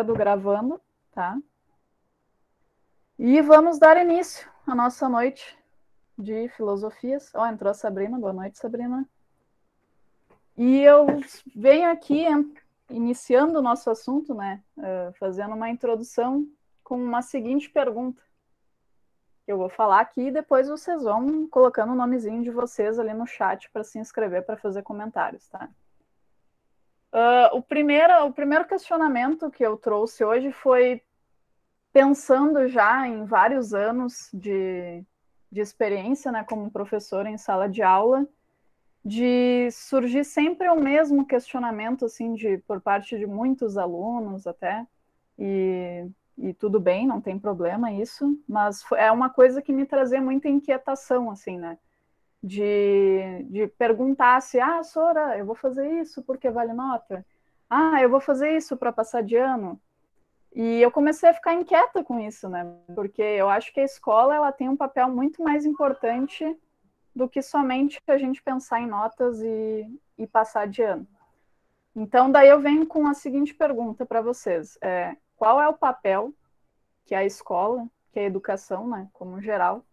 do gravando, tá? E vamos dar início à nossa noite de filosofias. Ó, oh, entrou a Sabrina. Boa noite, Sabrina. E eu venho aqui iniciando o nosso assunto, né? Uh, fazendo uma introdução com uma seguinte pergunta. Eu vou falar aqui e depois vocês vão colocando o nomezinho de vocês ali no chat para se inscrever para fazer comentários, tá? Uh, o, primeiro, o primeiro questionamento que eu trouxe hoje foi pensando já em vários anos de, de experiência né, como professora em sala de aula, de surgir sempre o mesmo questionamento assim de por parte de muitos alunos até e, e tudo bem não tem problema isso mas é uma coisa que me trazia muita inquietação assim né de, de perguntar se, ah, Sora, eu vou fazer isso porque vale nota. Ah, eu vou fazer isso para passar de ano. E eu comecei a ficar inquieta com isso, né? Porque eu acho que a escola ela tem um papel muito mais importante do que somente a gente pensar em notas e, e passar de ano. Então, daí eu venho com a seguinte pergunta para vocês: é, qual é o papel que a escola, que a educação, né, como geral,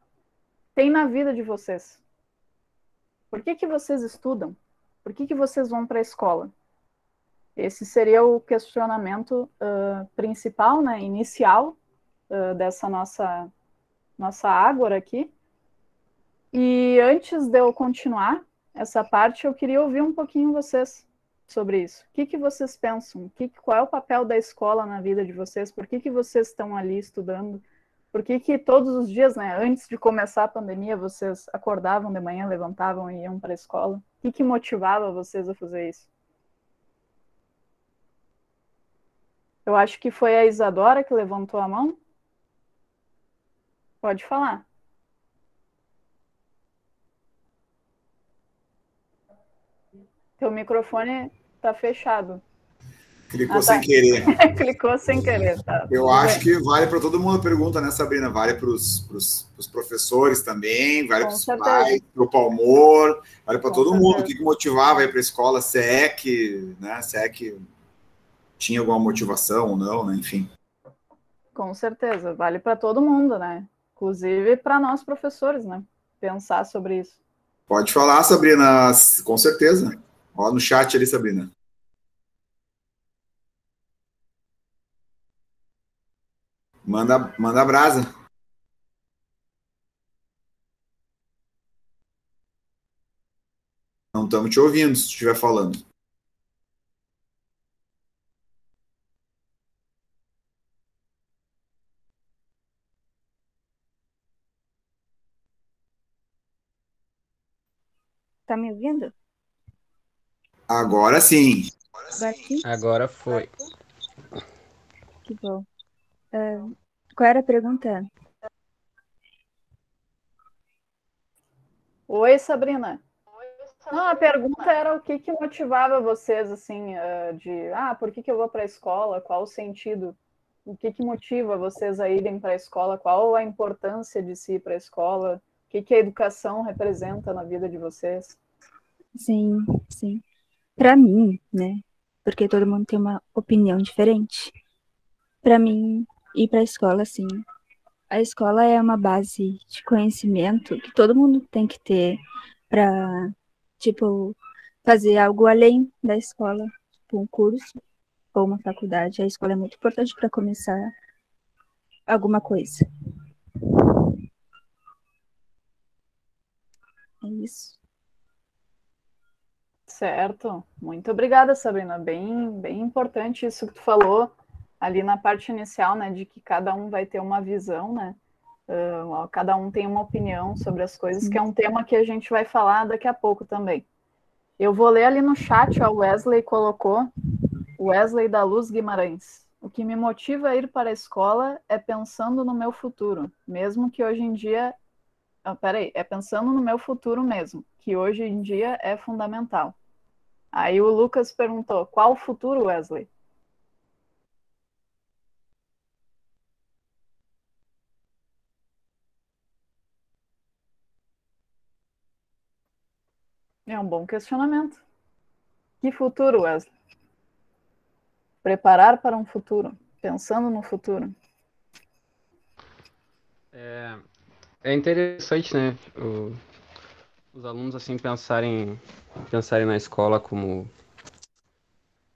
tem na vida de vocês? Por que, que vocês estudam? Por que, que vocês vão para a escola? Esse seria o questionamento uh, principal, né, inicial uh, dessa nossa, nossa ágora aqui. E antes de eu continuar essa parte, eu queria ouvir um pouquinho vocês sobre isso. O que, que vocês pensam? Que, qual é o papel da escola na vida de vocês? Por que, que vocês estão ali estudando? Por que, que todos os dias, né, antes de começar a pandemia, vocês acordavam de manhã, levantavam e iam para a escola? O que, que motivava vocês a fazer isso? Eu acho que foi a Isadora que levantou a mão. Pode falar. Teu microfone está fechado. Clicou ah, tá. sem querer. Clicou sem querer, tá. Eu acho que vale para todo mundo a pergunta, né, Sabrina? Vale para os professores também, vale para os pais, para o Palmor, vale para todo certeza. mundo. O que, que motivava ir para a escola? Se é que, né, se é que tinha alguma motivação ou não, né? Enfim. Com certeza, vale para todo mundo, né? Inclusive para nós professores, né? Pensar sobre isso. Pode falar, Sabrina, com certeza. Ó, no chat ali, Sabrina. Manda, manda brasa. Não estamos te ouvindo se estiver falando. Tá me ouvindo? Agora sim. Agora foi. Que bom. Uh, qual era a pergunta? Oi, Sabrina. Não, a pergunta era o que, que motivava vocês, assim, uh, de, ah, por que, que eu vou para a escola? Qual o sentido? O que, que motiva vocês a irem para a escola? Qual a importância de se ir para a escola? O que, que a educação representa na vida de vocês? Sim, sim. Para mim, né? Porque todo mundo tem uma opinião diferente. Para mim, ir para a escola, assim. A escola é uma base de conhecimento que todo mundo tem que ter para, tipo, fazer algo além da escola, tipo um curso ou uma faculdade. A escola é muito importante para começar alguma coisa. É isso. Certo. Muito obrigada, Sabrina. Bem, bem importante isso que tu falou ali na parte inicial, né, de que cada um vai ter uma visão, né, uh, cada um tem uma opinião sobre as coisas, que é um tema que a gente vai falar daqui a pouco também. Eu vou ler ali no chat, o Wesley colocou, Wesley da Luz Guimarães. O que me motiva a ir para a escola é pensando no meu futuro, mesmo que hoje em dia. Oh, peraí, é pensando no meu futuro mesmo, que hoje em dia é fundamental. Aí o Lucas perguntou: qual o futuro, Wesley? Um bom questionamento. Que futuro, Wesley? Preparar para um futuro. pensando no futuro? É, é interessante, né? O, os alunos assim pensarem, pensarem na escola como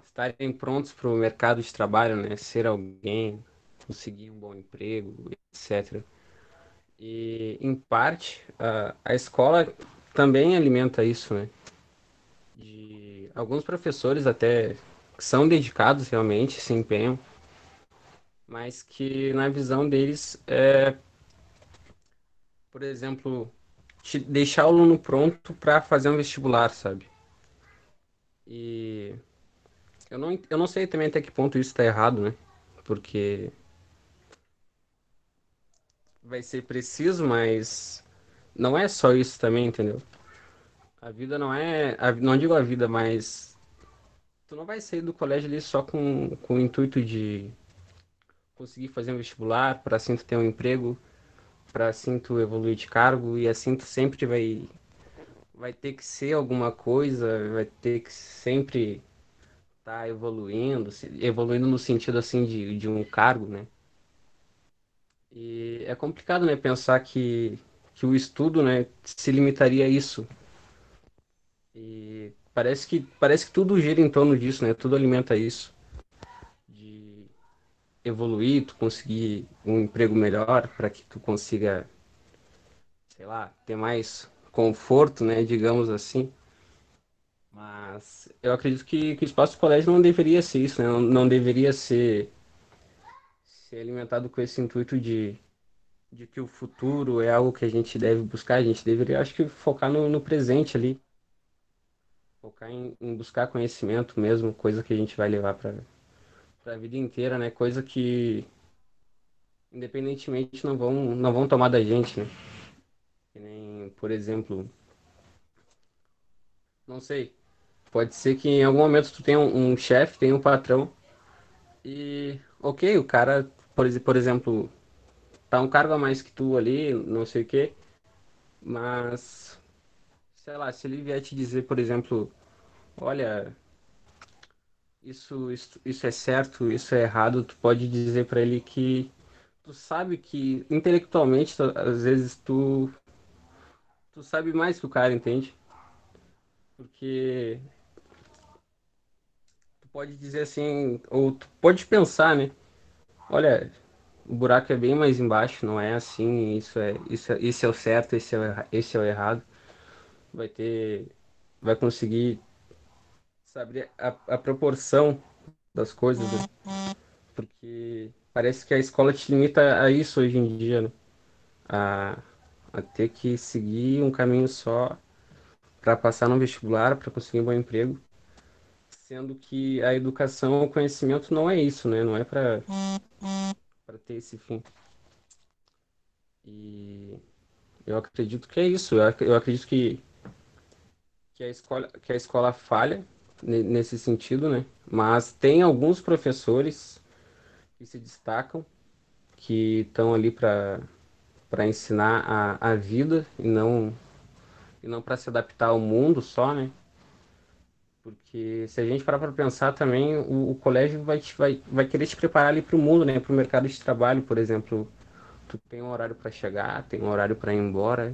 estarem prontos para o mercado de trabalho, né? Ser alguém, conseguir um bom emprego, etc. E, em parte, a, a escola também alimenta isso, né? De alguns professores até que são dedicados realmente, se empenham, mas que na visão deles é, por exemplo, deixar o aluno pronto para fazer um vestibular, sabe? E eu não, eu não sei também até que ponto isso está errado, né? Porque vai ser preciso, mas não é só isso também, entendeu? A vida não é. A, não digo a vida, mas. Tu não vai sair do colégio ali só com, com o intuito de conseguir fazer um vestibular, para assim tu ter um emprego, para assim tu evoluir de cargo, e assim tu sempre vai. Vai ter que ser alguma coisa, vai ter que sempre tá evoluindo, evoluindo no sentido assim de, de um cargo, né? E é complicado, né, pensar que, que o estudo, né, se limitaria a isso. E parece que parece que tudo gira em torno disso, né? Tudo alimenta isso. De evoluir, tu conseguir um emprego melhor para que tu consiga sei lá, ter mais conforto, né, digamos assim. Mas eu acredito que, que o espaço do colégio não deveria ser isso, né? Não, não deveria ser, ser alimentado com esse intuito de, de que o futuro é algo que a gente deve buscar. A gente deveria, acho que, focar no, no presente ali. Focar em, em buscar conhecimento mesmo, coisa que a gente vai levar para a vida inteira, né? Coisa que, independentemente, não vão, não vão tomar da gente, né? Que nem, por exemplo, não sei, Pode ser que em algum momento tu tenha um, um chefe, tenha um patrão e, ok, o cara, por, por exemplo, tá um cargo a mais que tu ali, não sei o quê, mas, sei lá, se ele vier te dizer, por exemplo, olha, isso, isso, isso é certo, isso é errado, tu pode dizer para ele que tu sabe que intelectualmente, às vezes tu tu sabe mais que o cara, entende? Porque pode dizer assim, ou tu pode pensar, né? Olha, o buraco é bem mais embaixo, não é assim, isso é, isso é, esse é o certo, esse é o, esse é o errado. Vai ter, vai conseguir saber a, a proporção das coisas, né? porque parece que a escola te limita a isso hoje em dia, né? A, a ter que seguir um caminho só para passar no vestibular, para conseguir um bom emprego sendo que a educação, o conhecimento não é isso, né? Não é para para ter esse fim. E eu acredito que é isso. Eu acredito que que a escola que a escola falha nesse sentido, né? Mas tem alguns professores que se destacam, que estão ali para para ensinar a, a vida e não e não para se adaptar ao mundo só, né? Porque se a gente parar para pensar também, o, o, colégio vai, te, vai, vai querer te preparar ali para o mundo, né? Para o mercado de trabalho, por exemplo. Tu tem um horário para chegar, tem um horário para ir embora,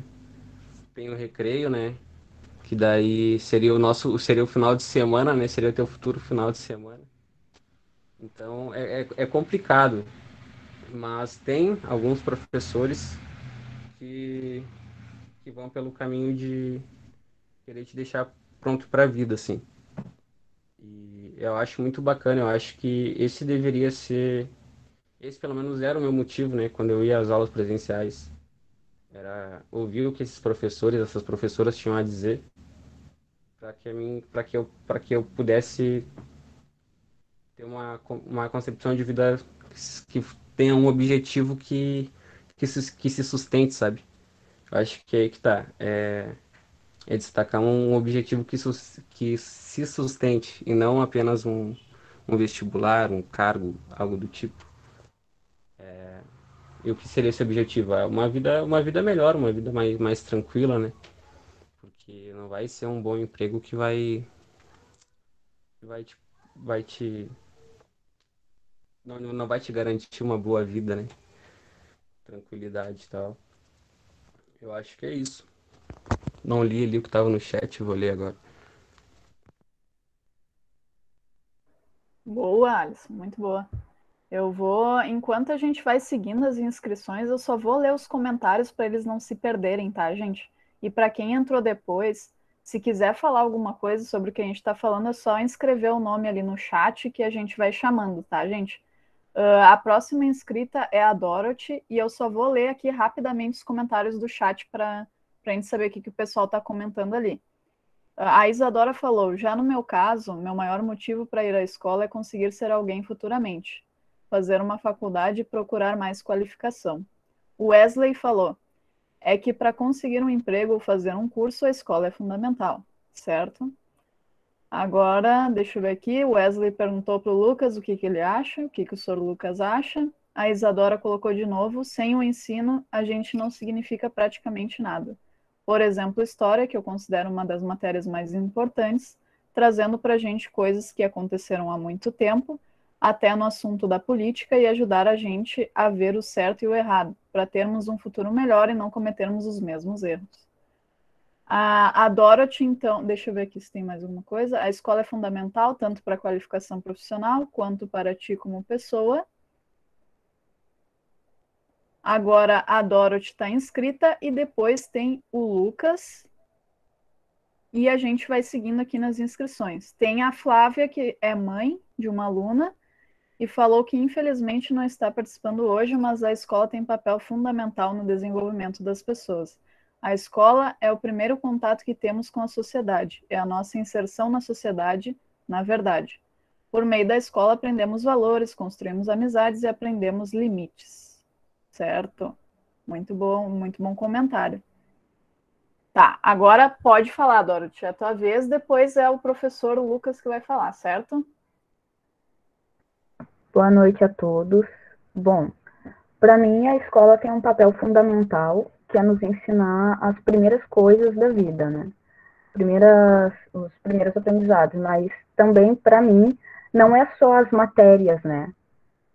tem o recreio, né? Que daí seria o nosso, seria o final de semana, né? Seria o teu futuro final de semana. Então é, é, é complicado. Mas tem alguns professores que, que vão pelo caminho de querer te deixar pronto para a vida, assim. E eu acho muito bacana, eu acho que esse deveria ser. Esse pelo menos era o meu motivo, né, quando eu ia às aulas presenciais. Era ouvir o que esses professores, essas professoras tinham a dizer, para que, que, eu, que eu pudesse ter uma, uma concepção de vida que tenha um objetivo que, que, se, que se sustente, sabe? Eu acho que é aí que tá. É, é destacar um objetivo que, que se sustente e não apenas um, um vestibular, um cargo, algo do tipo. É, e o que seria esse objetivo? É uma vida, uma vida melhor, uma vida mais, mais tranquila, né? Porque não vai ser um bom emprego que vai, vai te, vai te não, não vai te garantir uma boa vida, né? Tranquilidade e tal. Eu acho que é isso. Não li ali o que estava no chat, vou ler agora. Boa, Alisson, muito boa. Eu vou, enquanto a gente vai seguindo as inscrições, eu só vou ler os comentários para eles não se perderem, tá, gente? E para quem entrou depois, se quiser falar alguma coisa sobre o que a gente está falando, é só inscrever o nome ali no chat que a gente vai chamando, tá, gente? Uh, a próxima inscrita é a Dorothy e eu só vou ler aqui rapidamente os comentários do chat para a gente saber o que, que o pessoal está comentando ali. A Isadora falou: já no meu caso, meu maior motivo para ir à escola é conseguir ser alguém futuramente, fazer uma faculdade e procurar mais qualificação. O Wesley falou: é que para conseguir um emprego ou fazer um curso, a escola é fundamental, certo? Agora, deixa eu ver aqui, o Wesley perguntou para o Lucas o que, que ele acha, o que, que o senhor Lucas acha. A Isadora colocou de novo, sem o ensino, a gente não significa praticamente nada. Por exemplo, história, que eu considero uma das matérias mais importantes, trazendo para a gente coisas que aconteceram há muito tempo, até no assunto da política e ajudar a gente a ver o certo e o errado, para termos um futuro melhor e não cometermos os mesmos erros. A, a Dorothy, então, deixa eu ver aqui se tem mais alguma coisa. A escola é fundamental tanto para a qualificação profissional quanto para ti como pessoa. Agora a Dorothy está inscrita e depois tem o Lucas. E a gente vai seguindo aqui nas inscrições. Tem a Flávia, que é mãe de uma aluna, e falou que infelizmente não está participando hoje, mas a escola tem papel fundamental no desenvolvimento das pessoas. A escola é o primeiro contato que temos com a sociedade, é a nossa inserção na sociedade, na verdade. Por meio da escola aprendemos valores, construímos amizades e aprendemos limites. Certo? Muito bom, muito bom comentário. Tá, agora pode falar, Dorothy, é a tua vez, depois é o professor Lucas que vai falar, certo? Boa noite a todos. Bom, para mim a escola tem um papel fundamental que é nos ensinar as primeiras coisas da vida, né? Primeiras, os primeiros aprendizados, mas também, para mim, não é só as matérias, né?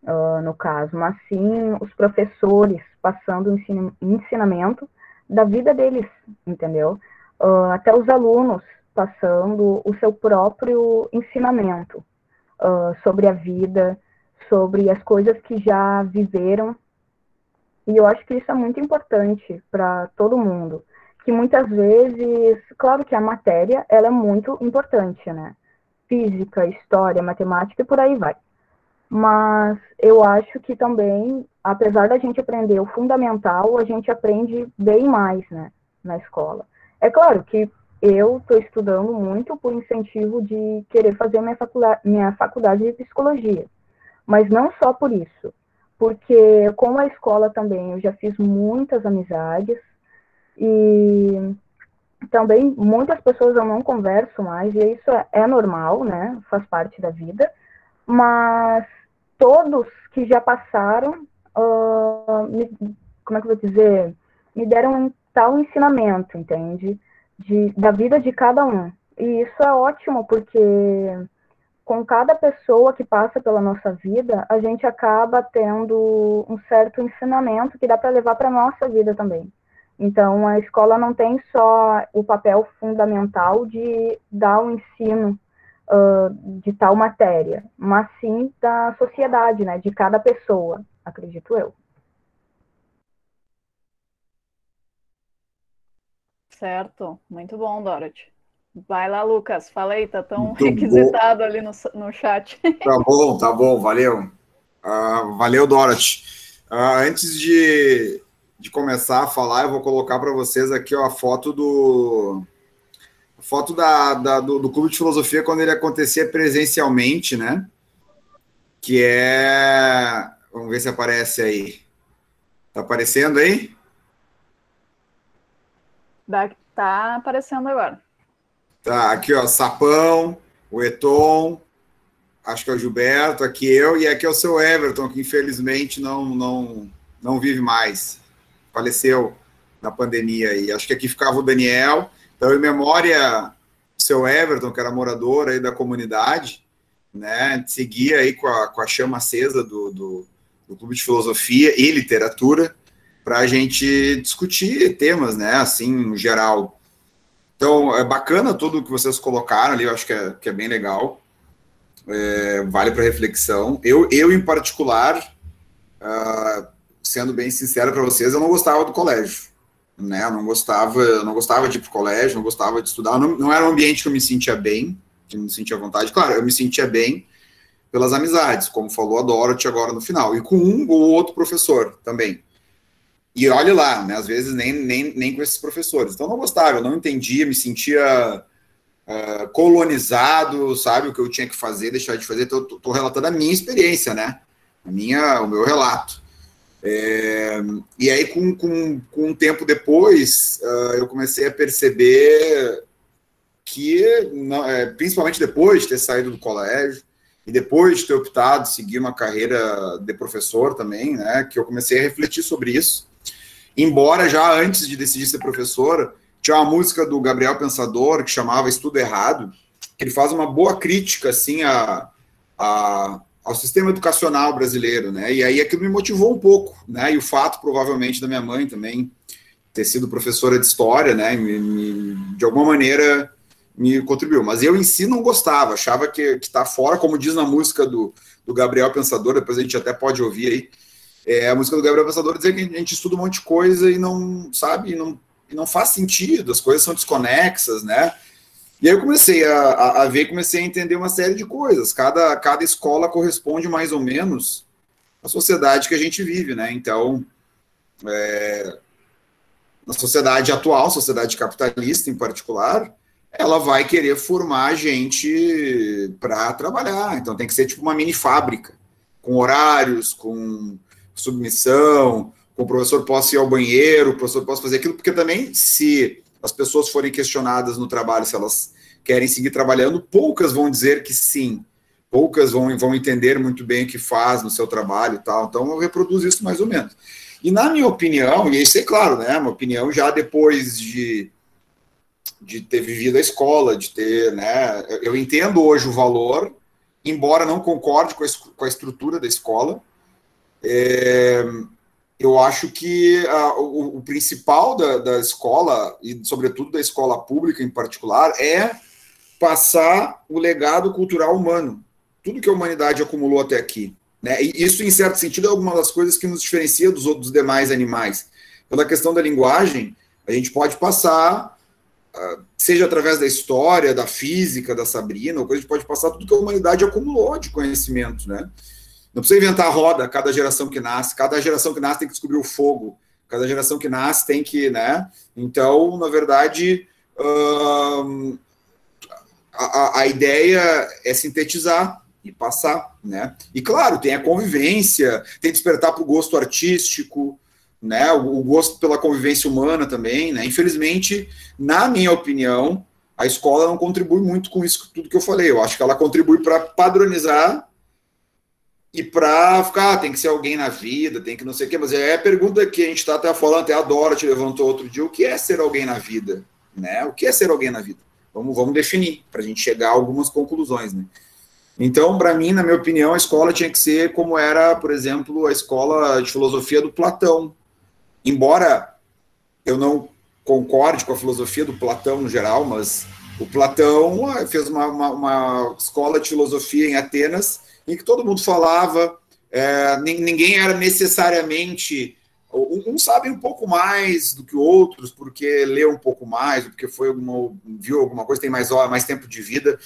Uh, no caso, mas sim os professores passando o ensinamento da vida deles, entendeu? Uh, até os alunos passando o seu próprio ensinamento uh, sobre a vida, sobre as coisas que já viveram e eu acho que isso é muito importante para todo mundo. Que muitas vezes, claro que a matéria, ela é muito importante, né? Física, história, matemática e por aí vai. Mas eu acho que também, apesar da gente aprender o fundamental, a gente aprende bem mais, né? Na escola. É claro que eu estou estudando muito por incentivo de querer fazer minha faculdade, minha faculdade de psicologia. Mas não só por isso porque com a escola também eu já fiz muitas amizades e também muitas pessoas eu não converso mais, e isso é, é normal, né? Faz parte da vida, mas todos que já passaram, uh, me, como é que eu vou dizer, me deram um tal ensinamento, entende? De, da vida de cada um. E isso é ótimo, porque com cada pessoa que passa pela nossa vida, a gente acaba tendo um certo ensinamento que dá para levar para a nossa vida também. Então, a escola não tem só o papel fundamental de dar o um ensino uh, de tal matéria, mas sim da sociedade, né, de cada pessoa, acredito eu. Certo, muito bom, Dorothy. Vai lá, Lucas, fala aí, tá tão Muito requisitado bom. ali no, no chat. Tá bom, tá bom, valeu. Uh, valeu, Dorothy. Uh, antes de, de começar a falar, eu vou colocar para vocês aqui ó, a foto do foto da, da do, do, Clube de Filosofia quando ele acontecia presencialmente, né? Que é. Vamos ver se aparece aí. Tá aparecendo aí? Tá aparecendo agora. Tá, aqui, ó, Sapão, o Eton, acho que é o Gilberto, aqui eu, e aqui é o seu Everton, que infelizmente não, não, não vive mais. Faleceu na pandemia aí. Acho que aqui ficava o Daniel. Então, em memória, seu Everton, que era morador aí da comunidade, né, seguir aí com a, com a chama acesa do, do, do Clube de Filosofia e Literatura para a gente discutir temas, né, assim, em geral. Então, é bacana tudo que vocês colocaram ali, eu acho que é, que é bem legal. É, vale para reflexão. Eu, eu, em particular, uh, sendo bem sincero para vocês, eu não gostava do colégio. Né? Eu não gostava, eu não gostava de ir para o colégio, não gostava de estudar. Não, não era um ambiente que eu me sentia bem, que eu me sentia à vontade. Claro, eu me sentia bem pelas amizades, como falou a Dorothy agora no final, e com um ou outro professor também. E olhe lá, né, às vezes nem, nem, nem com esses professores. Então eu não gostava, eu não entendia, me sentia uh, colonizado, sabe, o que eu tinha que fazer, deixar de fazer. Estou relatando a minha experiência, né? A minha, o meu relato. É, e aí, com, com, com um tempo depois, uh, eu comecei a perceber que, não, é, principalmente depois de ter saído do colégio, e depois de ter optado seguir uma carreira de professor também, né, que eu comecei a refletir sobre isso. Embora já antes de decidir ser professor, tinha uma música do Gabriel Pensador que chamava Estudo Errado, que ele faz uma boa crítica assim a, a, ao sistema educacional brasileiro, né? E aí aquilo me motivou um pouco, né? E o fato provavelmente da minha mãe também ter sido professora de história, né? Me, me, de alguma maneira me contribuiu. Mas eu em si não gostava, achava que, que tá fora, como diz na música do, do Gabriel Pensador, depois a gente até pode ouvir aí. É, a música do Gabriel Pensador dizer que a gente estuda um monte de coisa e não, sabe, não, não faz sentido, as coisas são desconexas, né? E aí eu comecei a, a, a ver, comecei a entender uma série de coisas. Cada, cada escola corresponde mais ou menos à sociedade que a gente vive, né? Então, é, na sociedade atual, sociedade capitalista em particular, ela vai querer formar gente para trabalhar. Então tem que ser tipo uma mini fábrica, com horários, com submissão, com o professor possa ir ao banheiro, o professor possa fazer aquilo, porque também, se as pessoas forem questionadas no trabalho, se elas querem seguir trabalhando, poucas vão dizer que sim. Poucas vão, vão entender muito bem o que faz no seu trabalho e tal. Então, eu reproduzo isso mais ou menos. E na minha opinião, e isso é claro, né? Uma opinião já depois de de ter vivido a escola, de ter, né? Eu entendo hoje o valor, embora não concorde com a, com a estrutura da escola. É, eu acho que a, o, o, principal da, da escola, e sobretudo da escola pública em particular, é passar o legado cultural humano, tudo que a humanidade acumulou até aqui. Né? E isso, em certo sentido, é alguma das coisas que nos diferencia dos outros demais animais. Pela questão da linguagem, a gente pode passar seja através da história, da física da Sabrina, a gente pode passar tudo que a humanidade acumulou de conhecimento, né? Não precisa inventar a roda, cada geração que nasce, cada geração que nasce tem que descobrir o fogo, cada geração que nasce tem que, né? Então, na verdade, a, a ideia é sintetizar e passar, né? E claro, tem a convivência, tem despertar para o gosto artístico, né, o, gosto pela convivência humana também, né? Infelizmente, na minha opinião, a escola não contribui muito com isso tudo que eu falei. Eu acho que ela contribui para padronizar e para ficar, ah, tem que ser alguém na vida, tem que não sei o quê, mas é a pergunta que a gente está até falando, até a Dora te levantou outro dia, o que é ser alguém na vida? Né? O que é ser alguém na vida? Vamos, vamos definir, para a gente chegar a algumas conclusões, né? Então, para mim, na minha opinião, a escola tinha que ser como era, por exemplo, a escola de filosofia do Platão, embora eu não concorde com a filosofia do Platão no geral, mas o Platão ah, fez uma, uma, uma escola de filosofia em Atenas em que todo mundo falava, é, ninguém era necessariamente. Um sabe um pouco mais do que outros, porque leu um pouco mais, porque foi alguma, viu alguma coisa, tem mais, mais tempo de vida.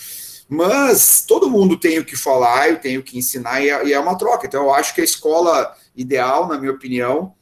Mas todo mundo tem o que falar, eu tenho que ensinar, e é, e é uma troca. Então, eu acho que a escola ideal, na minha opinião,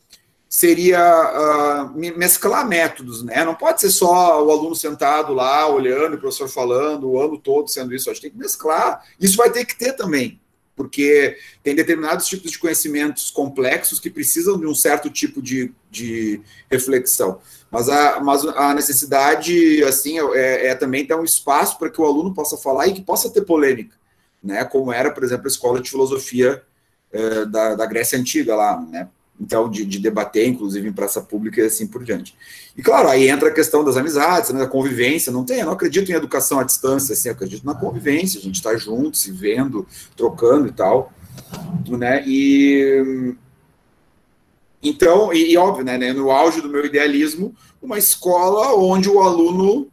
seria uh, mesclar métodos, né? Não pode ser só o aluno sentado lá, olhando, o professor falando, o ano todo sendo isso. A gente tem que mesclar. Isso vai ter que ter também, porque tem determinados tipos de conhecimentos complexos que precisam de um certo tipo de, de reflexão. Mas a, mas a necessidade, assim, é, é também ter um espaço para que o aluno possa falar e que possa ter polêmica, né? Como era, por exemplo, a escola de filosofia é, da, da Grécia Antiga lá, né? Então de, de, debater, inclusive em praça pública e assim por diante. E claro, aí entra a questão das amizades, né, da convivência, não tem, eu não acredito em educação à distância, assim, eu acredito na convivência, a gente está junto, se vendo, trocando e tal, né, e então, e, e óbvio, né, né, no auge do meu idealismo, uma escola onde o aluno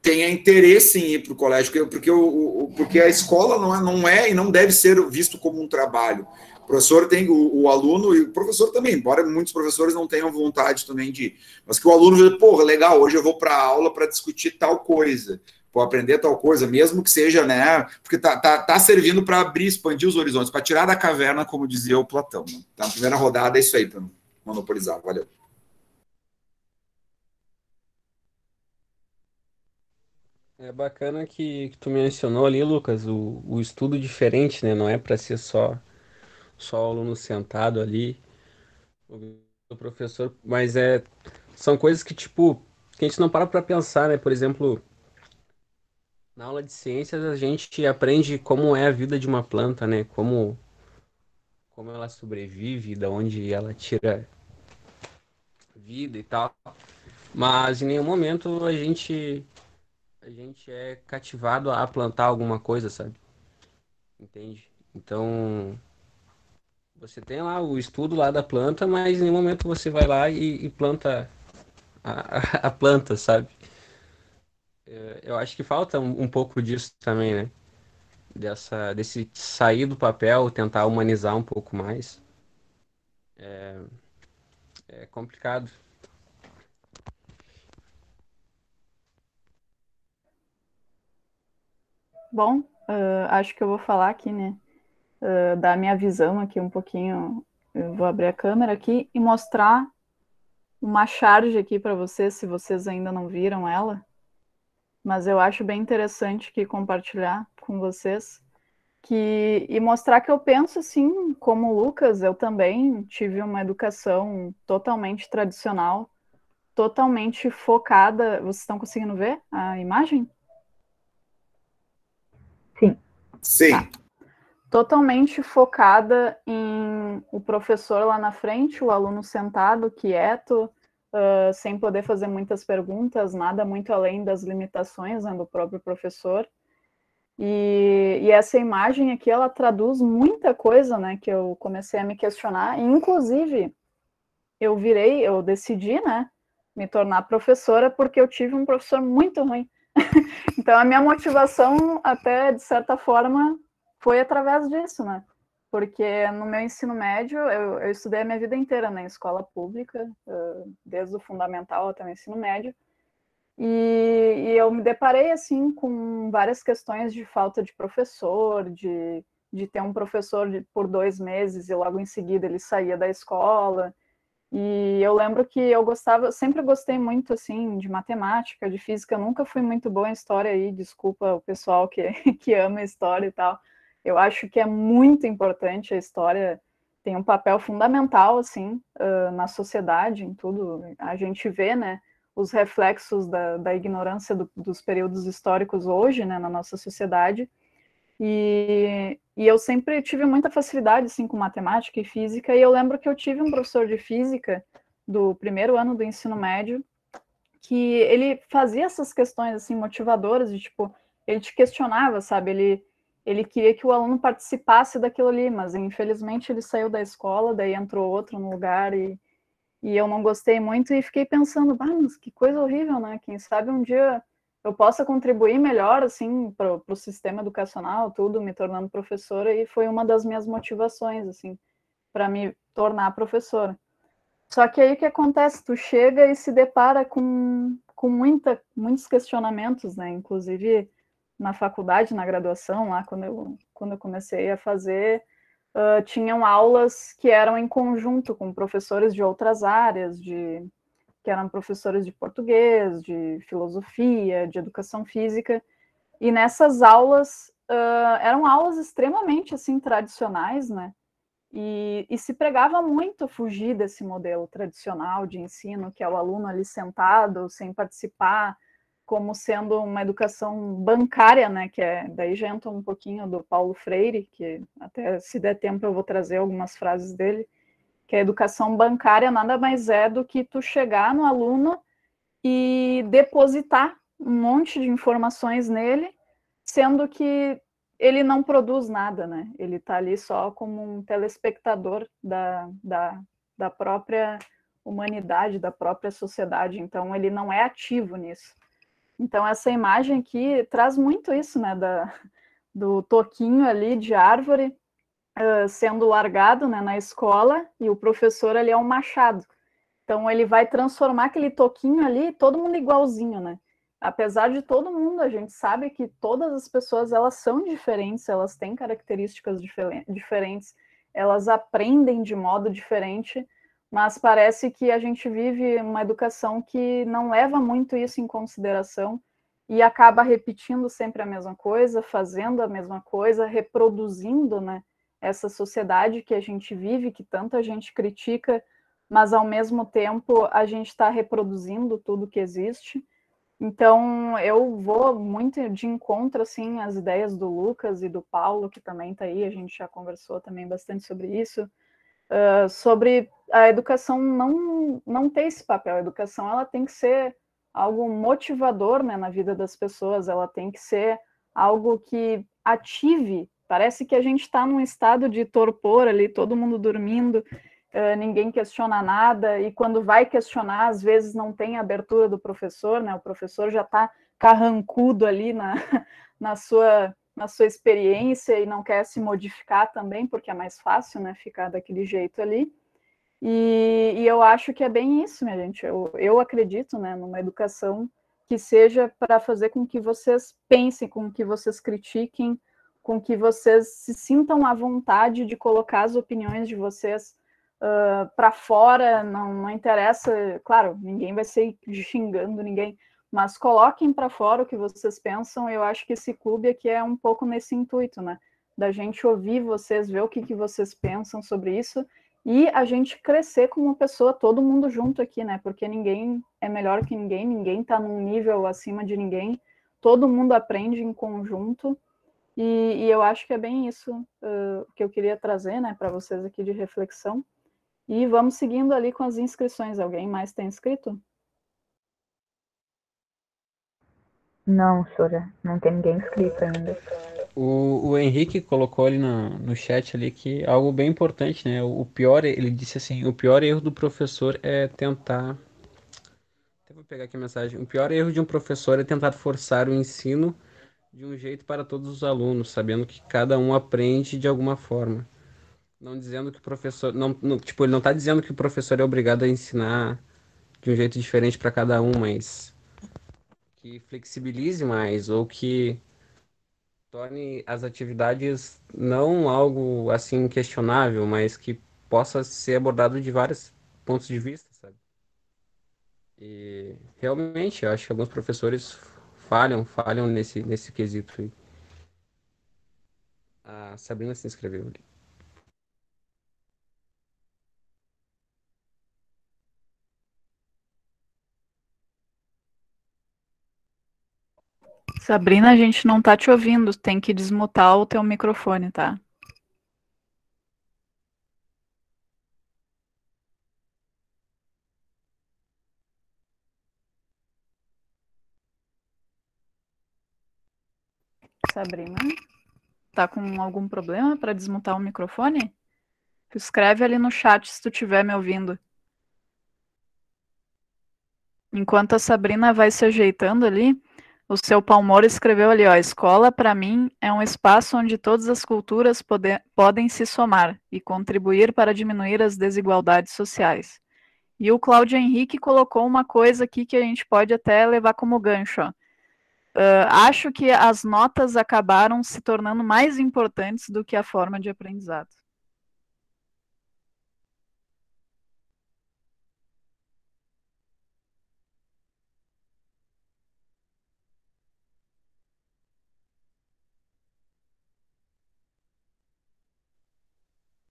tenha interesse em ir para o colégio, porque, porque, o, porque a escola não é, não é e não deve ser visto como um trabalho. Professor tem, o, o, aluno e o professor também, embora muitos professores não tenham vontade também de mas que o aluno veja, porra, legal, hoje eu vou para aula para discutir tal coisa, vou aprender tal coisa, mesmo que seja, né, porque tá, tá, tá servindo para abrir, expandir os horizontes, para tirar da caverna, como dizia o Platão. Né? Então, a primeira rodada é isso aí, para monopolizar. Valeu. É bacana que, que tu mencionou ali, Lucas, o, o estudo diferente, né? Não é para ser só só o aluno sentado ali, o professor, mas é são coisas que tipo que a gente não para para pensar, né? Por exemplo, na aula de ciências a gente aprende como é a vida de uma planta, né? Como como ela sobrevive, da onde ela tira vida e tal. Mas em nenhum momento a gente a gente é cativado a plantar alguma coisa, sabe? Entende? Então, você tem lá o estudo lá da planta, mas em nenhum momento você vai lá e, e planta a, a, planta, sabe? É, eu acho que falta um, um, pouco disso também, né? Dessa, desse sair do papel, tentar humanizar um pouco mais. É, é complicado. Bom, uh, acho que eu vou falar aqui, né? Uh, dar minha visão aqui um pouquinho. Eu vou abrir a câmera aqui e mostrar uma charge aqui para vocês, se vocês ainda não viram ela. Mas eu acho bem interessante que compartilhar com vocês que e mostrar que eu penso assim, como o Lucas, eu também tive uma educação totalmente tradicional, totalmente focada. Vocês estão conseguindo ver a imagem? Sim. Sim. Tá. Totalmente focada em o professor lá na frente, o aluno sentado, quieto, uh, sem poder fazer muitas perguntas, nada muito além das limitações né, do próprio professor. E, e, essa imagem aqui, ela traduz muita coisa, né, que eu comecei a me questionar, inclusive, eu virei, eu decidi, né, me tornar professora porque eu tive um professor muito ruim. então, a minha motivação, até de certa forma, foi através disso, né? Porque no meu ensino médio, eu, eu estudei a minha vida inteira na escola pública, desde o fundamental até o ensino médio, e, e, eu me deparei, assim, com várias questões de falta de professor, de, de ter um professor de, por dois meses e logo em seguida ele saía da escola, e eu lembro que eu gostava, sempre gostei muito assim de matemática, de física, eu nunca fui muito boa em história aí, desculpa o pessoal que, que ama história e tal. Eu acho que é muito importante a história tem um papel fundamental assim uh, na sociedade, em tudo. A gente vê, né, os reflexos da, da ignorância do, dos períodos históricos hoje, né, na nossa sociedade. E, e eu sempre tive muita facilidade assim com matemática e física, e eu lembro que eu tive um professor de física do primeiro ano do ensino médio que ele fazia essas questões assim motivadoras de tipo, ele te questionava, sabe? Ele ele queria que o aluno participasse daquilo ali, mas infelizmente ele saiu da escola, daí entrou outro no lugar e, e eu não gostei muito e fiquei pensando, ah, mas que coisa horrível, né? Quem sabe um dia eu possa contribuir melhor assim para o sistema educacional, tudo, me tornando professora e foi uma das minhas motivações assim para me tornar professora. Só que aí o que acontece? Tu chega e se depara com, com muita, muitos questionamentos, né? Inclusive na faculdade, na graduação, lá quando eu, quando eu comecei a fazer, uh, tinham aulas que eram em conjunto com professores de outras áreas, de que eram professores de português, de filosofia, de educação física, e nessas aulas uh, eram aulas extremamente assim tradicionais, né? E, e, se pregava muito fugir desse modelo tradicional de ensino, que é o aluno ali sentado, sem participar, como sendo uma educação bancária, né? Que é daí já entra um pouquinho do Paulo Freire, que até se der tempo eu vou trazer algumas frases dele que a educação bancária nada mais é do que tu chegar no aluno e depositar um monte de informações nele, sendo que ele não produz nada, né? Ele está ali só como um telespectador da, da, da própria humanidade, da própria sociedade, então ele não é ativo nisso. Então essa imagem aqui traz muito isso, né, da, do toquinho ali de árvore uh, sendo largado né, na escola e o professor ali é um machado. Então ele vai transformar aquele toquinho ali, todo mundo igualzinho, né? Apesar de todo mundo, a gente sabe que todas as pessoas elas são diferentes, elas têm características diferentes, elas aprendem de modo diferente, mas parece que a gente vive uma educação que não leva muito isso em consideração e acaba repetindo sempre a mesma coisa, fazendo a mesma coisa, reproduzindo, né, essa sociedade que a gente vive, que tanta gente critica, mas ao mesmo tempo a gente está reproduzindo tudo que existe. Então eu vou muito de encontro assim às ideias do Lucas e do Paulo, que também está aí, a gente já conversou também bastante sobre isso, uh, sobre a educação não, não ter esse papel. A educação ela tem que ser algo motivador né, na vida das pessoas, ela tem que ser algo que ative. Parece que a gente está num estado de torpor ali, todo mundo dormindo, uh, ninguém questiona nada, e quando vai questionar, às vezes não tem abertura do professor, né? O professor já está carrancudo ali na, na, sua, na sua experiência e não quer se modificar também, porque é mais fácil, né? Ficar daquele jeito ali. E, e, eu acho que é bem isso, minha gente. Eu, eu acredito né, numa educação que seja para fazer com que vocês pensem, com que vocês critiquem, com que vocês se sintam à vontade de colocar as opiniões de vocês uh, para fora. Não, não interessa, claro, ninguém vai ser xingando ninguém, mas coloquem para fora o que vocês pensam. Eu acho que esse clube aqui é um pouco nesse intuito, né? Da gente ouvir vocês, ver o que, que vocês pensam sobre isso e a gente crescer como pessoa, todo mundo junto aqui, né? Porque ninguém é melhor que ninguém, ninguém está num nível acima de ninguém, todo mundo aprende em conjunto. E, e eu acho que é bem isso uh, que eu queria trazer, né, para vocês aqui de reflexão. E vamos seguindo ali com as inscrições. Alguém mais tem inscrito? Não, Sora, não tem ninguém inscrito ainda. O, o Henrique colocou ali no, chat ali que algo bem importante, né? O, pior, ele disse assim, o pior erro do professor é tentar. Vou pegar aqui a mensagem. O pior erro de um professor é tentar forçar o ensino de um jeito para todos os alunos, sabendo que cada um aprende de alguma forma. Não dizendo que o professor. Não, não, tipo, ele não está dizendo que o professor é obrigado a ensinar de um jeito diferente para cada um, mas que flexibilize mais ou que torne as atividades não algo assim questionável, mas que possa ser abordado de vários pontos de vista, sabe? E realmente, eu acho que alguns professores falham, falham nesse, nesse quesito. A Sabrina se inscreveu ali. Sabrina, a gente não tá te ouvindo. Tem que desmutar o teu microfone, tá? Sabrina, tá com algum problema para desmutar o microfone? Escreve ali no chat se tu estiver me ouvindo. Enquanto a Sabrina vai se ajeitando ali, o seu Palmoro escreveu ali, ó, escola para mim é um espaço onde todas as culturas pode, podem se somar e contribuir para diminuir as desigualdades sociais. E o Cláudio Henrique colocou uma coisa aqui que a gente pode até levar como gancho. Ó. Uh, acho que as notas acabaram se tornando mais importantes do que a forma de aprendizado.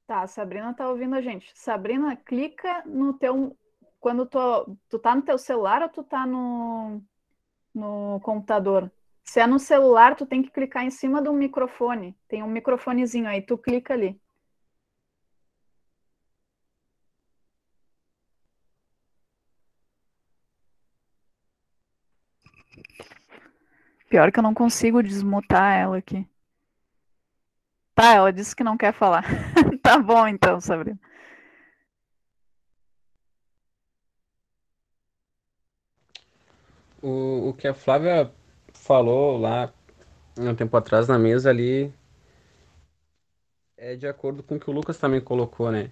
Tá, a Sabrina tá ouvindo a gente. Sabrina, clica no teu. Quando tu, tu tá no teu celular ou tu tá no, no computador? Se é no celular, tu tem que clicar em cima do microfone. Tem um microfonezinho aí, tu clica ali. Pior que eu não consigo desmutar ela aqui. Tá, ela disse que não quer falar. tá bom então, Sabrina. O, o que a Flávia falou lá um tempo atrás na mesa ali é de acordo com o que o Lucas também colocou, né?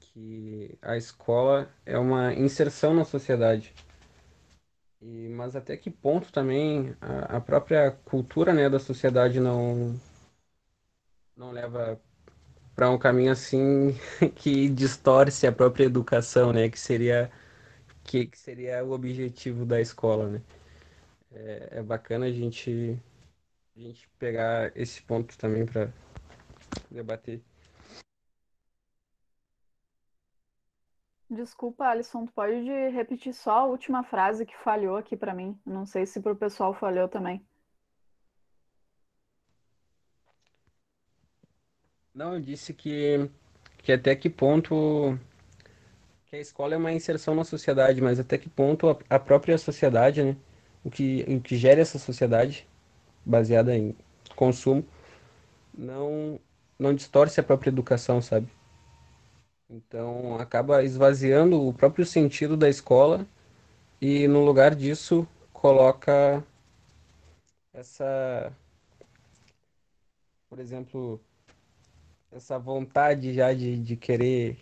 Que a escola é uma inserção na sociedade. E, mas até que ponto também a, a própria cultura né, da sociedade não, não leva para um caminho assim que distorce a própria educação, né? Que seria que, que seria o objetivo da escola, né? É, é bacana a gente, a gente pegar esse ponto também para debater. Desculpa, Alisson, tu pode repetir só a última frase que falhou aqui para mim? Não sei se para o pessoal falhou também. Não, eu disse que, que até que ponto que a escola é uma inserção na sociedade, mas até que ponto a, a própria sociedade, né, o que, o que gera essa sociedade baseada em consumo, não, não distorce a própria educação, sabe? Então acaba esvaziando o próprio sentido da escola e no lugar disso coloca essa, por exemplo, essa vontade já de, de querer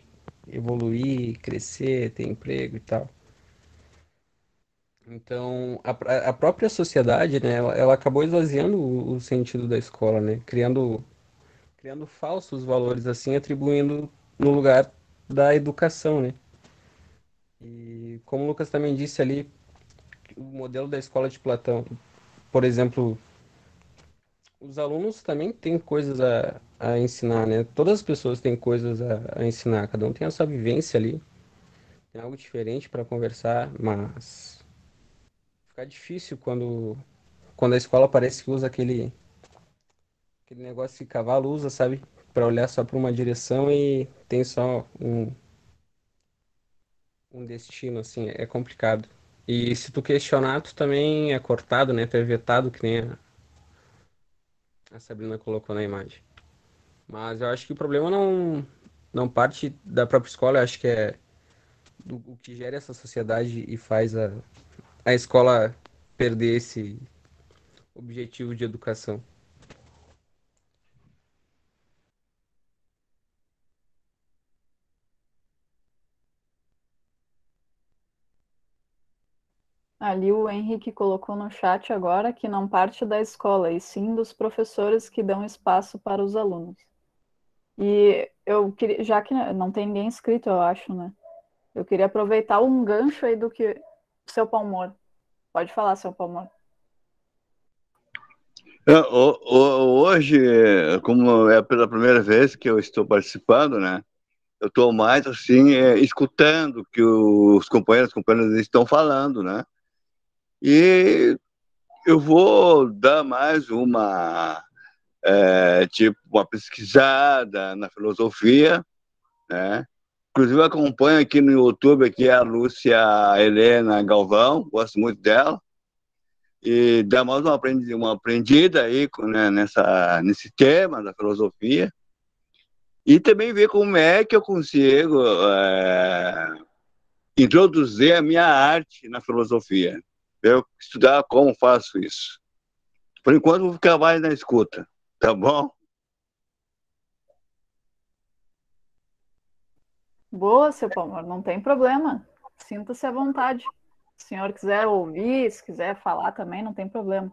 evoluir, crescer, ter emprego e tal. Então, a, a própria sociedade, né, ela, ela acabou esvaziando o, o, sentido da escola, né, criando, criando falsos valores, assim, atribuindo no lugar da educação, né. E como o Lucas também disse ali, o modelo da escola de Platão, por exemplo, os alunos também têm coisas a, a ensinar, né? Todas as pessoas têm coisas a, a ensinar, cada um tem a sua vivência ali, tem algo diferente para conversar, mas fica difícil quando, quando a escola parece que usa aquele, aquele negócio que cavalo usa, sabe? Para olhar só para uma direção e tem só um, um destino, assim, é complicado. E se tu questionar, tu também é cortado, né? Tu é vetado, que nem a, a Sabrina colocou na imagem. Mas eu acho que o problema não, não parte da própria escola, eu acho que é do, o que gera essa sociedade e faz a, a escola perder esse objetivo de educação. Ali o Henrique colocou no chat agora que não parte da escola, e sim dos professores que dão espaço para os alunos. E eu queria, já que não tem ninguém inscrito, eu acho, né? Eu queria aproveitar um gancho aí do que seu Palmor. Pode falar, seu Palmor. É, hoje, como é pela primeira vez que eu estou participando, né? Eu estou mais assim é, escutando o que os companheiros companheiras estão falando, né? E eu vou dar mais uma, é, tipo, uma pesquisada na filosofia, né? Inclusive, acompanho aqui no YouTube aqui a Lúcia Helena Galvão, gosto muito dela. E dá mais uma aprendida, uma aprendida aí né, nessa, nesse tema da filosofia. E também ver como é que eu consigo é, introduzir a minha arte na filosofia eu estudar como faço isso. Por enquanto, vou ficar mais na escuta, tá bom? Boa, seu Palmar, não tem problema. Sinta-se à vontade. Se o senhor quiser ouvir, se quiser falar também, não tem problema.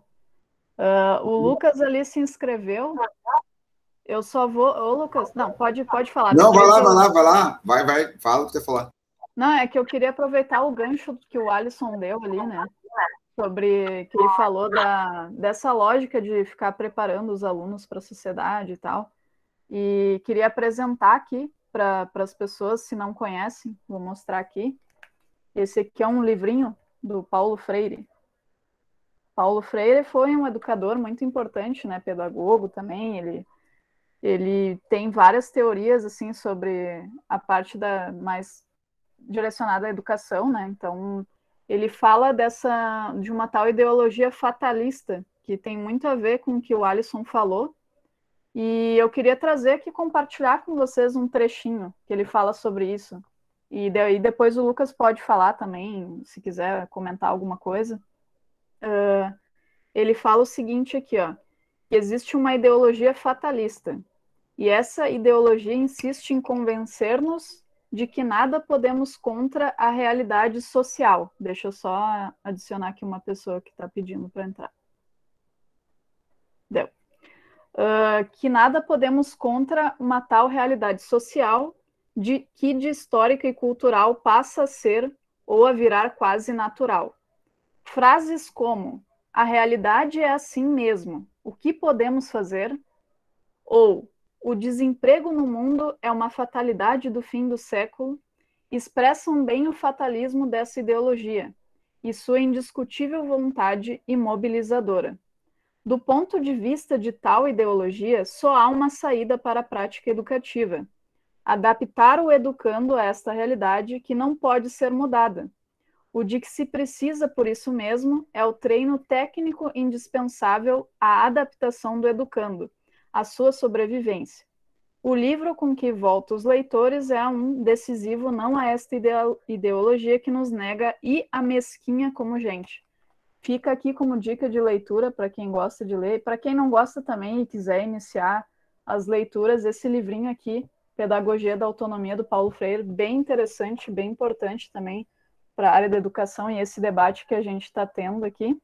Uh, o Lucas ali se inscreveu. Eu só vou. Ô, Lucas, não, pode, pode falar. Não, vai lá, vai lá, vai lá. Vai, vai, fala o que você falar. Não, é que eu queria aproveitar o gancho que o Alisson deu ali, né? Sobre que ele falou da, dessa lógica de ficar preparando os alunos para a sociedade e tal. E queria apresentar aqui para as pessoas, se não conhecem, vou mostrar aqui. Esse aqui é um livrinho do Paulo Freire. Paulo Freire foi um educador muito importante, né, pedagogo também. Ele, ele tem várias teorias assim sobre a parte da mais direcionada à educação, né? Então ele fala dessa de uma tal ideologia fatalista que tem muito a ver com o que o Alisson falou. E eu queria trazer aqui compartilhar com vocês um trechinho que ele fala sobre isso. E daí depois o Lucas pode falar também, se quiser comentar alguma coisa. Uh, ele fala o seguinte aqui, ó, que existe uma ideologia fatalista. E essa ideologia insiste em convencer-nos de que nada podemos contra a realidade social. Deixa eu só adicionar aqui uma pessoa que está pedindo para entrar. Deu. Uh, que nada podemos contra uma tal realidade social de que de histórica e cultural passa a ser ou a virar quase natural. Frases como a realidade é assim mesmo, o que podemos fazer? Ou o desemprego no mundo é uma fatalidade do fim do século, expressam bem o fatalismo dessa ideologia e sua indiscutível vontade imobilizadora. Do ponto de vista de tal ideologia, só há uma saída para a prática educativa: adaptar o educando a esta realidade que não pode ser mudada. O de que se precisa por isso mesmo é o treino técnico indispensável à adaptação do educando a sua sobrevivência. O livro com que volta os leitores é um decisivo não a esta ideologia que nos nega e a mesquinha como gente. Fica aqui como dica de leitura para quem gosta de ler, para quem não gosta também e quiser iniciar as leituras, esse livrinho aqui, Pedagogia da Autonomia do Paulo Freire, bem interessante, bem importante também para a área da educação e esse debate que a gente está tendo aqui.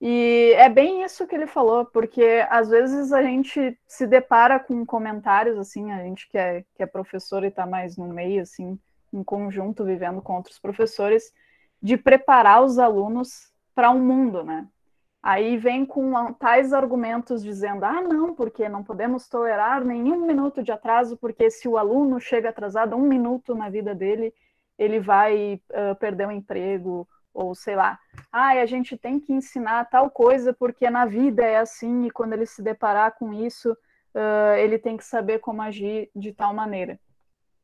E é bem isso que ele falou, porque às vezes a gente se depara com comentários assim, a gente que é, que é professor e está mais no meio, assim, em conjunto, vivendo com outros professores, de preparar os alunos para um mundo, né? Aí vem com tais argumentos dizendo: ah, não, porque não podemos tolerar nenhum minuto de atraso, porque se o aluno chega atrasado um minuto na vida dele, ele vai uh, perder o emprego, ou sei lá, ah, a gente tem que ensinar tal coisa porque na vida é assim e quando ele se deparar com isso, uh, ele tem que saber como agir de tal maneira.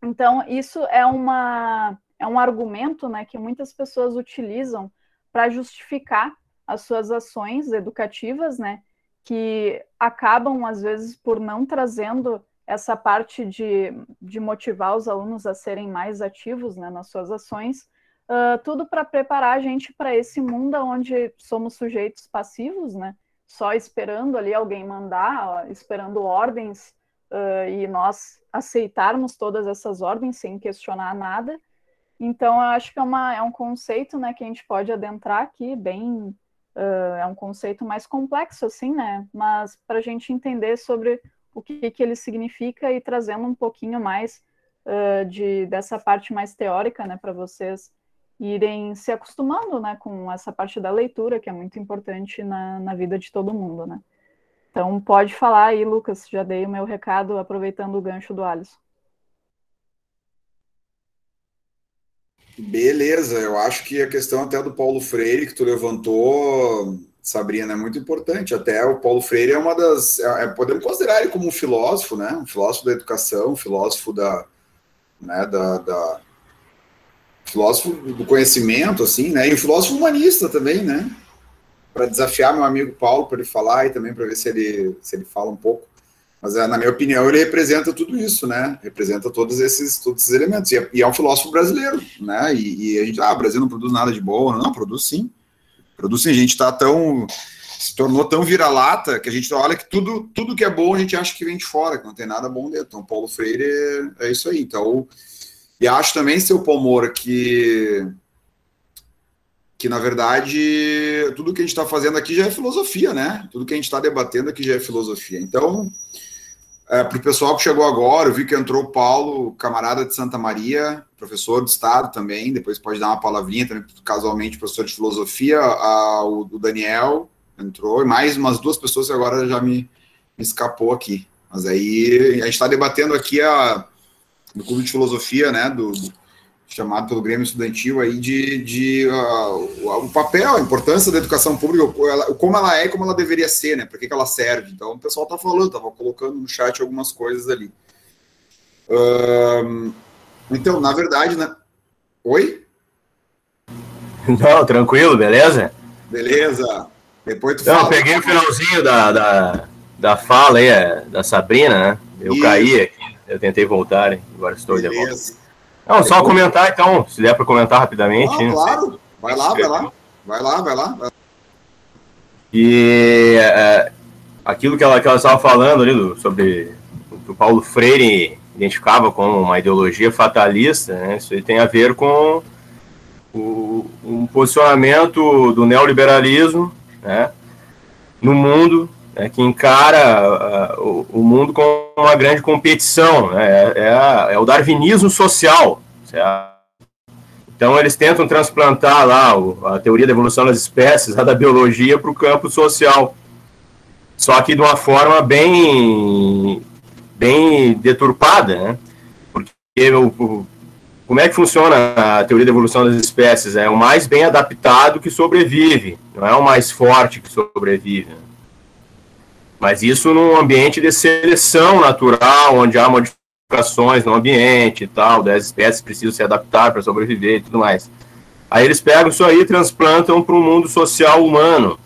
Então, isso é, uma, é um argumento né, que muitas pessoas utilizam para justificar as suas ações educativas, né, que acabam, às vezes, por não trazendo essa parte de, de motivar os alunos a serem mais ativos né, nas suas ações, uh, tudo para preparar a gente para esse mundo onde somos sujeitos passivos, né? Só esperando ali alguém mandar, ó, esperando ordens uh, e nós aceitarmos todas essas ordens sem questionar nada. Então, eu acho que é, uma, é um conceito né, que a gente pode adentrar aqui, bem. Uh, é um conceito mais complexo, assim, né? Mas para a gente entender sobre o que, que ele significa e trazendo um pouquinho mais de, dessa parte mais teórica, né, para vocês irem se acostumando né, com essa parte da leitura, que é muito importante na, na vida de todo mundo. Né? Então, pode falar aí, Lucas, já dei o meu recado, aproveitando o gancho do Alisson. Beleza, eu acho que a questão até do Paulo Freire que tu levantou, Sabrina, é muito importante. Até o Paulo Freire é uma das. É, é podemos considerar ele como um filósofo, né? Um filósofo da educação, um filósofo da, né, da, da filósofo do conhecimento, assim, né? E o filósofo humanista também, né? Para desafiar meu amigo Paulo para ele falar e também para ver se ele, se ele fala um pouco. Mas, é, na minha opinião, ele representa tudo isso, né? Representa todos esses, todos esses elementos. E é, e é um filósofo brasileiro, né? E, e, a gente, ah, o Brasil não produz nada de bom. Não, produz sim. Produz sim. A gente está tão. se tornou tão vira-lata que a gente olha que tudo, tudo que é bom a gente acha que vem de fora, que não tem nada bom dentro. Então, Paulo Freire é, é isso aí. Então, e acho também, seu Palmora, que, que na verdade tudo que a gente está fazendo aqui já é filosofia, né? Tudo que a gente está debatendo aqui já é filosofia. Então, é, para o pessoal que chegou agora, eu vi que entrou o Paulo, camarada de Santa Maria, professor de Estado também, depois pode dar uma palavrinha também, casualmente, professor de filosofia, a, o, o, Daniel entrou, e mais umas duas pessoas que agora já me, me escapou aqui. Mas aí a gente está debatendo aqui a do Clube de Filosofia, né, do, do chamado pelo Grêmio Estudantil aí de, de uh, o papel, a importância da educação pública, como ela é e como ela deveria ser, né? Para que, que ela serve. Então o pessoal tá falando, tava colocando no chat algumas coisas ali. então, na verdade, né? Oi? Não, tranquilo, beleza? Beleza. Depois tu Não, fala. peguei o finalzinho da, da, da fala aí, é, da Sabrina, né? Eu Isso. caí aqui, eu tentei voltar, agora estou de volta. Beleza. Não, só comentar então, se der para comentar rapidamente. Ah, claro. Vai lá, vai lá. Vai lá, vai lá. E é, aquilo que ela que ela estava falando ali do- sobre o que o Paulo Freire identificava como uma ideologia fatalista, né? Isso tem a ver com o, um posicionamento do neoliberalismo, né? No mundo, né, que encara ah, o, o mundo como uma grande competição, né? É, é é o darwinismo social, certo? Então eles tentam transplantar lá o- a teoria da evolução das espécies, a da biologia, para o campo social. Só que de uma forma bem, bem deturpada, né? Porque o- como é que funciona a teoria da evolução das espécies? É o mais bem adaptado que sobrevive, não é o mais forte que sobrevive. né? Mas isso num ambiente de seleção natural, onde há modificações no ambiente e tal, das espécies precisam se adaptar para sobreviver e tudo mais. Aí eles pegam isso aí e transplantam para o mundo social humano,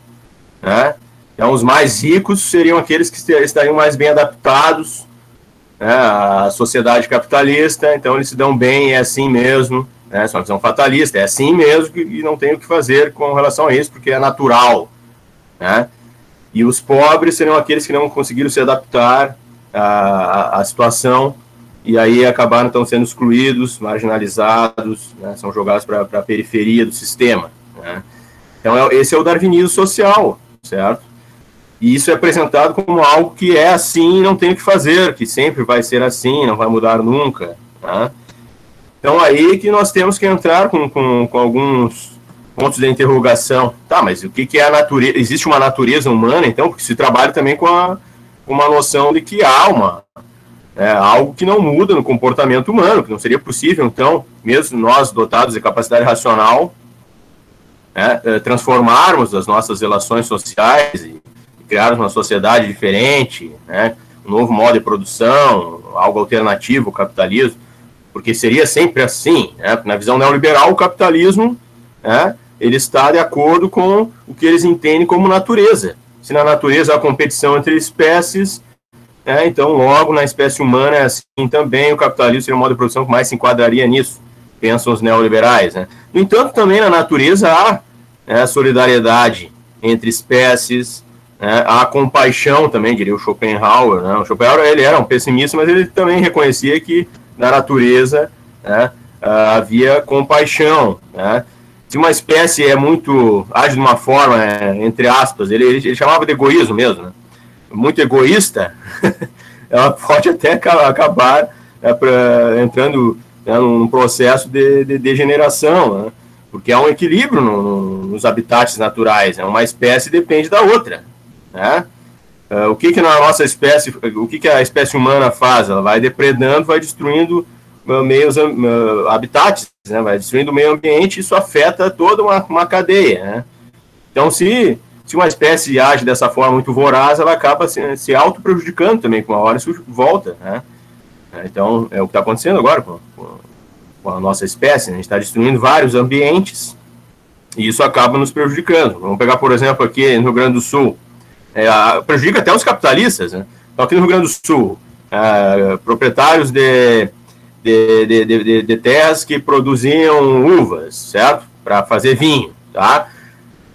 né? Então os mais ricos seriam aqueles que estariam mais bem adaptados né, à sociedade capitalista, então eles se dão bem, é assim mesmo, né? É uma visão fatalista, é assim mesmo e não tem o que fazer com relação a isso, porque é natural, né? E os pobres seriam aqueles que não conseguiram se adaptar à, à- à situação e aí acabaram então sendo excluídos, marginalizados, né, são jogados para a periferia do sistema. Né? Então é- esse é o darwinismo social, certo? E isso é apresentado como algo que é assim e não tem o que fazer, que sempre vai ser assim, não vai mudar nunca. Né? Então aí que nós temos que entrar com, com, com alguns pontos de interrogação. Tá, mas o que, que é a natureza? Existe uma natureza humana, então? Porque se trabalha também com, a, uma noção de que há uma, é, algo que não muda no comportamento humano, que não seria possível, então, mesmo nós dotados de capacidade racional, eh, transformarmos as nossas relações sociais e criarmos uma sociedade diferente, né, um novo modo de produção, algo alternativo ao capitalismo, porque seria sempre assim, né, na visão neoliberal, o capitalismo, né, ele está de acordo com o que eles entendem como natureza. Se na natureza há competição entre espécies, né, então logo na espécie humana é assim também, o capitalismo seria o modo de produção que mais se enquadraria nisso, pensam os neoliberais. Né. No entanto, também na natureza há né, solidariedade entre espécies, né, há compaixão também, diria o Schopenhauer. Né. O Schopenhauer ele era um pessimista, mas ele também reconhecia que na natureza ah, havia compaixão. Né. Se uma espécie é muito, age de uma forma, é, entre aspas, ele, ele chamava de egoísmo mesmo, né, muito egoísta, ela pode até aca- acabar né, pra- entrando né, num processo de, de degeneração, né, porque há um equilíbrio no- no- nos habitats naturais, né, uma espécie depende da outra. Né? Ah, o que que na nossa espécie, o que que a espécie humana faz? Ela vai depredando, vai destruindo meios, habitats, né? vai destruindo o meio ambiente, isso afeta toda uma, uma cadeia. Né? Então, se, se uma espécie age dessa forma muito voraz, ela acaba se, se auto-prejudicando também, com uma hora isso volta. Né? Então, é o que está acontecendo agora com, com, a nossa espécie, né? a gente está destruindo vários ambientes e isso acaba nos prejudicando. Vamos pegar, por exemplo, aqui no Rio Grande do Sul, é, prejudica até os capitalistas. Né? Então, aqui no Rio Grande do Sul, ah, proprietários de, de, de, de- de- terras que produziam uvas, certo? Para fazer vinho, tá?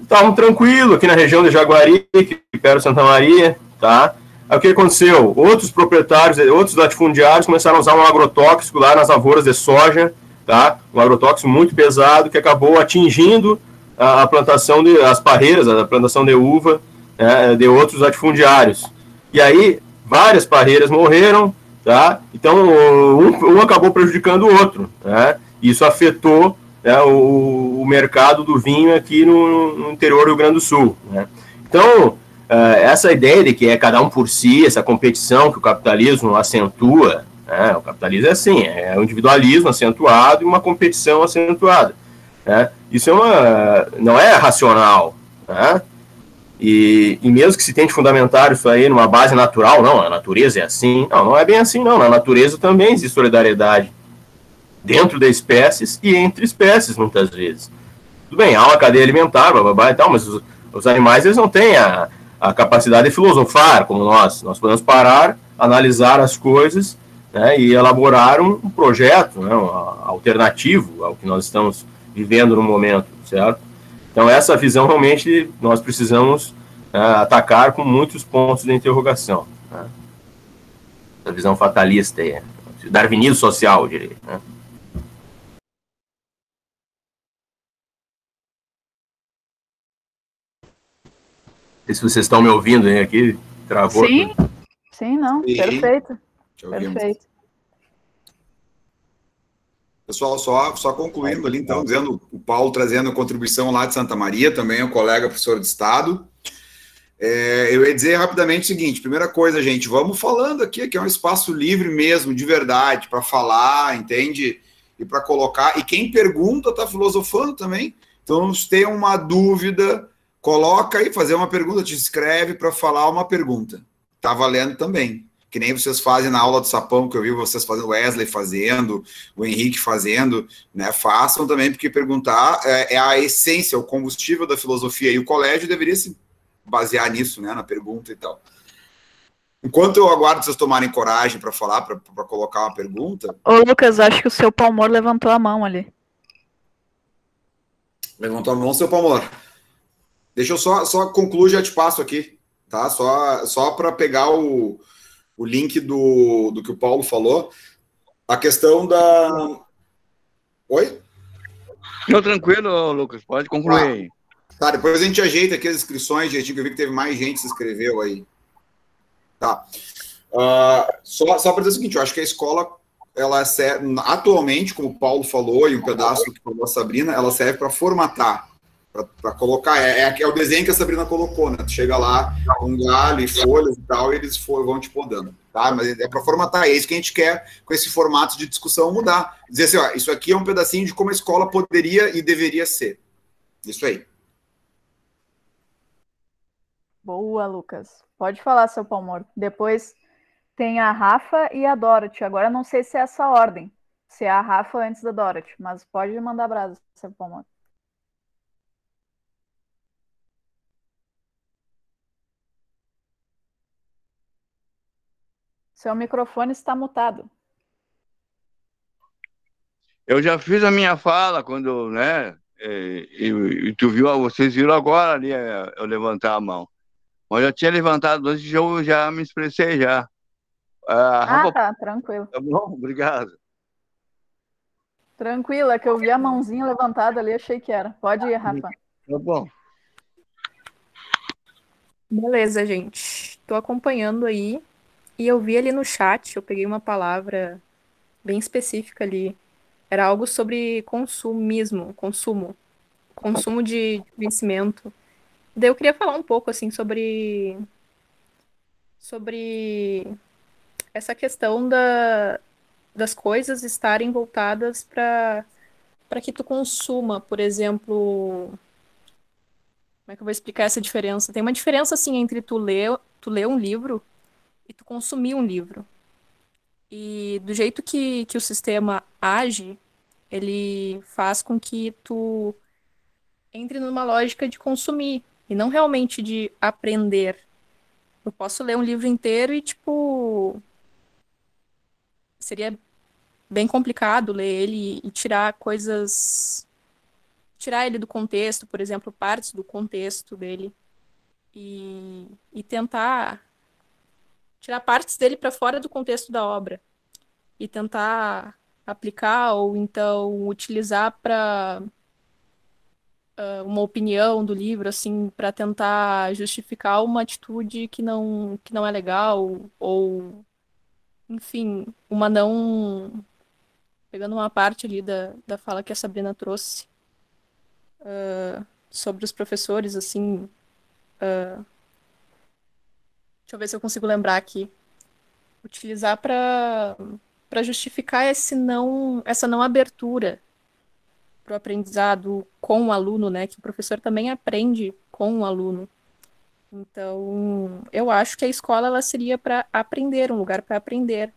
Estavam tranquilo aqui na região de Jaguari, que de Santa Maria, tá? Aí o que aconteceu? Outros proprietários, outros latifundiários começaram a usar um agrotóxico lá nas lavouras de soja, tá? Um agrotóxico muito pesado que acabou atingindo a, a plantação de as parreiras, a plantação de uva né, de outros latifundiários. E aí várias parreiras morreram, tá? Então um, um acabou prejudicando o outro, né? Isso afetou né, o, o mercado do vinho aqui no, no interior do Rio Grande do Sul, né? Então Uh, essa ideia de que é cada um por si, essa competição que o capitalismo acentua, né? o capitalismo é assim, é o individualismo acentuado e uma competição acentuada. Né? Isso é uma, não é racional. Né? E, e mesmo que se tente fundamentar isso aí numa base natural, não, a natureza é assim, não, não é bem assim, não. Na natureza também existe solidariedade dentro de espécies e entre espécies, muitas vezes. tudo bem, há uma cadeia alimentar, blá, blá, blá e tal, mas os, os animais eles não têm a, a capacidade de filosofar como nós. Nós podemos parar, analisar as coisas né, e elaborar um, um projeto né, um, alternativo ao que nós estamos vivendo no momento, certo? Então, essa visão realmente nós precisamos né, atacar com muitos pontos de interrogação. Né? Essa visão fatalista, aí, darwinismo social, eu diria. Né? sei se vocês estão me ouvindo hein, aqui. Travou. Sim, sim, não. Sim. Perfeito. Perfeito. Pessoal, só, só concluindo ali, então, dizendo o Paulo trazendo a contribuição lá de Santa Maria, também é um colega professor de Estado. É, eu ia dizer rapidamente o seguinte: primeira coisa, gente, vamos falando aqui, que é um espaço livre mesmo, de verdade, para falar, entende? E para colocar. E quem pergunta está filosofando também. Então, se tem uma dúvida, Coloca aí, fazer uma pergunta, te escreve para falar uma pergunta. Tá valendo também. Que nem vocês fazem na aula do sapão, que eu vi vocês fazendo, Wesley fazendo, o Henrique fazendo, né? Façam também, porque perguntar é, é a essência, o combustível da filosofia. E o colégio deveria se basear nisso, né? Na pergunta e tal. Enquanto eu aguardo vocês tomarem coragem para falar, para colocar uma pergunta. Ô, Lucas, acho que o seu Palmor levantou a mão ali. Levantou a mão, seu Palmor. Deixa eu só, só concluir, já te passo aqui, tá? Só, só para pegar o, o link do, do que o Paulo falou. A questão da. Oi? Não, tranquilo, Lucas, pode concluir aí. Ah, tá, depois a gente ajeita aqui as inscrições, gente, que eu vi que teve mais gente que se inscreveu aí. Tá. Uh, só só para dizer o seguinte, eu acho que a escola, ela serve, atualmente, como o Paulo falou, e um pedaço que falou a Sabrina, ela serve para formatar para colocar. É, é, é, o desenho que a Sabrina colocou, né? Tu chega lá com galho e folhas e tal, e eles for, vão te podando. Tá? Mas é para formatar, é isso que a gente quer com esse formato de discussão mudar. Dizer assim, ó, isso aqui é um pedacinho de como a escola poderia e deveria ser. Isso aí. Boa, Lucas. Pode falar, seu Palmor. Depois tem a Rafa e a Dorothy. Agora não sei se é essa ordem. Se é a Rafa antes da Dorothy, mas pode mandar brasa, seu Palmor. Seu microfone está mutado. Eu já fiz a minha fala quando, né? E, e, e tu viu, vocês viram agora ali é, eu levantar a mão. Mas eu já tinha levantado antes eu já me expressei já. Ah, Rafa... tá, tranquilo. Tá bom, obrigado. Tranquila, que eu vi a mãozinha levantada ali, achei que era. Pode ir, Rafa. Tá bom. Beleza, gente. Estou acompanhando aí e eu vi ali no chat, eu peguei uma palavra bem específica ali. Era algo sobre consumismo, consumo, consumo de vencimento. Daí eu queria falar um pouco assim sobre sobre essa questão da, das coisas estarem voltadas para para que tu consuma, por exemplo, como é que eu vou explicar essa diferença? Tem uma diferença assim entre tu ler, tu ler um livro e tu consumir um livro. E do jeito que, que o sistema age, ele faz com que tu entre numa lógica de consumir e não realmente de aprender. Eu posso ler um livro inteiro e, tipo. Seria bem complicado ler ele e tirar coisas. Tirar ele do contexto, por exemplo, partes do contexto dele. E, e tentar tirar partes dele para fora do contexto da obra e tentar aplicar ou então utilizar para uh, uma opinião do livro assim para tentar justificar uma atitude que não que não é legal ou enfim uma não pegando uma parte ali da, da fala que a Sabrina trouxe uh, sobre os professores assim uh, Deixa eu ver se eu consigo lembrar aqui. Utilizar para para justificar esse não, essa não abertura para o aprendizado com o aluno, né? Que o professor também aprende com o aluno. Então, eu acho que a escola ela seria para aprender, um lugar para aprender.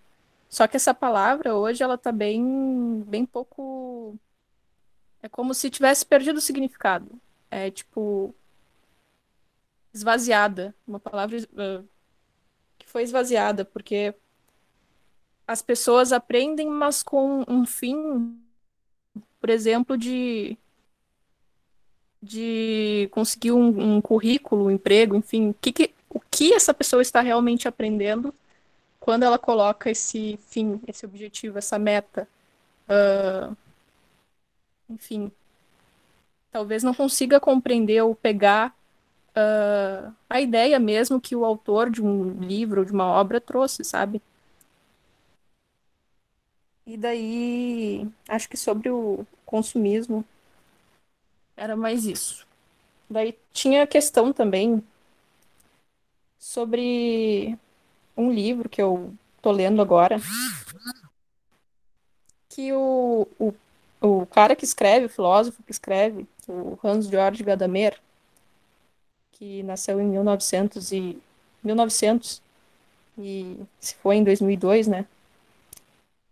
Só que essa palavra hoje ela está bem, bem pouco é como se tivesse perdido o significado. É tipo esvaziada, uma palavra que foi esvaziada, porque as pessoas aprendem, mas com um fim, por exemplo, de de conseguir um, um currículo, um emprego, enfim, o que, que, o que essa pessoa está realmente aprendendo quando ela coloca esse fim, esse objetivo, essa meta. Uh, enfim, talvez não consiga compreender ou pegar uh, a ideia mesmo que o autor de um livro de uma obra trouxe, sabe? E daí, acho que sobre o consumismo, era mais isso. Daí tinha a questão também sobre um livro que eu tô lendo agora, que o, o, o cara que escreve, o filósofo que escreve, o Hans Georg Gadamer, que nasceu em 1900 e 1900 e se foi em 2002, né?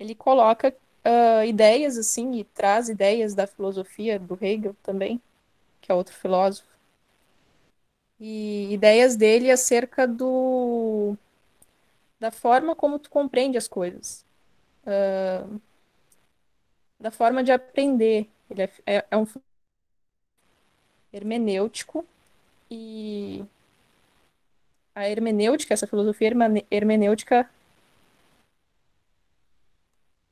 Ele coloca uh, ideias assim e traz ideias da filosofia do Hegel também, que é outro filósofo. E ideias dele acerca do da forma como tu compreende as coisas. Uh, da forma de aprender. Ele é, é, é um hermenêutico e a hermenêutica, essa filosofia hermenêutica,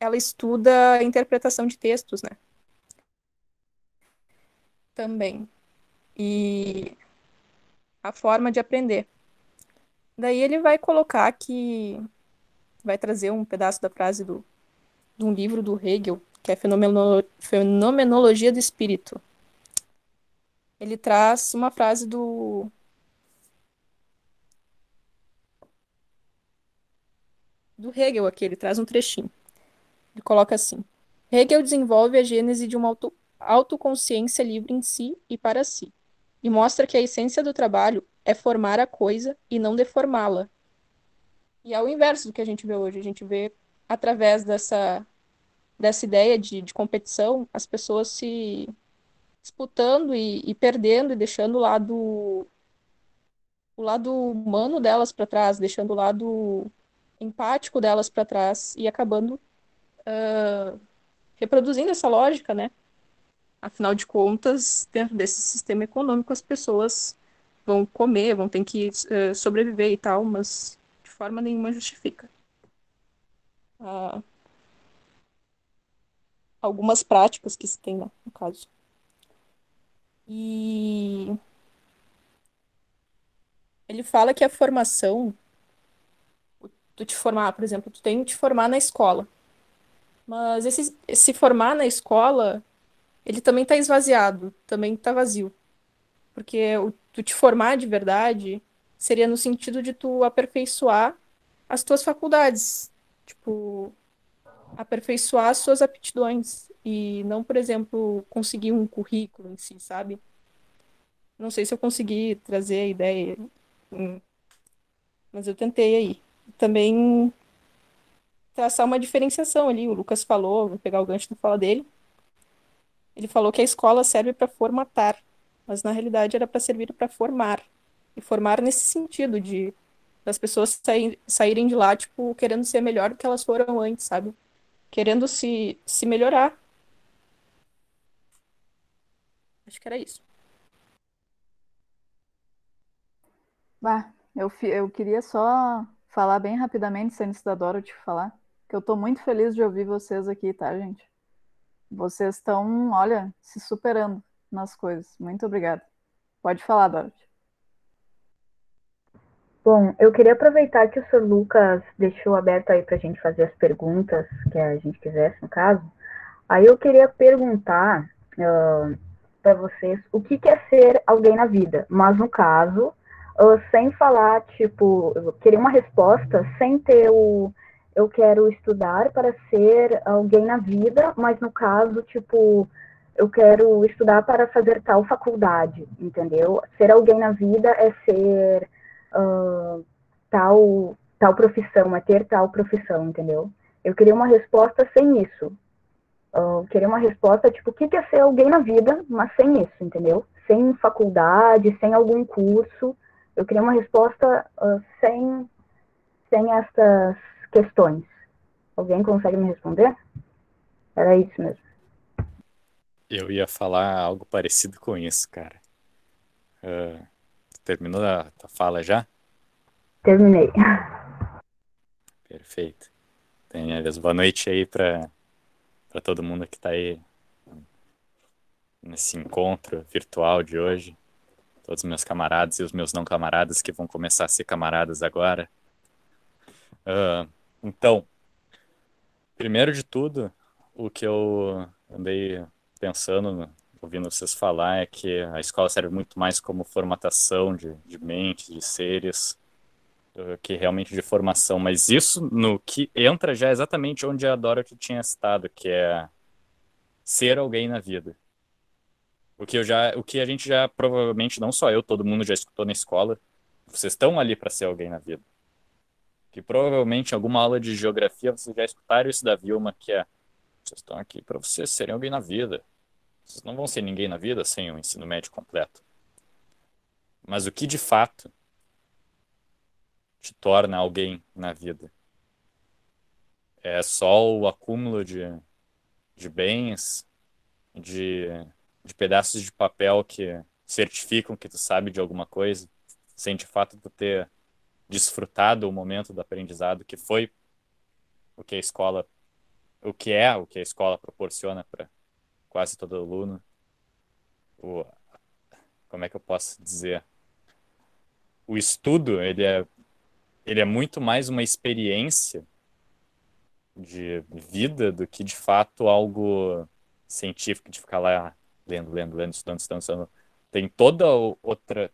ela estuda a interpretação de textos, né? Também. E a forma de aprender. Daí ele vai colocar que vai trazer um pedaço da frase do, de um livro do Hegel, que é Fenomenolo, Fenomenologia do Espírito. Ele traz uma frase do do Hegel aqui, ele traz um trechinho. Ele coloca assim: Hegel desenvolve a gênese de uma auto, autoconsciência livre em si e para si, e mostra que a essência do trabalho é formar a coisa e não deformá-la. E é o inverso do que a gente vê hoje. A gente vê, através dessa, dessa ideia de, de competição, as pessoas se disputando e, e perdendo e deixando o lado, o lado humano delas para trás, deixando o lado empático delas para trás e acabando uh, reproduzindo essa lógica, né? Afinal de contas, dentro desse sistema econômico, as pessoas vão comer, vão ter que uh, sobreviver e tal, mas de forma nenhuma justifica. Uh, algumas práticas que se tem, né, no caso. E ele fala que a formação, tu te formar, por exemplo, tu tem que te formar na escola. Mas esse, se formar na escola, ele também está esvaziado, também está vazio. Porque o tu te formar de verdade seria no sentido de tu aperfeiçoar as tuas faculdades, tipo, aperfeiçoar as suas aptidões e não, por exemplo, conseguir um currículo em si, sabe? Não sei se eu consegui trazer a ideia, hum, mas eu tentei aí. Também traçar uma diferenciação ali. O Lucas falou, vou pegar o gancho da fala dele. Ele falou que a escola serve para formatar mas na realidade era para servir para formar. E formar nesse sentido de das pessoas saírem de lá, tipo, querendo ser melhor do que elas foram antes, sabe? Querendo se, se melhorar. Acho que era isso. Bah, eu, eu queria só falar bem rapidamente, antes da Dora te falar, que eu tô muito feliz de ouvir vocês aqui, tá, gente? Vocês estão, olha, se superando nas coisas. Muito obrigada. Pode falar, Dorothy. Bom, eu queria aproveitar que o Sr. Lucas deixou aberto aí para a gente fazer as perguntas que a gente quisesse, no caso. Aí eu queria perguntar uh, para vocês o que, quer é ser alguém na vida, mas no caso, uh, sem falar, tipo, eu queria uma resposta sem ter o eu quero estudar para ser alguém na vida, mas no caso, tipo, eu quero estudar para fazer tal faculdade, entendeu? Ser alguém na vida é ser uh, tal, tal profissão, é ter tal profissão, entendeu? Eu queria uma resposta sem isso. Eu queria uma resposta, tipo, o que é ser alguém na vida, mas sem isso, entendeu? Sem faculdade, sem algum curso. Eu queria uma resposta uh, sem, sem essas questões. Alguém consegue me responder? Era isso mesmo. Eu ia falar algo parecido com isso, cara. Uh, terminou a fala já? Terminei. Perfeito. Aliás, boa noite aí para todo mundo que está aí nesse encontro virtual de hoje. Todos os meus camaradas e os meus não camaradas que vão começar a ser camaradas agora. Uh, então, primeiro de tudo, o que eu andei pensando, ouvindo vocês falar, é que a escola serve muito mais como formatação de, de mentes, de seres, que realmente de formação, mas isso no que entra já é exatamente onde a Dorothy tinha citado, que é ser alguém na vida. O que eu já, o que a gente já provavelmente não só eu, todo mundo já escutou na escola, vocês estão ali para ser alguém na vida. Que provavelmente em alguma aula de geografia vocês já escutaram isso da Vilma, que é vocês estão aqui para vocês serem alguém na vida. Vocês não vão ser ninguém na vida sem o ensino médio completo. Mas o que de fato te torna alguém na vida. É só o acúmulo de, de bens, de, de pedaços de papel que certificam que tu sabe de alguma coisa, sem de fato tu ter desfrutado o momento do aprendizado que foi o que a escola o que é o que a escola proporciona para quase todo aluno o como é que eu posso dizer o estudo ele é ele é muito mais uma experiência de vida do que de fato algo científico de ficar lá lendo, lendo, lendo, estudando, estudando, estudando. Tem toda outra.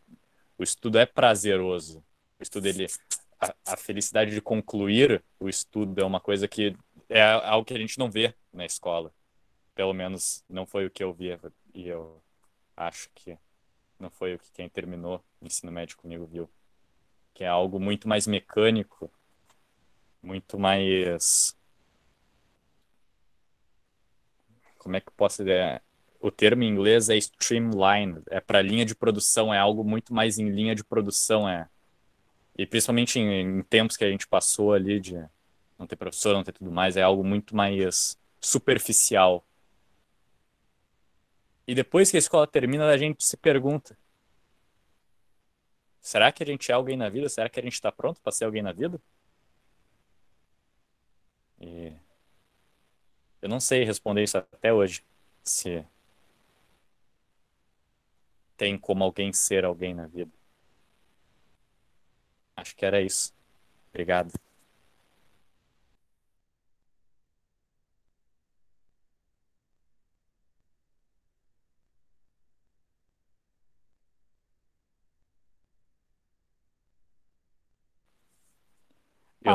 O estudo é prazeroso. O estudo ele a, a, felicidade de concluir o estudo é uma coisa que é algo que a gente não vê na escola. Pelo menos não foi o que eu vi e eu acho que não foi o que quem terminou o ensino médio comigo viu que é algo muito mais mecânico, muito mais. Como é que posso dizer? O termo em inglês é streamline, é para linha de produção, é algo muito mais em linha de produção, é. E principalmente em, em tempos que a gente passou ali de não ter professor, não ter tudo mais, é algo muito mais superficial. E depois que a escola termina, a gente se pergunta: Será que a gente é alguém na vida? Será que a gente está pronto para ser alguém na vida? E eu não sei responder isso até hoje. Se tem como alguém ser alguém na vida. Acho que era isso. Obrigado.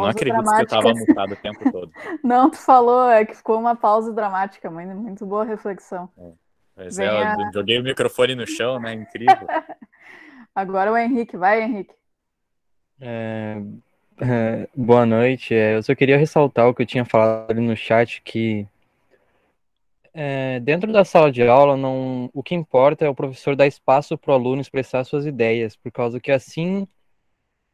Eu não acredito dramática. que eu estava mutado o tempo todo. Não, tu falou, é que ficou uma pausa dramática, muito, muito boa reflexão. É. Pois é, eu joguei o microfone no chão, né? Incrível. Agora o Henrique, vai, Henrique. É, é, boa noite. É, eu só queria ressaltar o que eu tinha falado ali no chat, que é, dentro da sala de aula, não, o que importa é o professor dar espaço para o aluno expressar suas ideias, por causa que assim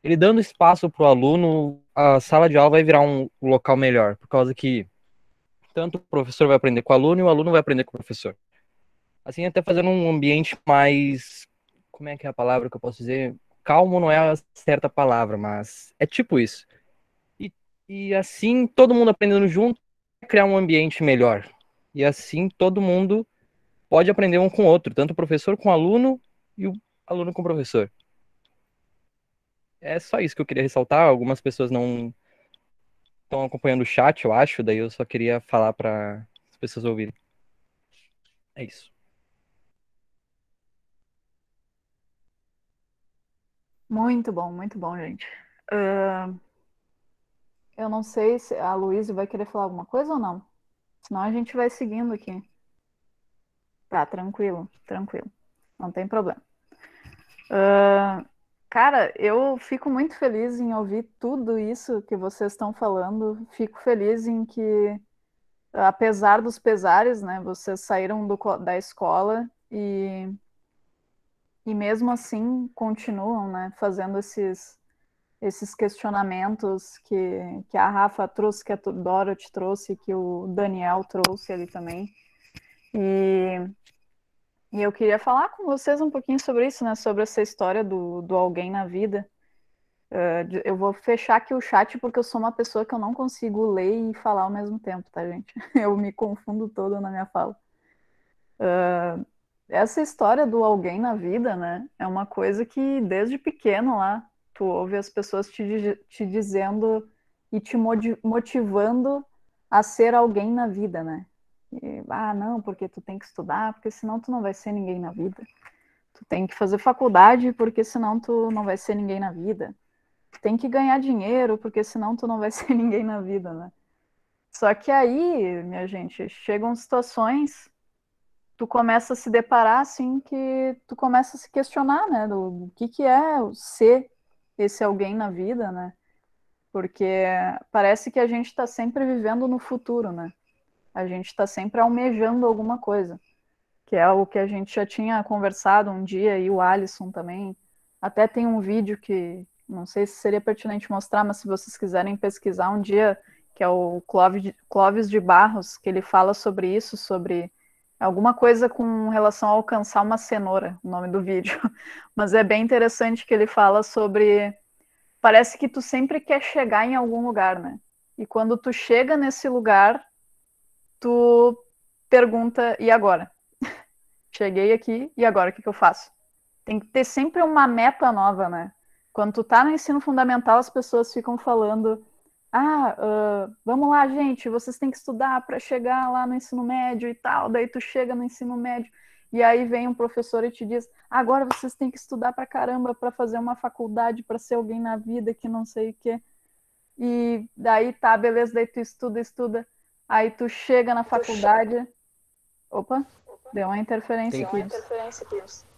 ele dando espaço para o aluno, a sala de aula vai virar um local melhor, por causa que tanto o professor vai aprender com o aluno e o aluno vai aprender com o professor. Assim, até fazendo um ambiente mais. Como é que é a palavra que eu posso dizer? Calmo não é a certa palavra, mas é tipo isso. E, e assim, todo mundo aprendendo junto, criar um ambiente melhor. E assim, todo mundo pode aprender um com o outro, tanto o professor com o aluno e o aluno com o professor é só isso que eu queria ressaltar. Algumas pessoas não estão acompanhando o chat, eu acho, daí eu só queria falar para as pessoas ouvirem. É isso. Muito bom, muito bom, gente. Uh, eu não sei se a Luísa vai querer falar alguma coisa ou não. Senão a gente vai seguindo aqui. Tá, tranquilo, tranquilo. Não tem problema. Uh, Cara, eu fico muito feliz em ouvir tudo isso que vocês estão falando. Fico feliz em que apesar dos pesares, né? Vocês saíram do, da escola e, e mesmo assim continuam, né? Fazendo esses, esses questionamentos que, que a Rafa trouxe, que a Dorothy trouxe, que o Daniel trouxe ali também. E, e eu queria falar com vocês um pouquinho sobre isso, né? Sobre essa história do, do alguém na vida. Uh, eu vou fechar aqui o chat porque eu sou uma pessoa que eu não consigo ler e falar ao mesmo tempo, tá, gente? Eu me confundo toda na minha fala. Uh, essa história do alguém na vida, né? É uma coisa que desde pequeno lá tu ouve as pessoas te, te dizendo e te motivando a ser alguém na vida, né? Ah, não, porque tu tem que estudar, porque senão tu não vai ser ninguém na vida. Tu tem que fazer faculdade, porque senão tu não vai ser ninguém na vida tem que ganhar dinheiro, porque senão tu não vai ser ninguém na vida, né? Só que aí, minha gente, chegam situações, tu começa a se deparar assim que tu começa a se questionar, né, do, do que que é ser esse alguém na vida, né? Porque parece que a gente está sempre vivendo no futuro, né? A gente está sempre almejando alguma coisa, que é o que a gente já tinha conversado um dia e o Alisson também. Até tem um vídeo que, não sei se seria pertinente mostrar, mas se vocês quiserem pesquisar um dia, que é o Clóvis de Barros, que ele fala sobre isso, sobre alguma coisa com relação a alcançar uma cenoura, o nome do vídeo. Mas é bem interessante que ele fala sobre. Parece que tu sempre quer chegar em algum lugar, né? E quando tu chega nesse lugar, tu pergunta: e agora? Cheguei aqui, e agora o que, que eu faço? Tem que ter sempre uma meta nova, né? Quando tu tá no ensino fundamental, as pessoas ficam falando: ah, uh, vamos lá, gente, vocês têm que estudar para chegar lá no ensino médio e tal. Daí tu chega no ensino médio e aí vem um professor e te diz: agora vocês têm que estudar para caramba para fazer uma faculdade, para ser alguém na vida que não sei o quê. E daí tá, beleza, daí tu estuda, estuda. Aí tu chega na faculdade. Opa, deu uma interferência aqui.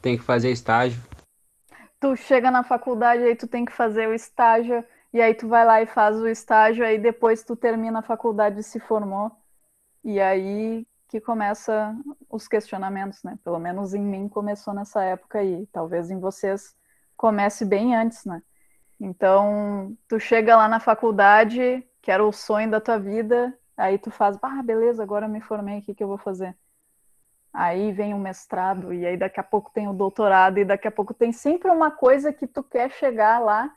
Tem que fazer estágio tu chega na faculdade, aí tu tem que fazer o estágio, e aí tu vai lá e faz o estágio, aí depois tu termina a faculdade e se formou. E aí que começa os questionamentos, né? Pelo menos em mim começou nessa época aí, talvez em vocês comece bem antes, né? Então, tu chega lá na faculdade, que era o sonho da tua vida, aí tu faz, ah, beleza, agora me formei, o que, que eu vou fazer? aí vem o mestrado, e aí daqui a pouco tem o doutorado, e daqui a pouco tem sempre uma coisa que tu quer chegar lá,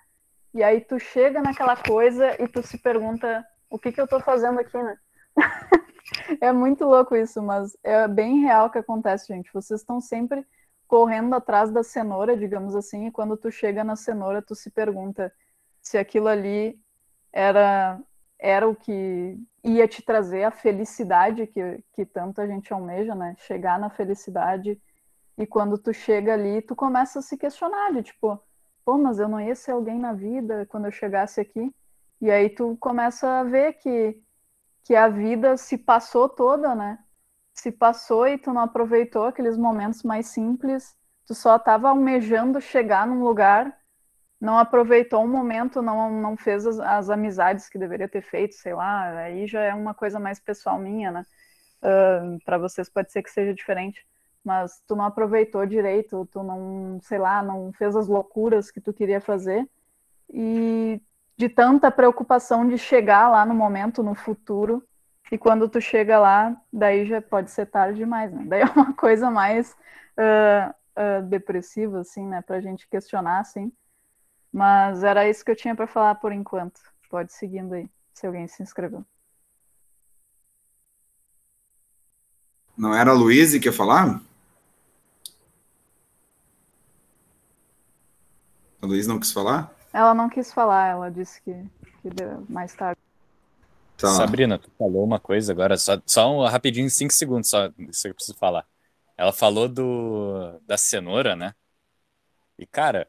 e aí tu chega naquela coisa e tu se pergunta, o que que eu tô fazendo aqui, né? é muito louco isso, mas é bem real que acontece, gente. Vocês estão sempre correndo atrás da cenoura, digamos assim, e quando tu chega na cenoura, tu se pergunta se aquilo ali era era o que ia te trazer a felicidade que, que tanto a gente almeja, né? Chegar na felicidade. E quando tu chega ali, tu começa a se questionar, de tipo, pô, mas eu não ia ser alguém na vida quando eu chegasse aqui. E aí tu começa a ver que, que a vida se passou toda, né? Se passou e tu não aproveitou aqueles momentos mais simples, tu só estava almejando chegar num lugar não aproveitou um momento, não, não fez as, as, amizades que deveria ter feito, sei lá, aí já é uma coisa mais pessoal minha, né? Uh, para vocês pode ser que seja diferente, mas tu não aproveitou direito, tu não, sei lá, não fez as loucuras que tu queria fazer e de tanta preocupação de chegar lá no momento, no futuro, e quando tu chega lá, daí já pode ser tarde demais, né? Daí é uma coisa mais uh, uh, depressiva, assim, né? Pra gente questionar, assim. Mas era isso que eu tinha para falar por enquanto. Pode seguindo aí, se alguém se inscreveu. Não era a Luísa que ia falar? A Luísa não quis falar? Ela não quis falar, ela disse que, que mais tarde. Tá. Sabrina, tu falou uma coisa agora, só, só um rapidinho, cinco segundos, só isso que eu preciso falar. Ela falou do da cenoura, né? E, cara,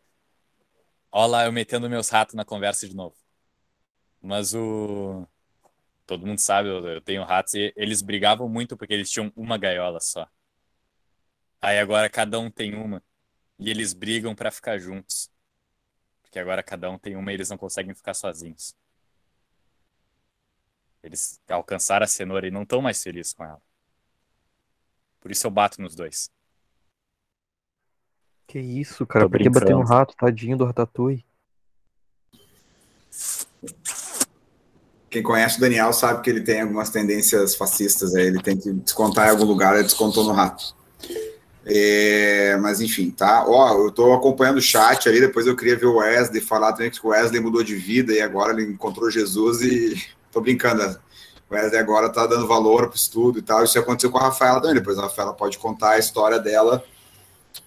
Olha lá, eu metendo meus ratos na conversa de novo. Mas o. Todo mundo sabe, eu, tenho ratos e eles brigavam muito porque eles tinham uma gaiola só. Aí agora cada um tem uma. E eles brigam para ficar juntos. Porque agora cada um tem uma e eles não conseguem ficar sozinhos. Eles alcançaram a cenoura e não estão mais felizes com ela. Por isso eu bato nos dois. Que isso, cara? Por que bater no rato? Tadinho do Ratatouille. Quem conhece o Daniel sabe que ele tem algumas tendências fascistas. Aí ele tem que descontar em algum lugar, ele descontou no rato. É, mas enfim, tá? Ó, eu tô acompanhando o chat ali, depois eu queria ver o Wesley falar também que o Wesley mudou de vida e agora ele encontrou Jesus e tô brincando. O Wesley agora tá dando valor pro estudo e tal. Isso aconteceu com a Rafaela também. Depois a Rafaela pode contar a história dela,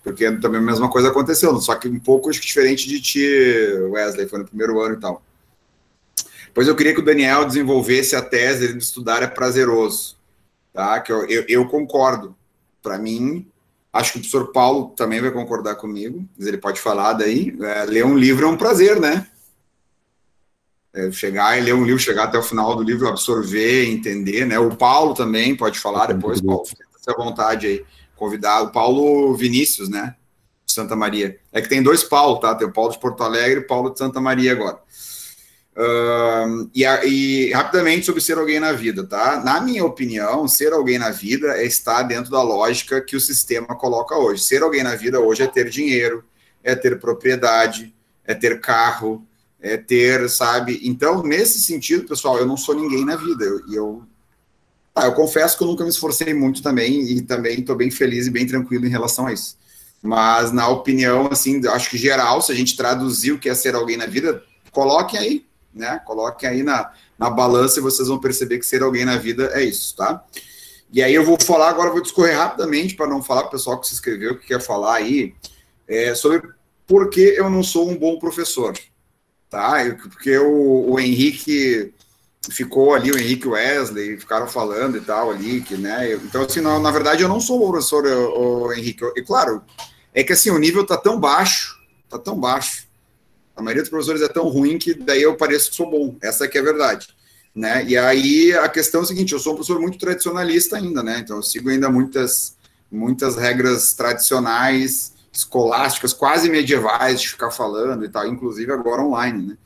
porque também a mesma coisa aconteceu, só que um pouco diferente de ti, Wesley, foi no primeiro ano e tal. Pois eu queria que o Daniel desenvolvesse a tese de estudar é prazeroso, tá? Que eu, eu, eu concordo. Para mim, Acho que o professor Paulo também vai concordar comigo, mas ele pode falar daí. É, ler um livro é um prazer, né? É, chegar e ler um livro, chegar até o final do livro, absorver, entender, né? O Paulo também pode falar depois, Paulo, fica à vontade aí. Convidar o Paulo Vinícius, né? De Santa Maria. É que tem dois Paulo, tá? Tem o Paulo de Porto Alegre e o Paulo de Santa Maria agora. E, e, rapidamente sobre ser alguém na vida, tá? Na minha opinião, ser alguém na vida é estar dentro da lógica que o sistema coloca hoje. Ser alguém na vida hoje é ter dinheiro, é ter propriedade, é ter carro, é ter, sabe? Então, nesse sentido, pessoal, eu não sou ninguém na vida. E eu, eu, tá, eu confesso que eu nunca me esforcei muito também e também estou bem feliz e bem tranquilo em relação a isso. Mas, na opinião, assim, acho que geral, se a gente traduzir o que é ser alguém na vida, coloquem aí né? Coloquem aí na, na balança e vocês vão perceber que ser alguém na vida é isso, tá? E aí eu vou falar agora, vou discorrer rapidamente para não falar para o pessoal que se inscreveu, que quer falar aí, é, sobre por que eu não sou um bom professor, tá? Porque o, o Henrique ficou ali, o Henrique Wesley, ficaram falando e tal ali, que, né? Então, assim, na, na verdade, eu não sou bom professor, o, o Henrique. E claro, é que assim, o nível tá tão baixo, tá tão baixo, a maioria dos professores é tão ruim que daí eu pareço que sou bom. Essa é que é a verdade. Né? E aí a questão é a seguinte: eu sou um professor muito tradicionalista ainda, né? Então eu sigo ainda muitas, muitas regras tradicionais, escolásticas, quase medievais de ficar falando e tal, inclusive agora online, né?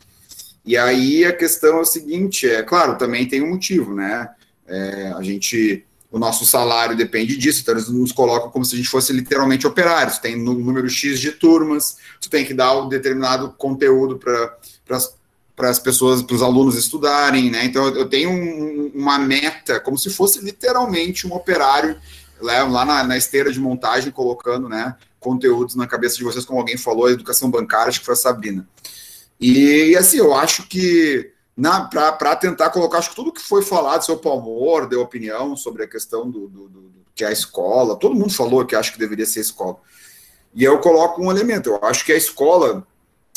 E aí a questão é o seguinte: é claro, também tem um motivo, né? É, a gente o nosso salário depende disso, então eles nos colocam como se a gente fosse literalmente operários, tem um número X de turmas, tu tem que dar um determinado conteúdo para as pessoas, para os alunos estudarem, né? Então eu tenho um, uma meta, como se fosse literalmente um operário lá, lá na, na, esteira de montagem, colocando né, conteúdos na cabeça de vocês, como alguém falou, educação bancária, acho que foi a Sabrina. E, assim, eu acho que para tentar colocar, acho que tudo que foi falado, seu Palmor deu opinião sobre a questão do, do, do, que é a escola, todo mundo falou que acho que deveria ser escola. E eu coloco um elemento, eu acho que a escola,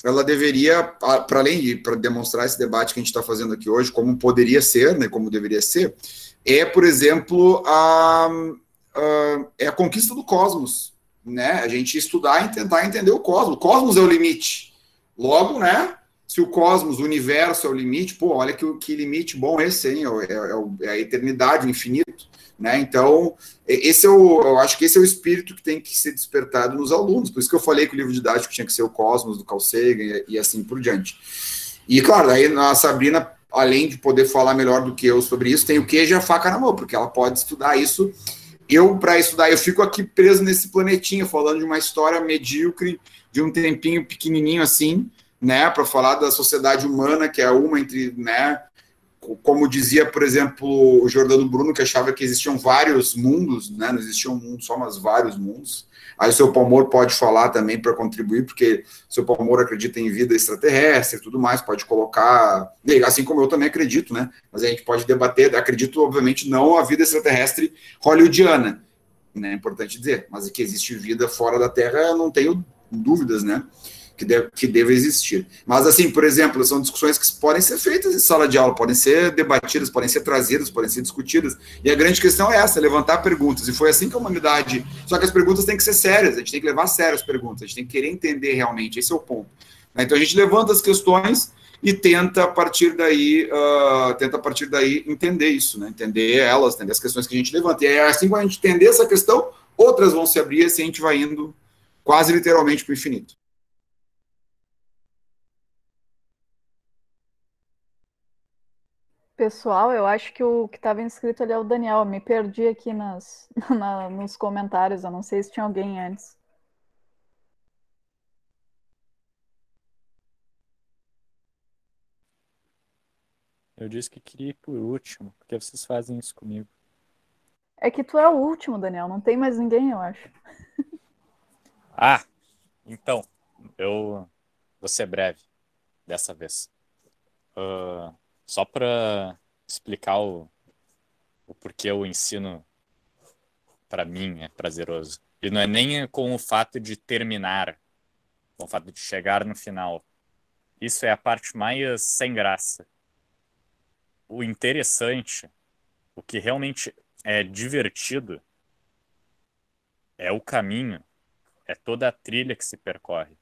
ela deveria, para além de para demonstrar esse debate que a gente está fazendo aqui hoje, como poderia ser, né, como deveria ser, é, por exemplo, a, a, é a conquista do cosmos, né? A gente estudar e tentar entender o cosmos. O cosmos é o limite. Logo, né? se o cosmos, o universo é o limite, pô, olha que, que limite bom esse, hein? É, é, é, a eternidade, o infinito, né? Então, esse é o, eu acho que esse é o espírito que tem que ser despertado nos alunos, por isso que eu falei que o livro didático tinha que ser o Cosmos, do Carl Sagan e, e assim por diante. E, claro, aí a Sabrina, além de poder falar melhor do que eu sobre isso, tem o queijo e a faca na mão, porque ela pode estudar isso eu, para estudar, eu fico aqui preso nesse planetinha, falando de uma história medíocre, de um tempinho pequenininho assim, né, para falar da sociedade humana, que é uma entre, né, como dizia, por exemplo, o Jordano Bruno, que achava que existiam vários mundos, né, não existia um mundo só, mas vários mundos. Aí o seu Palmor pode falar também para contribuir, porque o seu Palmor acredita em vida extraterrestre e tudo mais, pode colocar, assim como eu também acredito, né, mas a gente pode debater, acredito, obviamente, não a vida extraterrestre hollywoodiana, né, é importante dizer, mas que existe vida fora da Terra, não tenho dúvidas, né, que deve, que deve existir. Mas, assim, por exemplo, são discussões que podem ser feitas em sala de aula, podem ser debatidas, podem ser trazidas, podem ser discutidas. E a grande questão é essa: levantar perguntas. E foi assim que a humanidade. Só que as perguntas têm que ser sérias, a gente tem que levar a sério as perguntas, a gente tem que querer entender realmente. Esse é o ponto. Então, a gente levanta as questões e tenta a partir daí uh, tenta a partir daí entender isso, né? Entender elas, entender as questões que a gente levanta. E é assim quando a gente entender essa questão, outras vão se abrir e assim a gente vai indo quase literalmente para o infinito. Pessoal, eu acho que o que estava inscrito ali é o Daniel. Eu me perdi aqui nas, na, nos comentários. Eu não sei se tinha alguém antes. Eu disse que queria ir por último, porque vocês fazem isso comigo. É que tu é o último, Daniel. Não tem mais ninguém, eu acho. Ah, então, eu vou ser breve dessa vez. Uh, só para explicar o, o porquê o ensino, para mim, é prazeroso. E não é nem com o fato de terminar, com o fato de chegar no final. Isso é a parte mais sem graça. O interessante, o que realmente é divertido, é o caminho, é toda a trilha que se percorre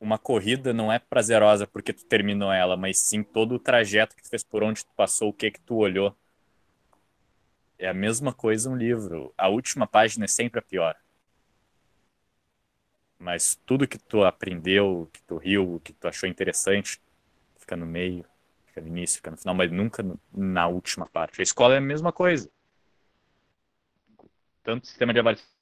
uma corrida não é prazerosa porque tu terminou ela, mas sim todo o trajeto que tu fez por onde tu passou, o que que tu olhou. É a mesma coisa um livro. A última página é sempre a pior. Mas tudo que tu aprendeu, que tu riu, que tu achou interessante, fica no meio, fica no início, fica no final, mas nunca na última parte. A escola é a mesma coisa. Tanto sistema de avaliação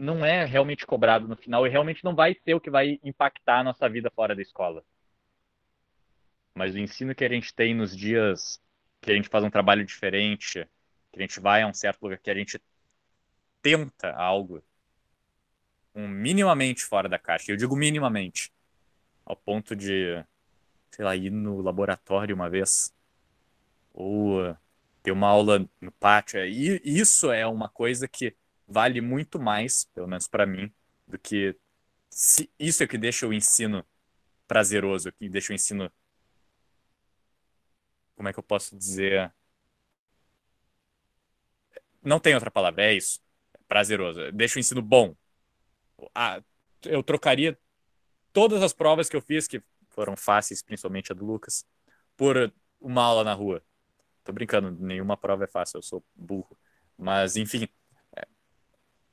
não é realmente cobrado no final e realmente não vai ser o que vai impactar a nossa vida fora da escola. Mas o ensino que a gente tem nos dias que a gente faz um trabalho diferente, que a gente vai a um certo lugar, que a gente tenta algo um minimamente fora da caixa. Eu digo minimamente, ao ponto de, sei lá, ir no laboratório uma vez ou ter uma aula no pátio. E isso é uma coisa que vale muito mais, pelo menos para mim, do que se isso é que deixa o ensino prazeroso, que deixa o ensino como é que eu posso dizer? Não tem outra palavra, é isso. prazeroso. Deixa o ensino bom. Ah, eu trocaria todas as provas que eu fiz, que foram fáceis, principalmente a do Lucas, por uma aula na rua. Tô brincando, nenhuma prova é fácil, eu sou burro. Mas, enfim,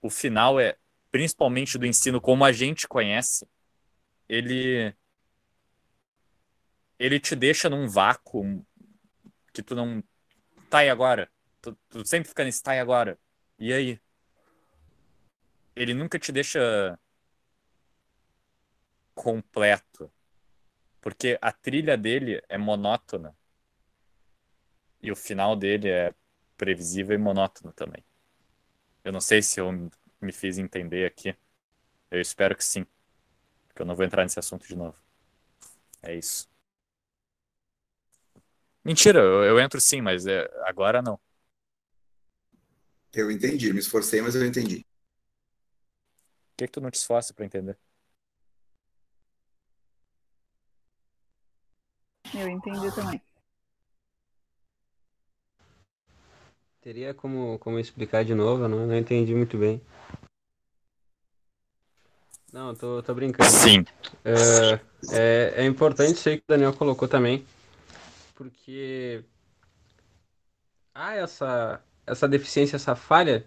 o final é, principalmente do ensino como a gente conhece, ele ele te deixa num vácuo que tu não tá aí agora. Tu, tu sempre fica nesse tá aí agora. E aí? Ele nunca te deixa completo. Porque a trilha dele é monótona. E o final dele é previsível e monótono também. Eu não sei se eu me fiz entender aqui. Eu espero que sim. Porque eu não vou entrar nesse assunto de novo. É isso. Mentira, eu, eu entro sim, mas é, agora não. Eu entendi, me esforcei, mas eu entendi. Por que, que tu não te esforça para entender? Eu entendi também. Teria como, como explicar de novo? Eu não, não entendi muito bem. Não, tô, tô brincando. Sim. É, é, é importante isso aí que o Daniel colocou também, porque há essa, essa deficiência, essa falha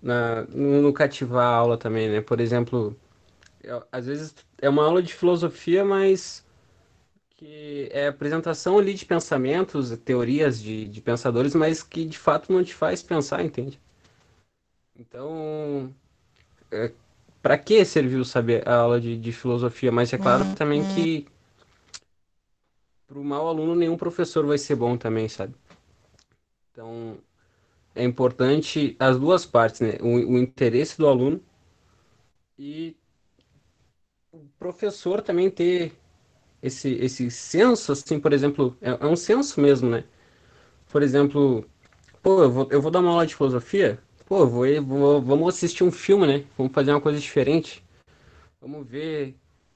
na, no, no cativar a aula também, né? Por exemplo, eu, às vezes é uma aula de filosofia, mas que é apresentação ali de pensamentos, teorias de, de pensadores, mas que de fato não te faz pensar, entende? Então, é, para que serviu saber a aula de, de filosofia? Mas é claro uhum. também que para o mau aluno nenhum professor vai ser bom também, sabe? Então, é importante as duas partes, né? O, o interesse do aluno e o professor também ter esse, esse senso, assim, por exemplo, é, é um senso mesmo, né? Por exemplo, pô, eu vou, eu vou dar uma aula de filosofia, pô, vou, vou, vamos assistir um filme, né? Vamos fazer uma coisa diferente. Vamos ver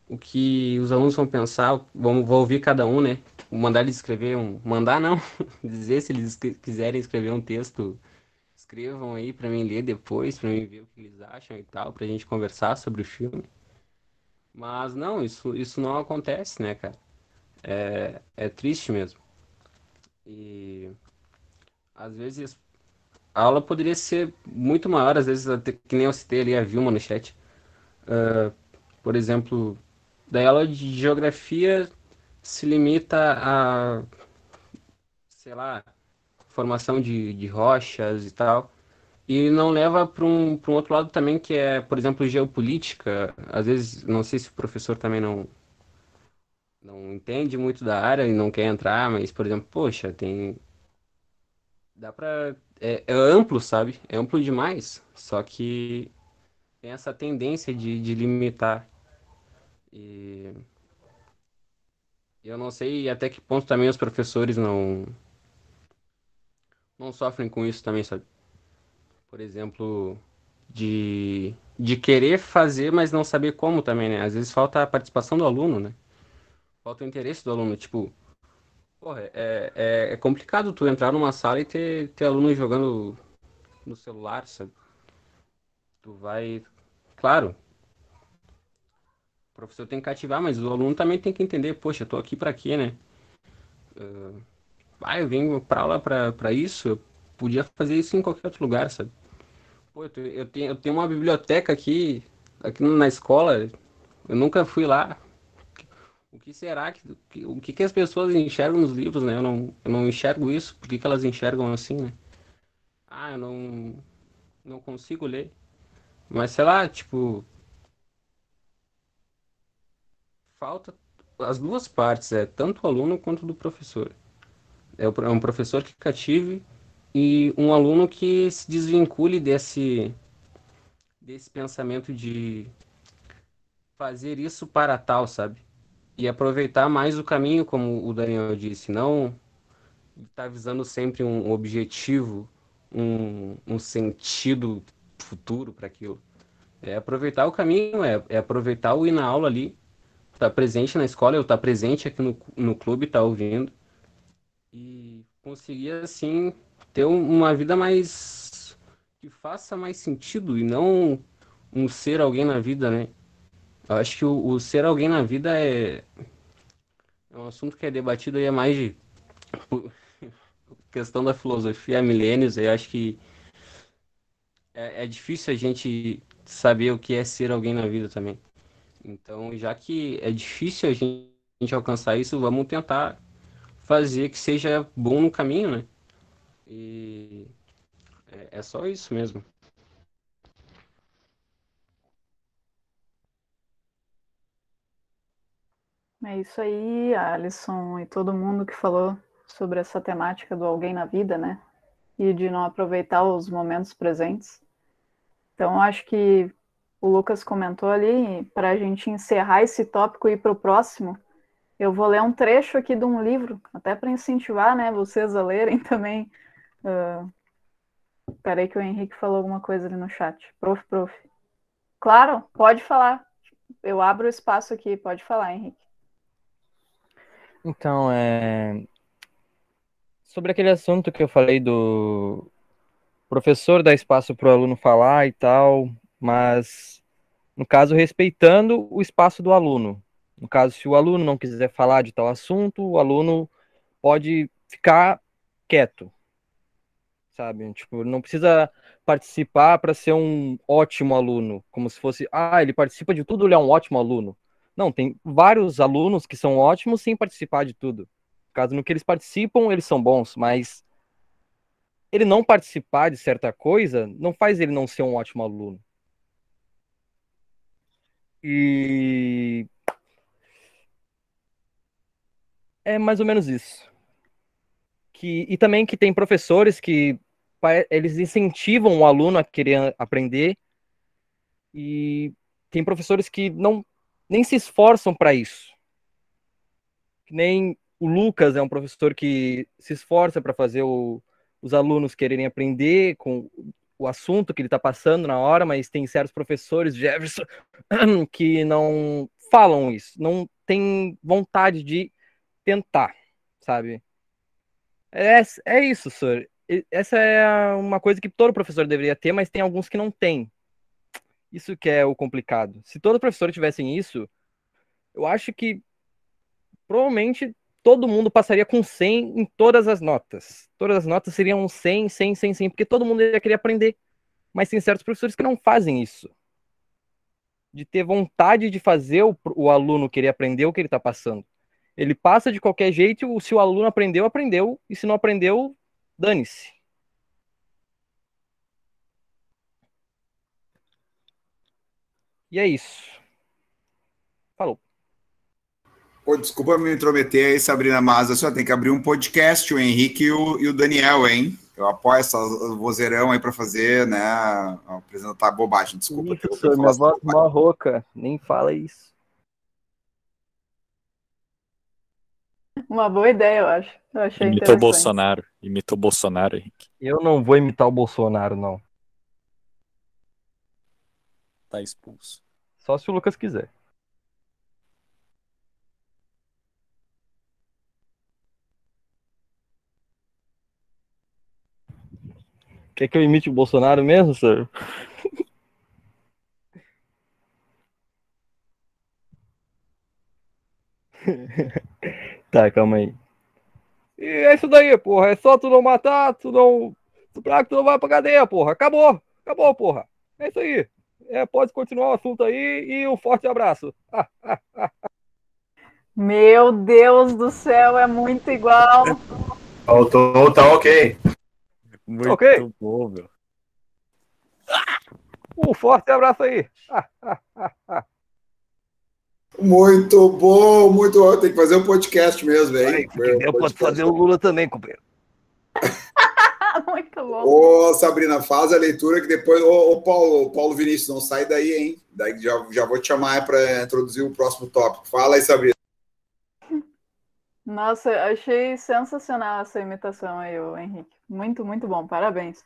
o que os alunos vão pensar, vamos, vou ouvir cada um, né? Mandar eles escrever um. Mandar não, dizer se eles quiserem escrever um texto, escrevam aí para mim ler depois, para mim ver o que eles acham e tal, pra gente conversar sobre o filme. Mas não, isso, isso não acontece, né, cara? É, é triste mesmo. E às vezes a aula poderia ser muito maior, às vezes, até, que nem eu citei ali a Vilma no chat. Uh, por exemplo, da aula de geografia se limita a, sei lá, formação de, de rochas e tal. E não leva para um, um outro lado também, que é, por exemplo, geopolítica. Às vezes, não sei se o professor também não, não entende muito da área e não quer entrar, mas, por exemplo, poxa, tem. Dá pra. É, é amplo, sabe? É amplo demais. Só que tem essa tendência de, de limitar. E eu não sei até que ponto também os professores não não sofrem com isso também, sabe? Por exemplo, de, de querer fazer, mas não saber como também, né? Às vezes falta a participação do aluno, né? Falta o interesse do aluno, tipo, porra, é, é, é complicado tu entrar numa sala e ter, ter aluno jogando no celular, sabe? Tu vai, claro, o professor tem que cativar, mas o aluno também tem que entender, poxa, eu tô aqui para quê, né? Uh, ah, eu vim para aula para isso, eu podia fazer isso em qualquer outro lugar, sabe? Pô, eu tenho, eu tenho, eu tenho uma biblioteca aqui, aqui na escola, eu nunca fui lá. O que será que, o que, que as pessoas enxergam nos livros, né? Eu não, eu não enxergo isso, por que, que elas enxergam assim, né? Ah, eu não, não consigo ler. Mas sei lá, tipo, falta as duas partes, é tanto o aluno quanto do professor. É, é um professor que cative e um aluno que se desvincule desse, desse pensamento de fazer isso para tal, sabe? E aproveitar mais o caminho, como o Daniel disse, não estar tá visando sempre um objetivo, um, um sentido futuro para aquilo. É aproveitar o caminho, é, é aproveitar o ir na aula ali estar tá presente na escola, eu estar tá presente aqui no, no clube, estar tá ouvindo. E conseguir, assim, ter uma vida mais. que faça mais sentido e não um ser alguém na vida, né? Eu acho que o, o ser alguém na vida é. É um assunto que é debatido aí há mais de. questão da filosofia há milênios, eu acho que é, é difícil a gente saber o que é ser alguém na vida também. Então, já que é difícil a gente alcançar isso, vamos tentar fazer que seja bom no caminho, né? E é, é só isso mesmo. É isso aí, Alisson e todo mundo que falou sobre essa temática do alguém na vida, né? E de não aproveitar os momentos presentes. Então, acho que o Lucas comentou ali, para a gente encerrar esse tópico e ir para o próximo, eu vou ler um trecho aqui de um livro, até para incentivar né, vocês a lerem também. Uh, peraí que o Henrique falou alguma coisa ali no chat. Prof, prof. Claro, pode falar. Eu abro o espaço aqui, pode falar, Henrique. Então, é... sobre aquele assunto que eu falei do professor dar espaço para o aluno falar e tal, mas no caso respeitando o espaço do aluno. No caso, se o aluno não quiser falar de tal assunto, o aluno pode ficar quieto, sabe? Tipo, não precisa participar para ser um ótimo aluno, como se fosse, ah, ele participa de tudo, ele é um ótimo aluno. Não, tem vários alunos que são ótimos sem participar de tudo. Caso, no que eles participam, eles são bons, mas ele não participar de certa coisa não faz ele não ser um ótimo aluno. E é mais ou menos isso. Que, e também que tem professores que eles incentivam o aluno a querer aprender e tem professores que não nem se esforçam para isso. Nem o Lucas é um professor que se esforça para fazer o, os alunos quererem aprender com o assunto que ele está passando na hora, mas tem certos professores, Jefferson, que não falam isso, não tem vontade de tentar, sabe? É, é isso, senhor. Essa é uma coisa que todo professor deveria ter, mas tem alguns que não têm. Isso que é o complicado. Se todo professor tivessem isso, eu acho que provavelmente todo mundo passaria com 100 em todas as notas. Todas as notas seriam 100, 100, 100, 100, porque todo mundo ia querer aprender. Mas tem certos professores que não fazem isso. De ter vontade de fazer o, o aluno querer aprender o que ele está passando. Ele passa de qualquer jeito, se o aluno aprendeu, aprendeu, e se não aprendeu, dane-se. E é isso. Falou. Pô, desculpa me intrometer aí, Sabrina, mas a senhora tem que abrir um podcast, o Henrique e o, e o Daniel, hein? Eu apoio essa vozeirão aí para fazer, né? Apresentar bobagem, desculpa. Ih, professor, minha voz é uma rouca, nem fala isso. Uma boa ideia, eu acho. Eu achei Imitou o Bolsonaro. Imitou o Bolsonaro, Henrique. Eu não vou imitar o Bolsonaro, não. Tá expulso. Só se o Lucas quiser. Quer que eu imite o Bolsonaro mesmo, senhor? tá, calma aí. E é isso daí, porra. É só tu não matar, tu não. Tu pra que tu não vai pra cadeia, porra. Acabou. Acabou, porra. É isso aí. É, pode continuar o assunto aí e um forte abraço. Meu Deus do céu, é muito igual. Faltou, tá ok. Muito Ok. bom, meu. Um forte abraço aí. Muito bom, muito bom. Tem que fazer um podcast mesmo, hein? Eu posso fazer o Lula também, companheiro. muito bom. Ô, Sabrina, faz a leitura que depois. Ô, ô, Paulo, Paulo Vinícius, não sai daí, hein? Daí já, já vou te chamar para introduzir o próximo tópico. Fala aí, Sabrina. Nossa, achei sensacional essa imitação aí, o Henrique. Muito, muito bom, parabéns.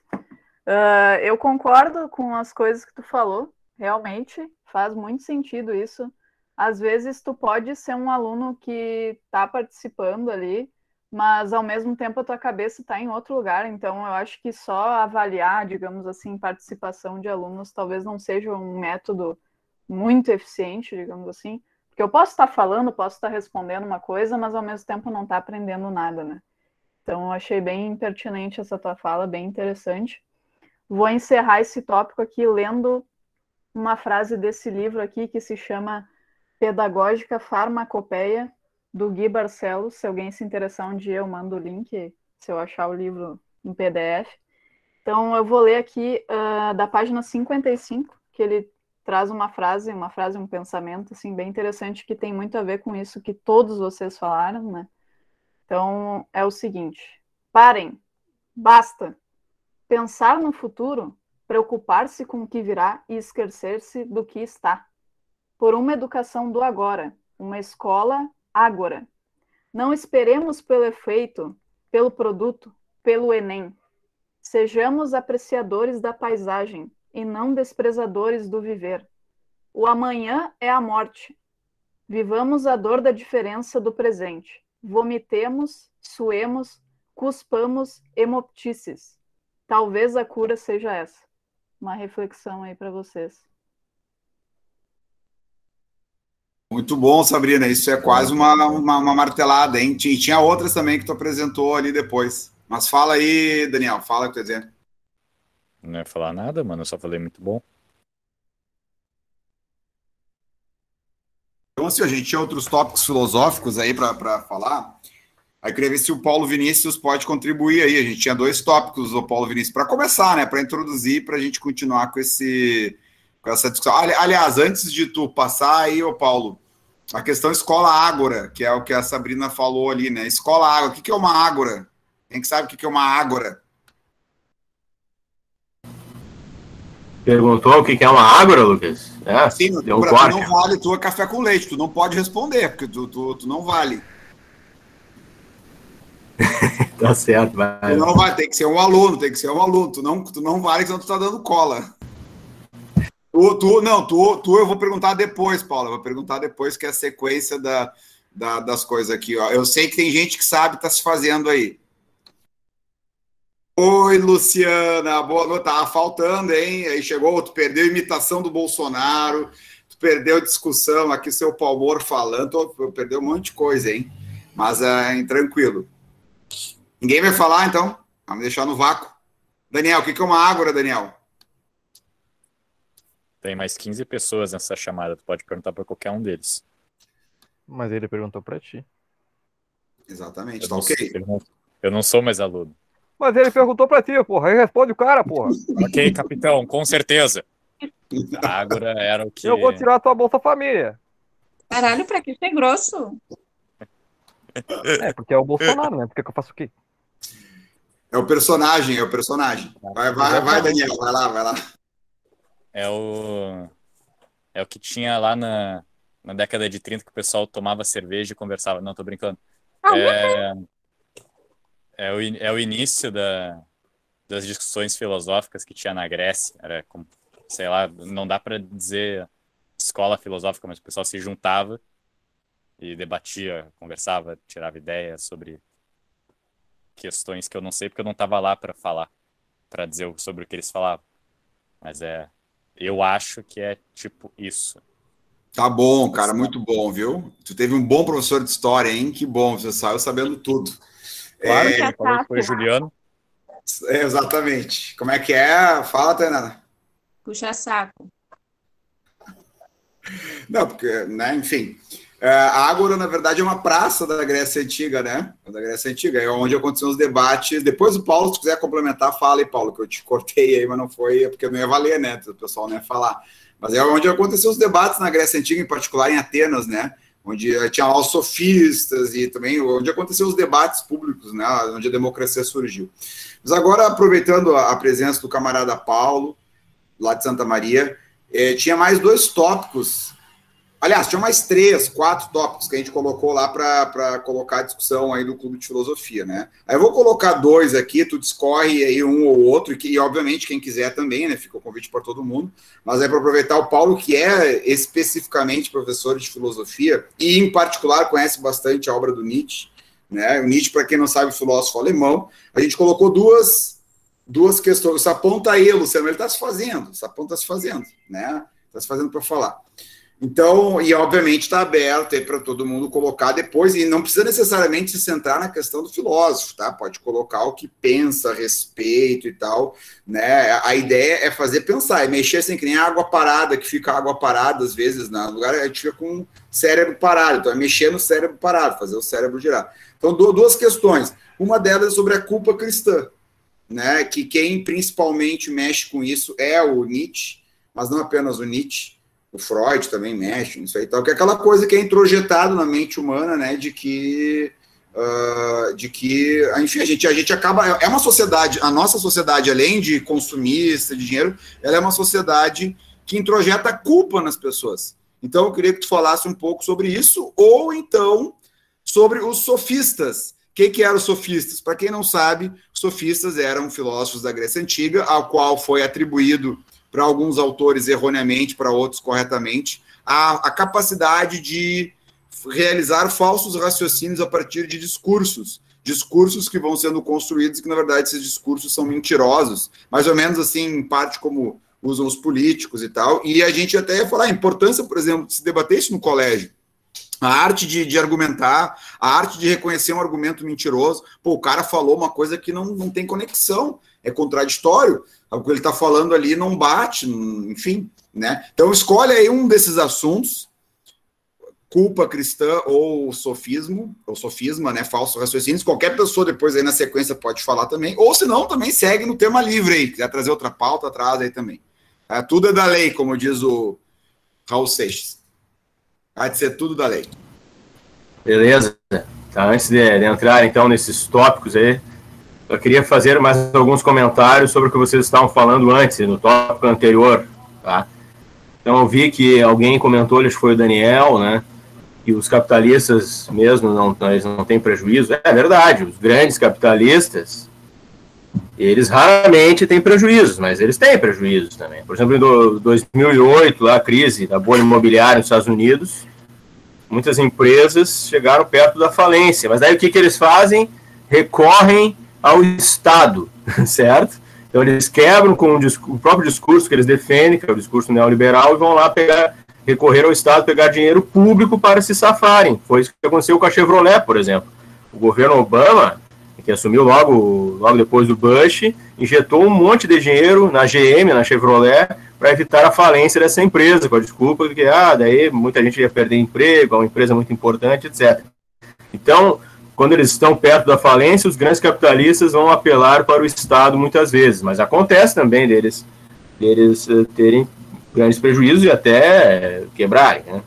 Ah, eu concordo com as coisas que tu falou, realmente faz muito sentido isso. Às vezes tu pode ser um aluno que está participando ali, mas ao mesmo tempo a tua cabeça está em outro lugar, então eu acho que só avaliar, digamos assim, participação de alunos talvez não seja um método muito eficiente, digamos assim, porque eu posso estar falando, posso estar respondendo uma coisa, mas ao mesmo tempo não estar aprendendo nada, né? Então eu achei bem pertinente essa tua fala, bem interessante. Vou encerrar esse tópico aqui lendo uma frase desse livro aqui que se chama Pedagógica Farmacopeia, do Gui Barcelos. Se alguém se interessar um dia, eu mando o link, se eu achar o livro em PDF. Então, eu vou ler aqui uh, da página 55, que ele traz uma frase, uma frase, um pensamento, assim, bem interessante, que tem muito a ver com isso que todos vocês falaram, né? Então, é o seguinte: parem, basta. Pensar no futuro, preocupar-se com o que virá e esquecer-se do que está. Por uma educação do agora, uma escola agora. Não esperemos pelo efeito, pelo produto, pelo Enem. Sejamos apreciadores da paisagem e não desprezadores do viver. O amanhã é a morte. Vivamos a dor da diferença do presente. Vomitemos, suemos, cuspamos hemoptices. Talvez a cura seja essa. Uma reflexão aí para vocês. Muito bom, Sabrina. Isso é quase uma, uma, uma martelada, hein? E tinha outras também que tu apresentou ali depois. Mas fala aí, Daniel, fala o que tu dizendo. Não ia falar nada, mano. Eu só falei muito bom. Então, assim, a gente tinha outros tópicos filosóficos aí para falar. Aí queria ver se o Paulo Vinícius pode contribuir aí. A gente tinha dois tópicos, o Paulo Vinícius, para começar, né? Para introduzir, para a gente continuar com, esse, com essa discussão. Ali- Aliás, antes de tu passar aí, ô Paulo, a questão escola ágora, que é o que a Sabrina falou ali, né? Escola ágora. O que que é uma ágora? Quem que sabe o que que é uma ágora? Perguntou o que que é uma ágora, Lucas? É, Sim, deu um tu corte. não vale tua café com leite, tu não pode responder, porque tu, tu, tu não vale. Tá certo, vai. Tu não vai, tem que ser um aluno, tem que ser um aluno. Tu não, tu não vale, senão tu tá dando cola. Tu, tu, não, tu, tu eu vou perguntar depois, Paulo. Eu vou perguntar depois, que é a sequência da, da- das coisas aqui. Ó. Eu sei que tem gente que sabe, tá se fazendo aí. Oi, Luciana, boa noite. Tava faltando, hein? Aí chegou, tu perdeu a imitação do Bolsonaro, tu perdeu a discussão aqui, seu Palmor falando, tu perdeu um monte de coisa, hein? Mas é tranquilo. Ninguém vai falar, então? Vamos deixar no vácuo. Daniel, o que é uma ágora, Daniel? Tem mais 15 pessoas nessa chamada, tu pode perguntar para qualquer um deles. Mas ele perguntou para ti. Exatamente, eu tá ok. Eu não, eu não sou mais aluno. Mas ele perguntou para ti, porra. Aí responde o cara, porra. ok, capitão, com certeza. A Ágora era o que. Eu vou tirar a tua Bolsa Família. Caralho, pra que ser grosso? É, porque é o Bolsonaro, né? Porque que eu faço o quê? É o personagem, é o personagem. Vai, vai, vai, Daniel, vai lá, vai lá. É o. É o que tinha lá na, na década de 30 que o pessoal tomava cerveja e conversava. Não, tô brincando. Ah, é, é, o, é o início da, das discussões filosóficas que tinha na Grécia. Era, como, sei lá, não dá para dizer escola filosófica, mas o pessoal se juntava e debatia, conversava, tirava ideias sobre questões que eu não sei porque eu não estava lá para falar, para dizer sobre o que eles falavam. Mas é, eu acho que é tipo isso. Tá bom, cara, muito bom, viu? Tu teve um bom professor de história, hein? Que bom, você saiu sabendo tudo. Claro, é... falou que foi Juliano. É, exatamente. Como é que é? Fala, Tainara. Puxa saco. Não, porque, né, enfim. É, a Ágora, na verdade, é uma praça da Grécia Antiga, né? Da Grécia Antiga, é onde aconteciam os debates. Depois o Paulo, se quiser complementar, fala aí, Paulo, que eu te cortei aí, mas não foi, porque não ia valer, né? O pessoal não ia falar. Mas é onde aconteciam os debates na Grécia Antiga, em particular em Atenas, né? Onde tinha lá os sofistas e também onde aconteciam os debates públicos, né? Onde a democracia surgiu. Mas agora, aproveitando a presença do camarada Paulo, lá de Santa Maria, eh, tinha mais dois tópicos Aliás, tinha mais três, quatro tópicos que a gente colocou lá para colocar a discussão aí do Clube de Filosofia, né? Aí eu vou colocar dois aqui, tu discorre aí um ou outro, e, que, e obviamente quem quiser também, né? Fica o convite para todo mundo. Mas é para aproveitar o Paulo, que é especificamente professor de filosofia, e em particular conhece bastante a obra do Nietzsche, né? O Nietzsche, para quem não sabe, filósofo alemão. A gente colocou duas, duas questões. Aponta aí, Luciano, ele está se fazendo, Sapão está se fazendo, né? Está se fazendo para falar. Então, e obviamente está aberto para todo mundo colocar depois, e não precisa necessariamente se centrar na questão do filósofo, tá? Pode colocar o que pensa a respeito e tal, né? A ideia é fazer pensar, é mexer assim, que nem água parada, que fica água parada às vezes, no né? lugar a gente fica com o cérebro parado, então é mexer no cérebro parado, fazer o cérebro girar. Então, duas questões. Uma delas é sobre a culpa cristã, né? Que quem principalmente mexe com isso é o Nietzsche, mas não apenas o Nietzsche o Freud também mexe nisso aí tal, que é aquela coisa que é introjetado na mente humana, né, de que uh, de que, enfim, a gente, a gente acaba, é uma sociedade, a nossa sociedade, além de consumista, de dinheiro, ela é uma sociedade que introjeta culpa nas pessoas. Então, eu queria que tu falasse um pouco sobre isso, ou então sobre os sofistas. O que, que eram os sofistas? Para quem não sabe, sofistas eram filósofos da Grécia Antiga, ao qual foi atribuído para alguns autores erroneamente, para outros corretamente, a, a capacidade de realizar falsos raciocínios a partir de discursos, discursos que vão sendo construídos que, na verdade, esses discursos são mentirosos, mais ou menos assim, em parte como usam os políticos e tal, e a gente até ia falar a importância, por exemplo, de se debater isso no colégio, a arte de, de, argumentar, a arte de reconhecer um argumento mentiroso. Pô, o cara falou uma coisa que não, não tem conexão, é contraditório. O que ele está falando ali não bate, enfim. Né? Então, escolhe aí um desses assuntos, culpa cristã ou sofismo, ou sofisma, né? Falso raciocínio. Qualquer pessoa depois aí na sequência pode falar também. Ou se não, também segue no tema livre aí. Quiser trazer outra pauta, traz aí também. É, tudo é da lei, como diz o Raul Seixas. Há de ser tudo da lei. Beleza. Tá, antes de, de, entrar, então, nesses tópicos aí, eu queria fazer mais alguns comentários sobre o que vocês estavam falando antes, no tópico anterior, tá? Então, eu vi que alguém comentou, acho que foi o Daniel, né, que os capitalistas mesmo não, eles não têm prejuízo. É verdade, os grandes capitalistas, eles raramente têm prejuízos, mas eles têm prejuízos também. Por exemplo, em 2008, lá, a crise da bolha imobiliária nos Estados Unidos, muitas empresas chegaram perto da falência. Mas daí o que, que eles fazem? Recorrem ao Estado, certo? Então eles quebram com o, o, próprio discurso que eles defendem, que é o discurso neoliberal, e vão lá pegar recorrer ao Estado pegar dinheiro público para se safarem. Foi isso que aconteceu com a Chevrolet, por exemplo. O governo Obama, que assumiu logo, logo depois do Bush, injetou um monte de dinheiro na GM, na Chevrolet, para evitar a falência dessa empresa, com a desculpa de que ah, daí muita gente ia perder emprego, é uma empresa muito importante, etc. Então, quando eles estão perto da falência, os grandes capitalistas vão apelar para o Estado muitas vezes, mas acontece também deles, deles uh, terem grandes prejuízos e até quebrarem, né?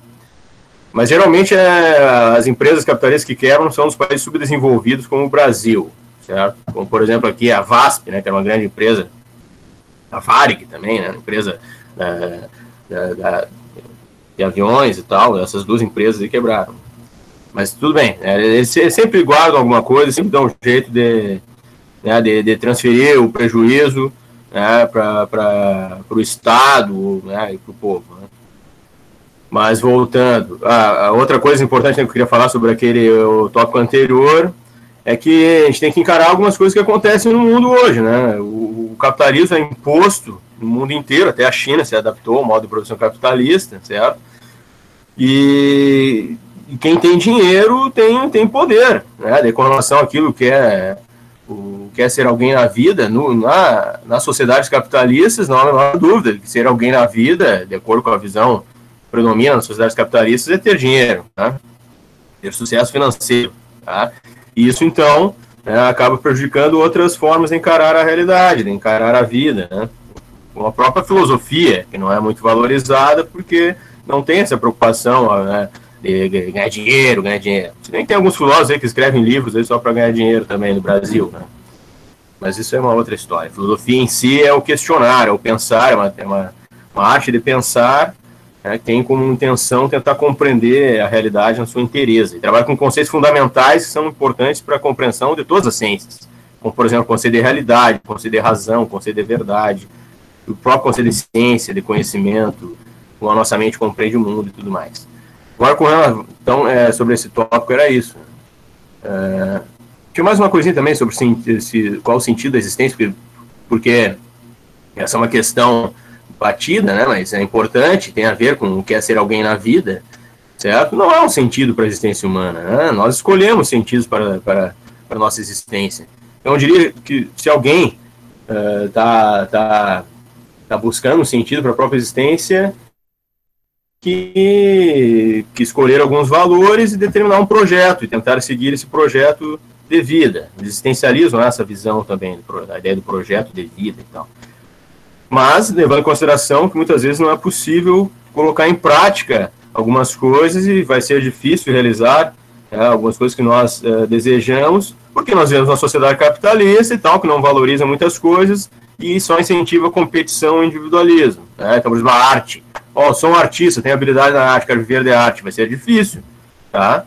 Mas geralmente é, as empresas capitalistas que quebram são os países subdesenvolvidos, como o Brasil, certo? Como, por exemplo, aqui a VASP, né, que é uma grande empresa, a Varig também, né, empresa da, da, da, de aviões e tal, essas duas empresas aí quebraram. Mas tudo bem, né, eles sempre guardam alguma coisa, sempre dão um jeito de, né, de, de transferir o prejuízo né, para o Estado né, e para o povo. Né. Mas voltando, a, a, outra coisa importante que eu queria falar sobre aquele o tópico anterior é que a gente tem que encarar algumas coisas que acontecem no mundo hoje, né? O, o capitalismo é imposto no mundo inteiro, até a China se adaptou ao modo de produção capitalista, certo? E, e quem tem dinheiro tem, tem poder, né? com relação àquilo que é o, quer ser alguém na vida, no, na, nas sociedades capitalistas, não há a menor dúvida que ser alguém na vida, de acordo com a visão que predomina nas sociedades capitalistas, é ter dinheiro, né? ter sucesso financeiro. Tá? E isso, então, né, acaba prejudicando outras formas de encarar a realidade, de encarar a vida. Né? Uma própria filosofia, que não é muito valorizada, porque não tem essa preocupação né, de ganhar dinheiro, ganhar dinheiro. Você nem tem alguns filósofos aí que escrevem livros aí só para ganhar dinheiro também no Brasil, né? Mas isso é uma outra história. A filosofia em si é o questionar, é o pensar, é uma, é uma, uma arte de pensar né, que tem como intenção tentar compreender a realidade na sua inteireza. E trabalha com conceitos fundamentais que são importantes para a compreensão de todas as ciências, como, por exemplo, o conceito de realidade, o conceito de razão, o conceito de verdade, o próprio conceito de ciência, de conhecimento, como a nossa mente compreende o mundo e tudo mais. Agora, com ela, então, é, sobre esse tópico, era isso. É, tinha mais uma coisinha também sobre se, qual o sentido da existência, porque, porque essa é uma questão batida, né, mas é importante, tem a ver com o que é ser alguém na vida, certo? Não há um sentido para a existência humana, né? nós escolhemos sentidos para, para, para a nossa existência. Então, eu diria que se alguém está uh, tá, tá buscando um sentido para a própria existência, que, que escolher alguns valores e determinar um projeto e tentar seguir esse projeto de vida. Existencialismo é essa visão também, da ideia do projeto de vida e tal. Mas, levando em consideração que muitas vezes não é possível colocar em prática algumas coisas e vai ser difícil realizar é, algumas coisas que nós é, desejamos, porque nós vivemos uma sociedade capitalista e tal, que não valoriza muitas coisas e só incentiva a competição e individualismo. Né? Então, por exemplo, a arte ó, oh, sou um artista, tenho habilidade na arte, quero viver de arte, vai ser difícil, tá?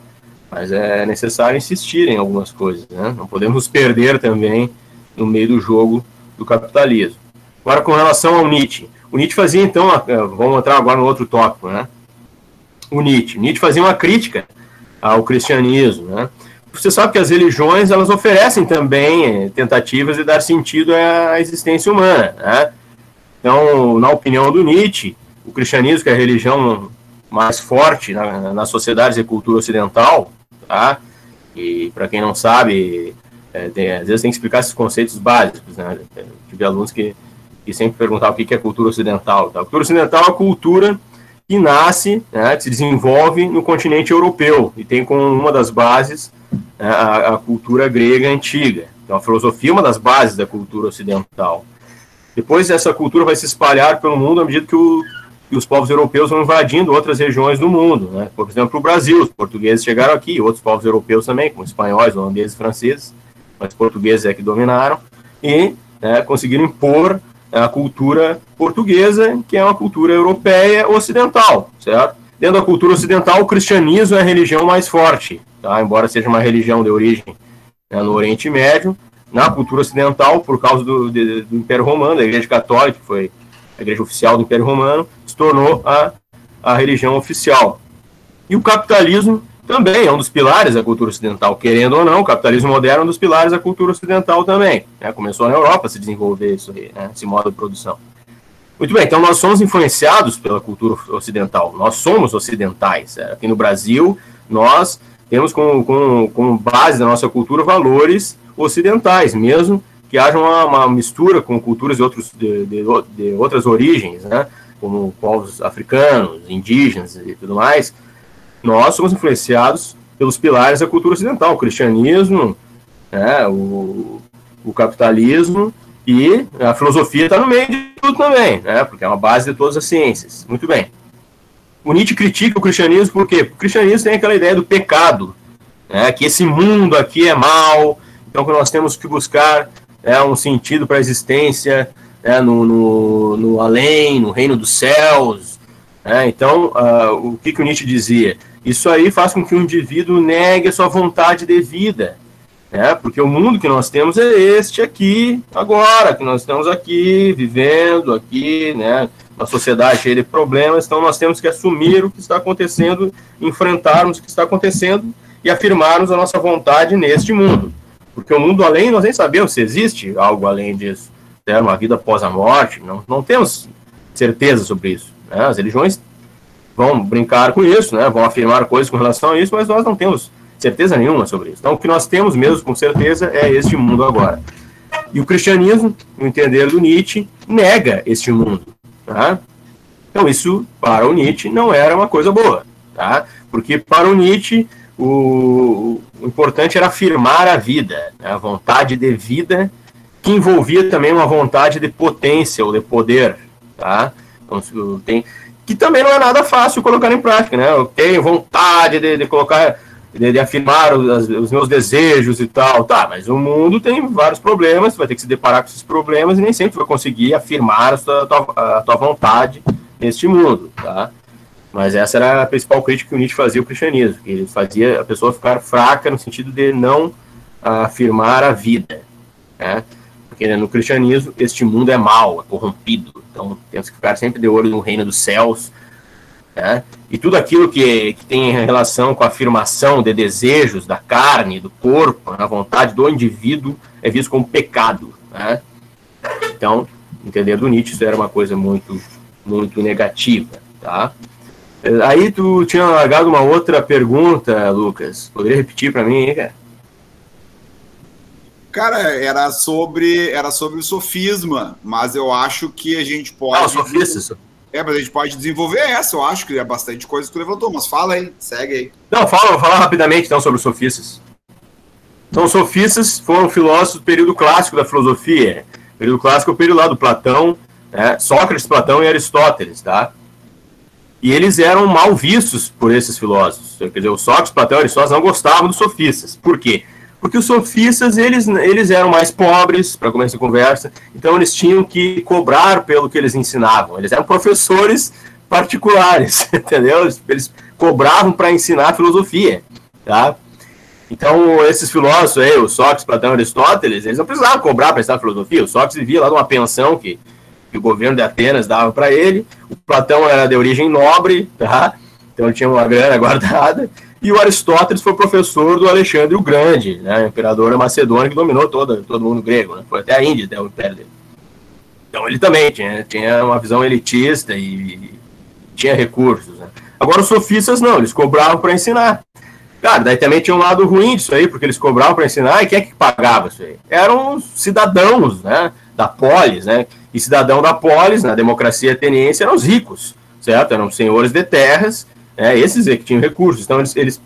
Mas é necessário insistir em algumas coisas, né? Não podemos perder também no meio do jogo do capitalismo. Agora, com relação ao Nietzsche. O Nietzsche fazia, então, vamos entrar agora no outro tópico, né? O Nietzsche. Nietzsche fazia uma crítica ao cristianismo, né? Você sabe que as religiões, elas oferecem também eh, tentativas de dar sentido à existência humana, né? Então, na opinião do Nietzsche, o cristianismo, que é a religião mais forte na, nas sociedades e cultura ocidental, tá? E para quem não sabe, é, tem, às vezes tem que explicar esses conceitos básicos, né? tive alunos que, que sempre perguntavam o que é cultura ocidental. Tá? A cultura ocidental é a cultura que nasce, né, que se desenvolve no continente europeu e tem como uma das bases né, a, a, cultura grega antiga. Então, a filosofia é uma das bases da cultura ocidental. Depois, essa cultura vai se espalhar pelo mundo à medida que o, e os povos europeus vão invadindo outras regiões do mundo. Né? Por exemplo, o Brasil, os portugueses chegaram aqui, outros povos europeus também, como espanhóis, holandeses, franceses, mas portugueses é que dominaram, e né, conseguiram impor a cultura portuguesa, que é uma cultura europeia ocidental, certo? Dentro da cultura ocidental, o cristianismo é a religião mais forte, tá? embora seja uma religião de origem né, no Oriente Médio, na cultura ocidental, por causa do, de, do Império Romano, da Igreja Católica, que foi a igreja oficial do Império Romano, tornou a, a religião oficial. E o capitalismo também é um dos pilares da cultura ocidental, querendo ou não, o capitalismo moderno é um dos pilares da cultura ocidental também. Né? Começou na Europa a se desenvolver isso aí, né? esse modo de produção. Muito bem, então nós somos influenciados pela cultura ocidental, nós somos ocidentais. É, aqui no Brasil, nós temos como, como, como base da nossa cultura valores ocidentais, mesmo que haja uma, uma mistura com culturas de, outros, de, de, de, outras origens, né? Como povos africanos, indígenas e tudo mais, nós somos influenciados pelos pilares da cultura ocidental, o cristianismo, né? o, o capitalismo e a filosofia está no meio de tudo também, né? Porque é uma base de todas as ciências. Muito bem. O Nietzsche critica o cristianismo? Porque o cristianismo tem aquela ideia do pecado, né? Que esse mundo aqui é mal, então que nós temos que buscar é, um sentido para a existência né? no, no, no, além, no reino dos céus. Né? Então, uh, o que, que o Nietzsche dizia? Isso aí faz com que o indivíduo negue a sua vontade de vida né? Porque o mundo que nós temos é este aqui, agora, que nós estamos aqui, vivendo aqui, né? Uma sociedade cheia de problemas, então nós temos que assumir o que está acontecendo, enfrentarmos o que está acontecendo e afirmarmos a nossa vontade neste mundo. Porque o mundo além, nós nem sabemos se existe algo além disso. Né? Uma vida após a morte, não, não temos certeza sobre isso. Né? As religiões vão brincar com isso, né? vão afirmar coisas com relação a isso, mas nós não temos certeza nenhuma sobre isso. Então, o que nós temos mesmo com certeza é este mundo agora. E o cristianismo, no entender do Nietzsche, nega este mundo. Tá? Então, isso, para o Nietzsche, não era uma coisa boa. Tá? Porque, para o Nietzsche, o, o importante era afirmar a vida, né? a vontade de vida, que envolvia também uma vontade de potência ou de poder. Tá? Então, tem, que também não é nada fácil colocar em prática. Né? Eu tenho vontade de, de colocar de, de afirmar os, os, meus desejos e tal. Tá, mas o mundo tem vários problemas, você vai ter que se deparar com esses problemas e nem sempre vai conseguir afirmar a tua, a tua, vontade neste mundo, tá? Mas essa era a principal crítica que o Nietzsche fazia ao cristianismo, que ele fazia a pessoa ficar fraca no sentido de não afirmar a vida, né? Porque no cristianismo este mundo é mau, é corrompido, então temos que ficar sempre de olho no reino dos céus, né? E tudo aquilo que, que tem relação com a afirmação de desejos da carne, do corpo, a vontade do indivíduo, é visto como pecado. Né? Então, entender do Nietzsche, isso era uma coisa muito, muito negativa. Tá? Aí tu tinha largado uma outra pergunta, Lucas. Poderia repetir para mim, cara? Cara, era sobre, era sobre o sofisma, mas eu acho que a gente pode. Ah, sofista. É, mas a gente pode desenvolver essa, eu acho que é bastante coisa que tu levantou, mas fala aí, segue aí. Não, fala, vou falar rapidamente então sobre os sofistas. Então, os sofistas foram filósofos do período clássico da filosofia. O período clássico é o período lá do Platão, né? Sócrates, Platão e Aristóteles, tá? E eles eram mal vistos por esses filósofos. Quer dizer, o Sócrates, Platão e Aristóteles não gostavam dos sofistas. Por quê? Porque os sofistas eles, eles eram mais pobres, para começar a conversa, então eles tinham que cobrar pelo que eles ensinavam. Eles eram professores particulares, entendeu? Eles, eles cobravam para ensinar filosofia, tá? Então, esses filósofos aí, o Sócrates, Platão Aristóteles, eles não precisavam cobrar para ensinar filosofia. O Sócrates vivia lá de uma pensão que, que o governo de Atenas dava para ele. O Platão era de origem nobre, tá? Então ele tinha uma grana guardada. E o Aristóteles foi professor do Alexandre o Grande, né, imperador macedônio que dominou todo, todo mundo grego, né, foi até a Índia, até o império dele. Então ele também tinha, tinha uma visão elitista e tinha recursos. Né. Agora os sofistas não, eles cobravam para ensinar. Cara, daí também tinha um lado ruim disso aí, porque eles cobravam para ensinar, e quem é que pagava isso aí? Eram cidadãos, né, da polis, né, e cidadão da polis, na democracia ateniense, eram os ricos, certo? Eram senhores de terras, é, esses é que tinham recursos. Então, eles, eles,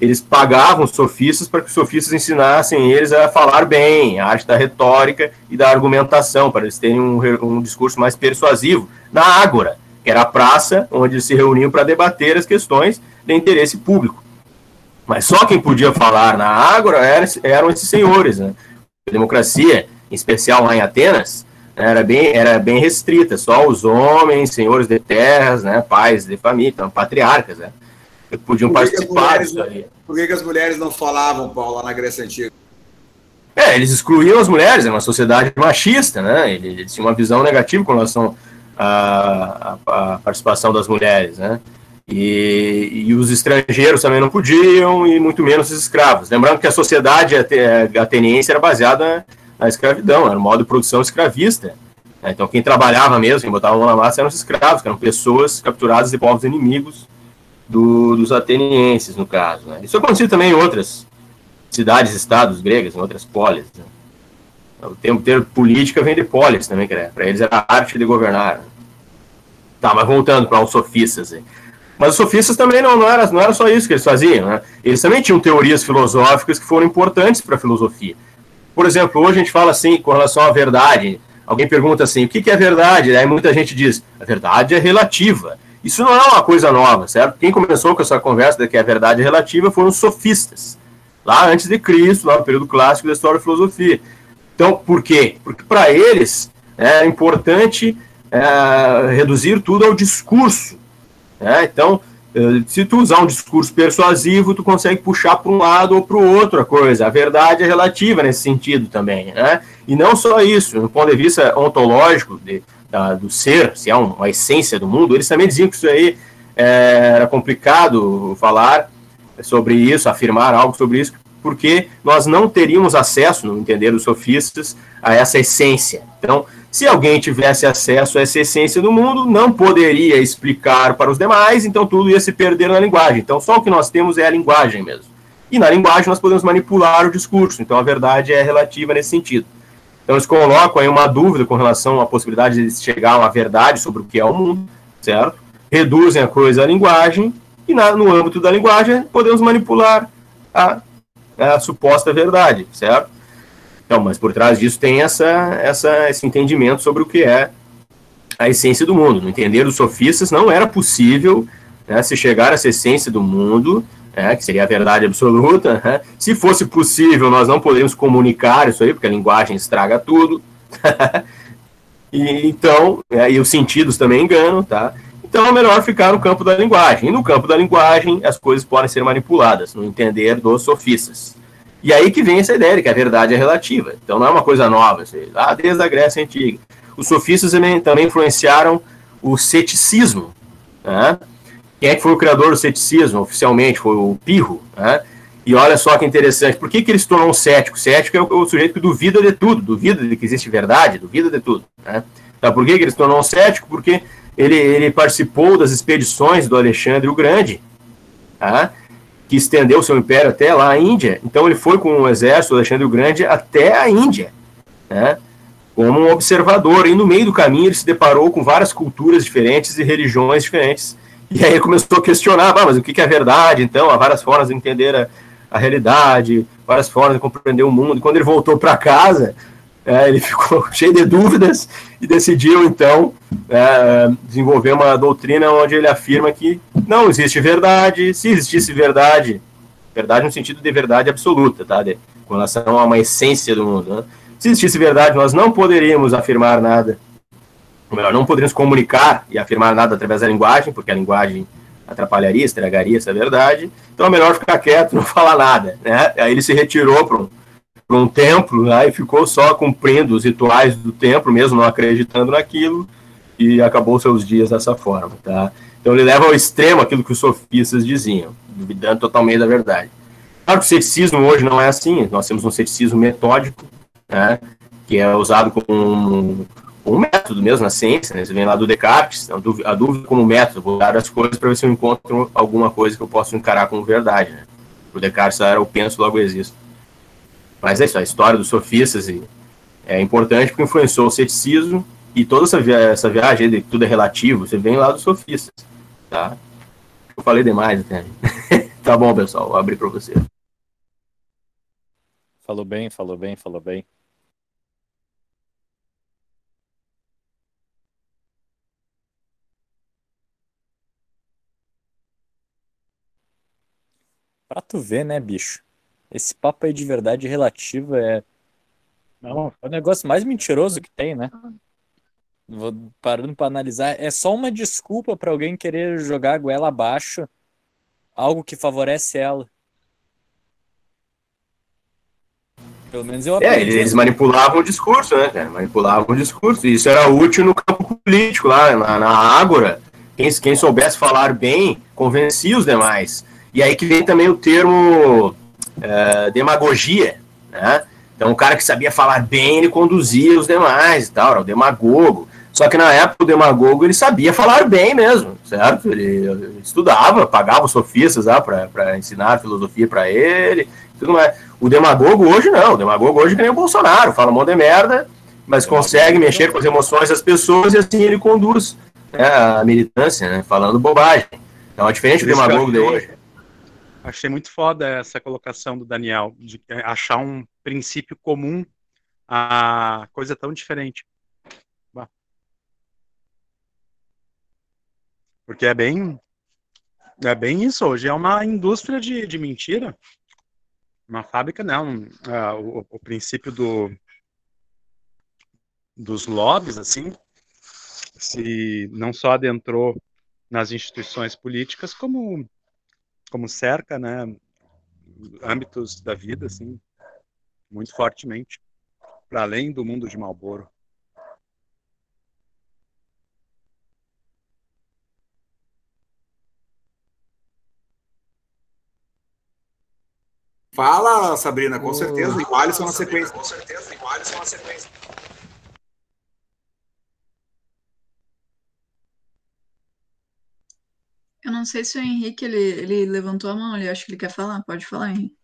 eles pagavam sofistas para que os sofistas ensinassem eles a falar bem, a arte da retórica e da argumentação, para eles terem um, um discurso mais persuasivo. Na Ágora, que era a praça onde eles se reuniam para debater as questões de interesse público. Mas só quem podia falar na Ágora eram esses senhores. Né? A democracia, em especial lá em Atenas, era bem, era bem restrita, só os homens, senhores de terras, né, pais de família, então, patriarcas, né, podiam por que participar disso aí. Por que, que, as mulheres não falavam, Paulo, lá na Grécia Antiga? É, eles excluíam as mulheres, é uma sociedade machista, né, eles, eles tinham uma visão negativa com relação à, à, à participação das mulheres, né, e, e, os estrangeiros também não podiam, e muito menos os escravos. Lembrando que a sociedade ateniense era baseada na escravidão, era um modo de produção escravista. Né? Então, quem trabalhava mesmo, quem botava a mão na massa, eram os escravos, que eram pessoas capturadas de povos inimigos do, dos atenienses, no caso. Né? Isso acontecia também em outras cidades, estados gregas, em outras polis. Né? O termo, termo política vem de polis também, que para eles era a arte de governar. Tá, mas voltando para os sofistas. Mas os sofistas também não, não, era, não era só isso que eles faziam. Né? Eles também tinham teorias filosóficas que foram importantes para a filosofia. Por exemplo, hoje a gente fala assim com relação à verdade. Alguém pergunta assim, o que é verdade? Aí muita gente diz, a verdade é relativa. Isso não é uma coisa nova, certo? Quem começou com essa conversa de que a verdade é relativa foram os sofistas, lá antes de Cristo, lá no período clássico da história da filosofia. Então, por quê? Porque para eles é importante é, reduzir tudo ao discurso. Né? Então, se tu usar um discurso persuasivo, tu consegue puxar para um lado ou para o outro a coisa. A verdade é relativa nesse sentido também. Né? E não só isso, do ponto de vista ontológico de, da, do ser, se é uma essência do mundo, eles também diziam que isso aí é, era complicado falar sobre isso, afirmar algo sobre isso, porque nós não teríamos acesso, no entender dos sofistas, a essa essência. Então, se alguém tivesse acesso a essa essência do mundo, não poderia explicar para os demais, então tudo ia se perder na linguagem. Então, só o que nós temos é a linguagem mesmo. E na linguagem nós podemos manipular o discurso, então a verdade é relativa nesse sentido. Então, eles colocam aí uma dúvida com relação à possibilidade de chegar a uma verdade sobre o que é o mundo, certo? Reduzem a coisa à linguagem, e na, no âmbito da linguagem podemos manipular a, a suposta verdade, certo? Então, mas por trás disso tem essa, essa, esse entendimento sobre o que é a essência do mundo. No entender dos sofistas, não era possível né, se chegar a essa essência do mundo, né, que seria a verdade absoluta. Né? Se fosse possível, nós não poderíamos comunicar isso aí, porque a linguagem estraga tudo. e, então, é, e os sentidos também enganam, tá? Então é melhor ficar no campo da linguagem. E no campo da linguagem, as coisas podem ser manipuladas, no entender dos sofistas. E aí que vem essa ideia de que a verdade é relativa. Então não é uma coisa nova, lá desde a Grécia Antiga. Os sofistas também, influenciaram o ceticismo. Né? Quem é que foi o criador do ceticismo oficialmente? Foi o Pirro. Né? E olha só que interessante. Por que, que ele se tornou um cético? Cético é o, o sujeito que duvida de tudo, duvida de que existe verdade, duvida de tudo. Né? Então, por que, que ele se tornou um cético? Porque ele, ele participou das expedições do Alexandre o Grande. Tá? Que estendeu seu império até lá a Índia. Então ele foi com o exército Alexandre o Grande até a Índia, né? como um observador. E no meio do caminho ele se deparou com várias culturas diferentes e religiões diferentes. E aí ele começou a questionar, ah, mas o que é verdade? Então, há várias formas de entender a, a realidade, várias formas de compreender o mundo. E quando ele voltou para casa, é, ele ficou cheio de dúvidas e decidiu, então, é, desenvolver uma doutrina onde ele afirma que não existe verdade. Se existisse verdade, verdade no sentido de verdade absoluta, tá? De, com relação a uma essência do mundo. Né? Se existisse verdade, nós não poderíamos afirmar nada. Ou melhor, não poderíamos comunicar e afirmar nada através da linguagem, porque a linguagem atrapalharia, estragaria essa verdade. Então é melhor ficar quieto, não falar nada. Né? Aí ele se retirou para um para um templo né, e ficou só cumprindo os rituais do templo, mesmo não acreditando naquilo, e acabou seus dias dessa forma. Tá? Então ele leva ao extremo aquilo que os sofistas diziam, duvidando totalmente da verdade. Claro que o ceticismo hoje não é assim, nós temos um ceticismo metódico, né, que é usado como um, um método mesmo na ciência, né? Você vem lá do Descartes, a dúvida, como método, vou dar as coisas para ver se eu encontro alguma coisa que eu possa encarar como verdade. Né? O Descartes era o penso, logo existo. Mas é isso, a história dos sofistas é importante porque influenciou o ceticismo e toda essa, via essa viagem de tudo é relativo, você vem lá dos sofistas, tá? Eu falei demais até. tá bom, pessoal, vou abrir para você. Falou bem, falou bem, falou bem. Pra tu ver, né, bicho? Esse papo aí de verdade relativa é. Não, é o negócio mais mentiroso que tem, né? Vou parando para analisar. É só uma desculpa para alguém querer jogar a goela abaixo algo que favorece ela. Pelo menos eu aprendi. É, eles manipulavam o discurso, né, cara? Manipulavam o discurso. E isso era útil no campo político, lá na, na Ágora. Quem, quem soubesse falar bem, convencia os demais. E aí que vem também o termo uh, demagogia, né? Então, o cara que sabia falar bem, ele conduzia os demais e tal, era o demagogo. Só que na época o demagogo ele sabia falar bem mesmo, certo? Ele, estudava, pagava os sofistas lá para ensinar filosofia para ele, tudo mais. O demagogo hoje não, o demagogo hoje é nem o Bolsonaro, fala um monte de merda, mas consegue mexer com as emoções das pessoas e assim ele conduz né, a militância, né, falando bobagem. Então é diferente do demagogo de hoje. Achei muito foda essa colocação do Daniel, de achar um princípio comum a coisa tão diferente. Porque é bem. É bem isso. Hoje é uma indústria de, de mentira. Uma fábrica, não. Uh, o, o princípio do, dos lobbies, assim, se não só adentrou nas instituições políticas, como, como cerca, né, âmbitos da vida, assim, muito fortemente, para além do mundo de Malboro. Fala, Sabrina, com certeza. E o Alisson na sequência. Com certeza, e o Alisson na sequência. Eu não sei se o Henrique ele, ele levantou a mão, ele acho que ele quer falar. Pode falar, Henrique.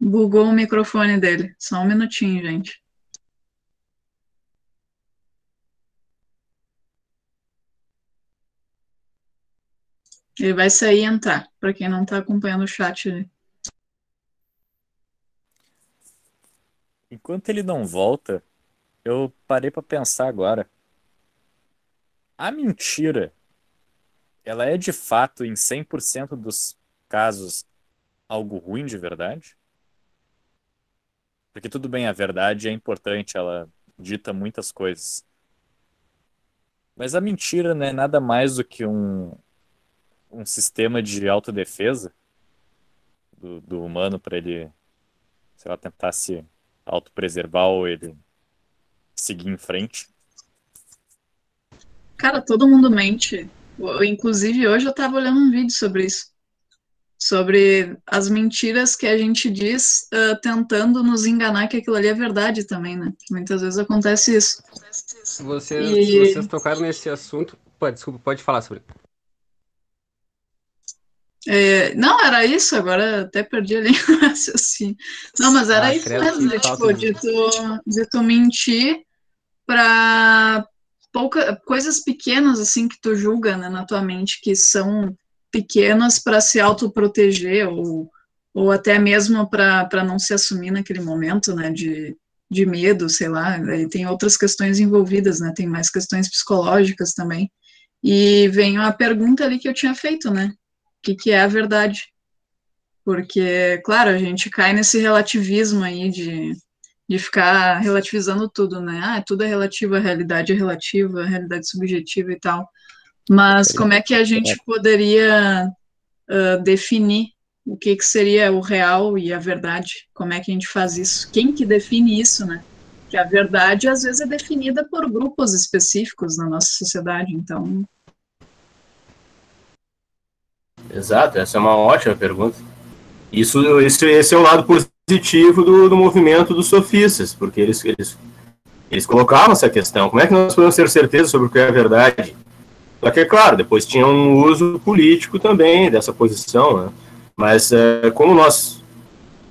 Bugou o microfone dele. Só um minutinho, gente. Ele vai sair e entrar, para quem não está acompanhando o chat. Enquanto ele não volta, eu parei para pensar agora. A mentira, ela é de fato, em 100% dos casos, algo ruim de verdade? Porque tudo bem, a verdade é importante, ela dita muitas coisas. Mas a mentira não é nada mais do que um, um sistema de autodefesa do, do humano para ele, sei lá, tentar se autopreservar ou ele seguir em frente. Cara, todo mundo mente. Inclusive, hoje eu estava olhando um vídeo sobre isso sobre as mentiras que a gente diz uh, tentando nos enganar que aquilo ali é verdade também, né? Muitas vezes acontece isso. Vocês, e... vocês tocaram nesse assunto. Pô, desculpa, pode falar sobre. É, não, era isso, agora até perdi ali o raciocínio. Não, mas era ah, isso mesmo, né? tipo, de tu, de tu mentir para pouca, coisas pequenas assim que tu julga né, na tua mente que são pequenas para se autoproteger ou, ou até mesmo para não se assumir naquele momento, né, de, de medo, sei lá, aí tem outras questões envolvidas, né, tem mais questões psicológicas também, e vem a pergunta ali que eu tinha feito, né, que, que é a verdade? Porque, claro, a gente cai nesse relativismo aí de, de ficar relativizando tudo, né, ah, tudo é relativo, a realidade é relativa, a realidade subjetiva e tal, mas como é que a gente poderia uh, definir o que, que seria o real e a verdade? Como é que a gente faz isso? Quem que define isso, né? Que a verdade às vezes é definida por grupos específicos na nossa sociedade, então. Exato, essa é uma ótima pergunta. Isso, esse, esse é o lado positivo do, do movimento dos sofistas, porque eles, eles, eles colocavam essa questão. Como é que nós podemos ter certeza sobre o que é a verdade? Só que, é claro, depois tinha um uso político também dessa posição, né? Mas é, como nós,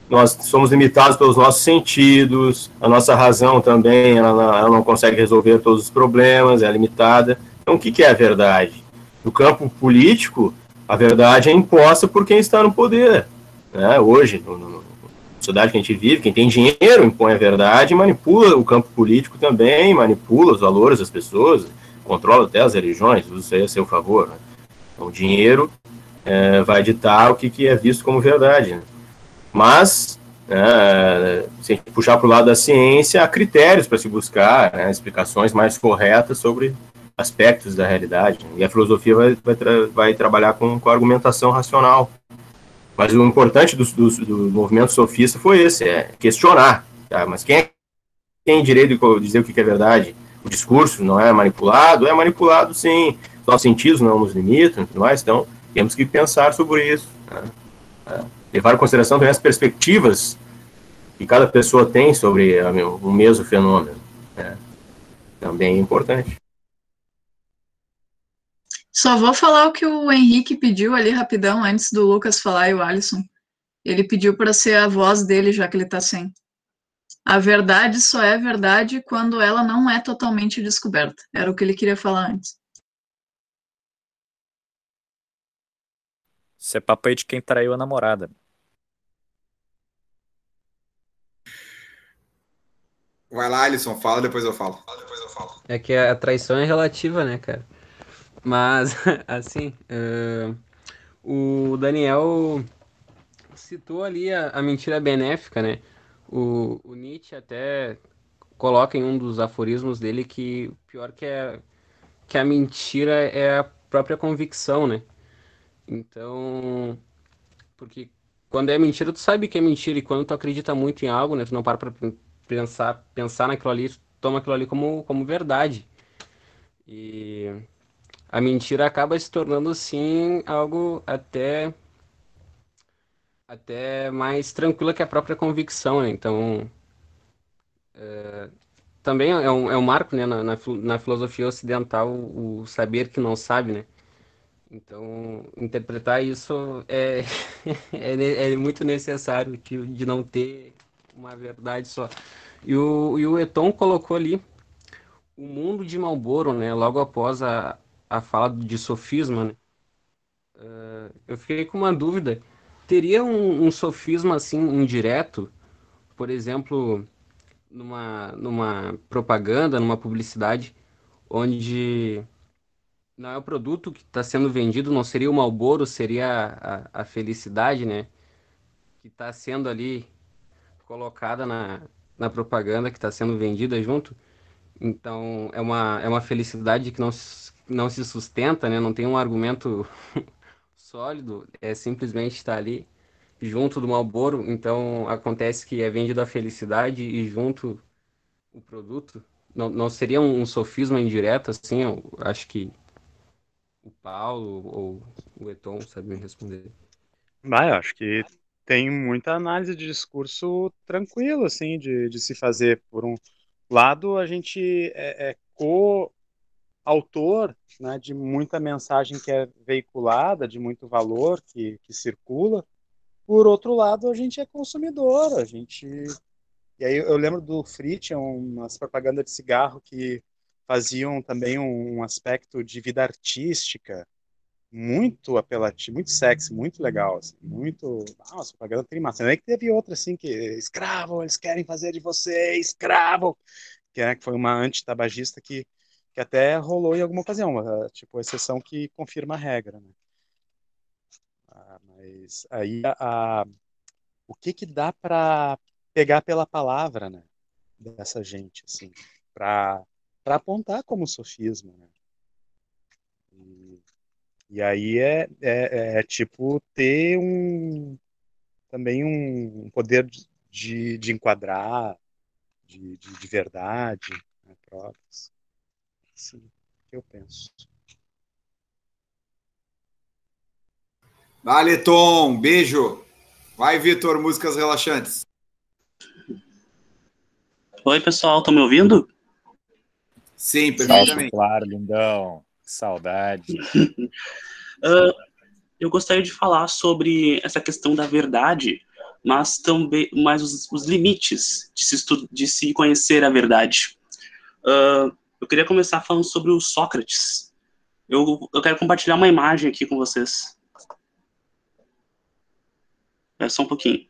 nós somos limitados pelos nossos sentidos, a nossa razão também, ela, ela não consegue resolver todos os problemas, é limitada. Então, o que, que é a verdade? No campo político, a verdade é imposta por quem está no poder. Né? Hoje, na sociedade que a gente vive, quem tem dinheiro impõe a verdade manipula o campo político também, manipula os valores das pessoas controla até as religiões, isso aí a seu favor. Né? Então, o dinheiro é, vai ditar o que, que é visto como verdade. Né? Mas, é, se a gente puxar para o lado da ciência, há critérios para se buscar né, explicações mais corretas sobre aspectos da realidade. E a filosofia vai, vai, tra vai trabalhar com, com argumentação racional. Mas o importante do, do, do movimento sofista foi esse, é questionar. Tá? Mas quem é, tem direito de dizer o que é verdade? o discurso não é manipulado, é manipulado sim, nossos sentidos não nos limitam e tudo mais, então temos que pensar sobre isso. Né? Levar em consideração também as perspectivas que cada pessoa tem sobre o mesmo fenômeno. Né? Também é importante. Só vou falar o que o Henrique pediu ali rapidão, antes do Lucas falar e o Alisson. Ele pediu para ser a voz dele, já que ele está sem. A verdade só é verdade quando ela não é totalmente descoberta. Era o que ele queria falar antes. Isso é papo aí de quem traiu a namorada. Vai lá, Alisson, fala, depois eu falo. É que a traição é relativa, né, cara? Mas, assim, uh, o Daniel citou ali a, a, mentira benéfica, né? O, o, Nietzsche até coloca em um dos aforismos dele que pior que, é, que a mentira é a própria convicção, né? Então, porque quando é mentira, tu sabe que é mentira, e quando tu acredita muito em algo, né? Tu não para pra pensar, pensar naquilo ali, tu toma aquilo ali como, como verdade. E a mentira acaba se tornando sim algo até até mais tranquila que a própria convicção, né? Então é, também é um, é um marco né, na, na, na filosofia ocidental o, saber que não sabe, né? Então interpretar isso é, é, é, muito necessário de, de não ter uma verdade só. E o, e o Eton colocou ali o mundo de Malboro, né? Logo após a, a fala de sofisma, né? Uh, eu fiquei com uma dúvida. Teria um, um, sofisma assim indireto, por exemplo, numa, numa propaganda, numa publicidade, onde não é o produto que está sendo vendido, não seria o Malboro, seria a, a felicidade, né? Que está sendo ali colocada na, na propaganda, que está sendo vendida junto. Então, é uma, é uma felicidade que não não se sustenta, né? Não tem um argumento sólido, é simplesmente estar ali junto do Malboro. Então, acontece que é vendido a felicidade e junto o produto. Não, não seria um, sofisma indireto, assim? Eu acho que o Paulo ou o Eton sabe me responder. Vai, eu acho que tem muita análise de discurso tranquilo, assim, de, de se fazer. Por um lado, a gente é, é co-autor né, de muita mensagem que é veiculada, de muito valor que, que circula. Por outro lado, a gente é consumidor, a gente... E aí eu lembro do Fritz, umas propagandas de cigarro que faziam também um aspecto de vida artística, muito apelativo, muito sexy, muito legal, assim, muito. Nossa, propaganda tem massa. É que teve outra assim que escravo, eles querem fazer de você escravo, que, é, que foi uma antitabagista que, que até rolou em alguma ocasião, uma, tipo, exceção que confirma a regra, né? Ah, mas aí a, a, o que que dá para pegar pela palavra, né, dessa gente, assim, para apontar como sofisma, né? E aí é, é, é, tipo ter um também um poder de, de enquadrar, de, de, de verdade, né, provas. Assim, eu penso. Vale, Tom. Beijo. Vai, Vitor, músicas relaxantes. Oi, pessoal, estão me ouvindo? Sim, perfeitamente. Claro, lindão. Saudade. uh, eu gostaria de falar sobre essa questão da verdade, mas também mais os, os limites de se, de se conhecer a verdade. Uh, eu queria começar falando sobre o Sócrates. Eu, eu quero compartilhar uma imagem aqui com vocês. É só um pouquinho.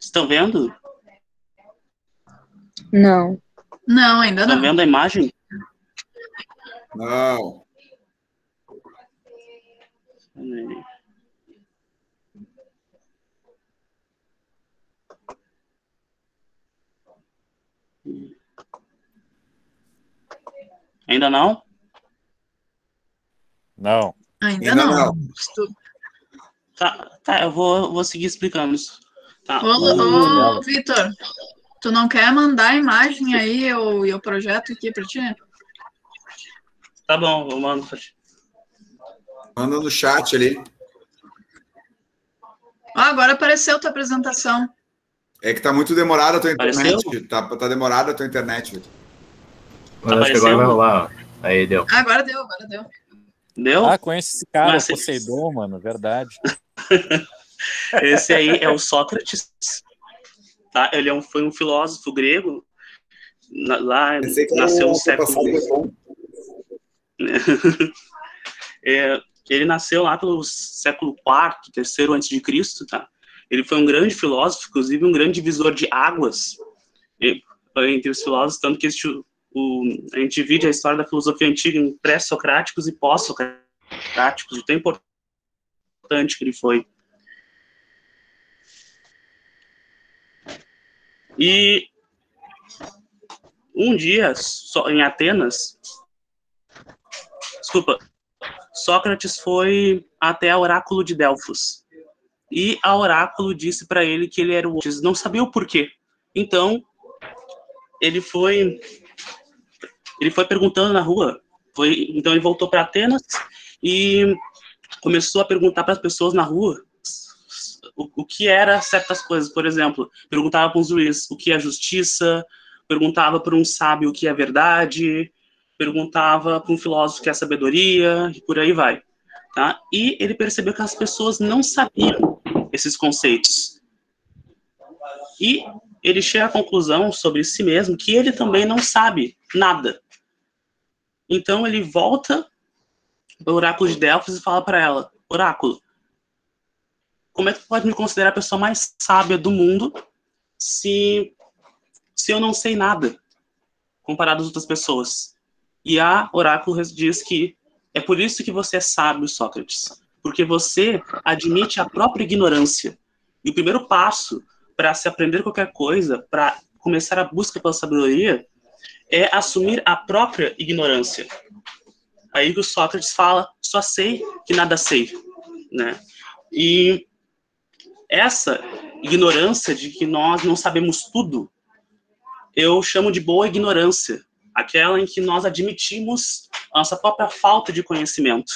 Estão vendo? Não. Não, ainda tá não. Tá vendo a imagem? Não. Ainda não? Não. Ainda, não. não. Tá, tá, eu vou, vou seguir explicando isso. Tá. Ô, ô, ô Vitor, tu não quer mandar a imagem aí eu- e o projeto aqui pra ti? Tá bom, eu mando pra ti. Manda no chat ali. Ó, agora apareceu tua apresentação. É que tá muito demorada a tua internet. Apareceu? Tá, tá demorada a tua internet, Vitor. Acho que agora vai rolar. Aí, deu. Ah, agora deu, agora deu. Deu? Ah, conheço esse cara, Mas- o Poseidon, mano, verdade. Esse aí é o Sócrates. Tá? Ele é um, foi um filósofo grego. na- lá nasceu o no século É, ele nasceu lá pelo século IV, terceiro antes de Cristo, tá? Ele foi um grande filósofo, inclusive um grande divisor de águas e- entre os filósofos, tanto que existe o, o- a gente divide a história da filosofia antiga em pré-socráticos e pós-socráticos, de tão importante que ele foi. E um dia, só em Atenas, desculpa, Sócrates foi até a oráculo de Delfos. E a oráculo disse para ele que ele era o Ele não sabia o porquê. Então, ele foi ele foi perguntando na rua. Foi, então ele voltou para Atenas e começou a perguntar para as pessoas na rua o, o que era certas coisas. Por exemplo, perguntava para um juiz o que é justiça, perguntava para um sábio o que é verdade, perguntava para um filósofo o que é sabedoria, e por aí vai. Tá? E ele percebeu que as pessoas não sabiam esses conceitos. E ele chega à conclusão sobre si mesmo que ele também não sabe nada. Então ele volta para o oráculo de Delfos e fala para ela: Oráculo, como é que pode me considerar a pessoa mais sábia do mundo se, se eu não sei nada comparado às outras pessoas? E a oráculo diz que é por isso que você é sábio, Sócrates, porque você admite a própria ignorância. E o primeiro passo para se aprender qualquer coisa, para começar a busca pela sabedoria, é assumir a própria ignorância. Aí que o Sócrates fala, só sei que nada sei, né? E essa ignorância de que nós não sabemos tudo, eu chamo de boa ignorância, aquela em que nós admitimos a nossa própria falta de conhecimento.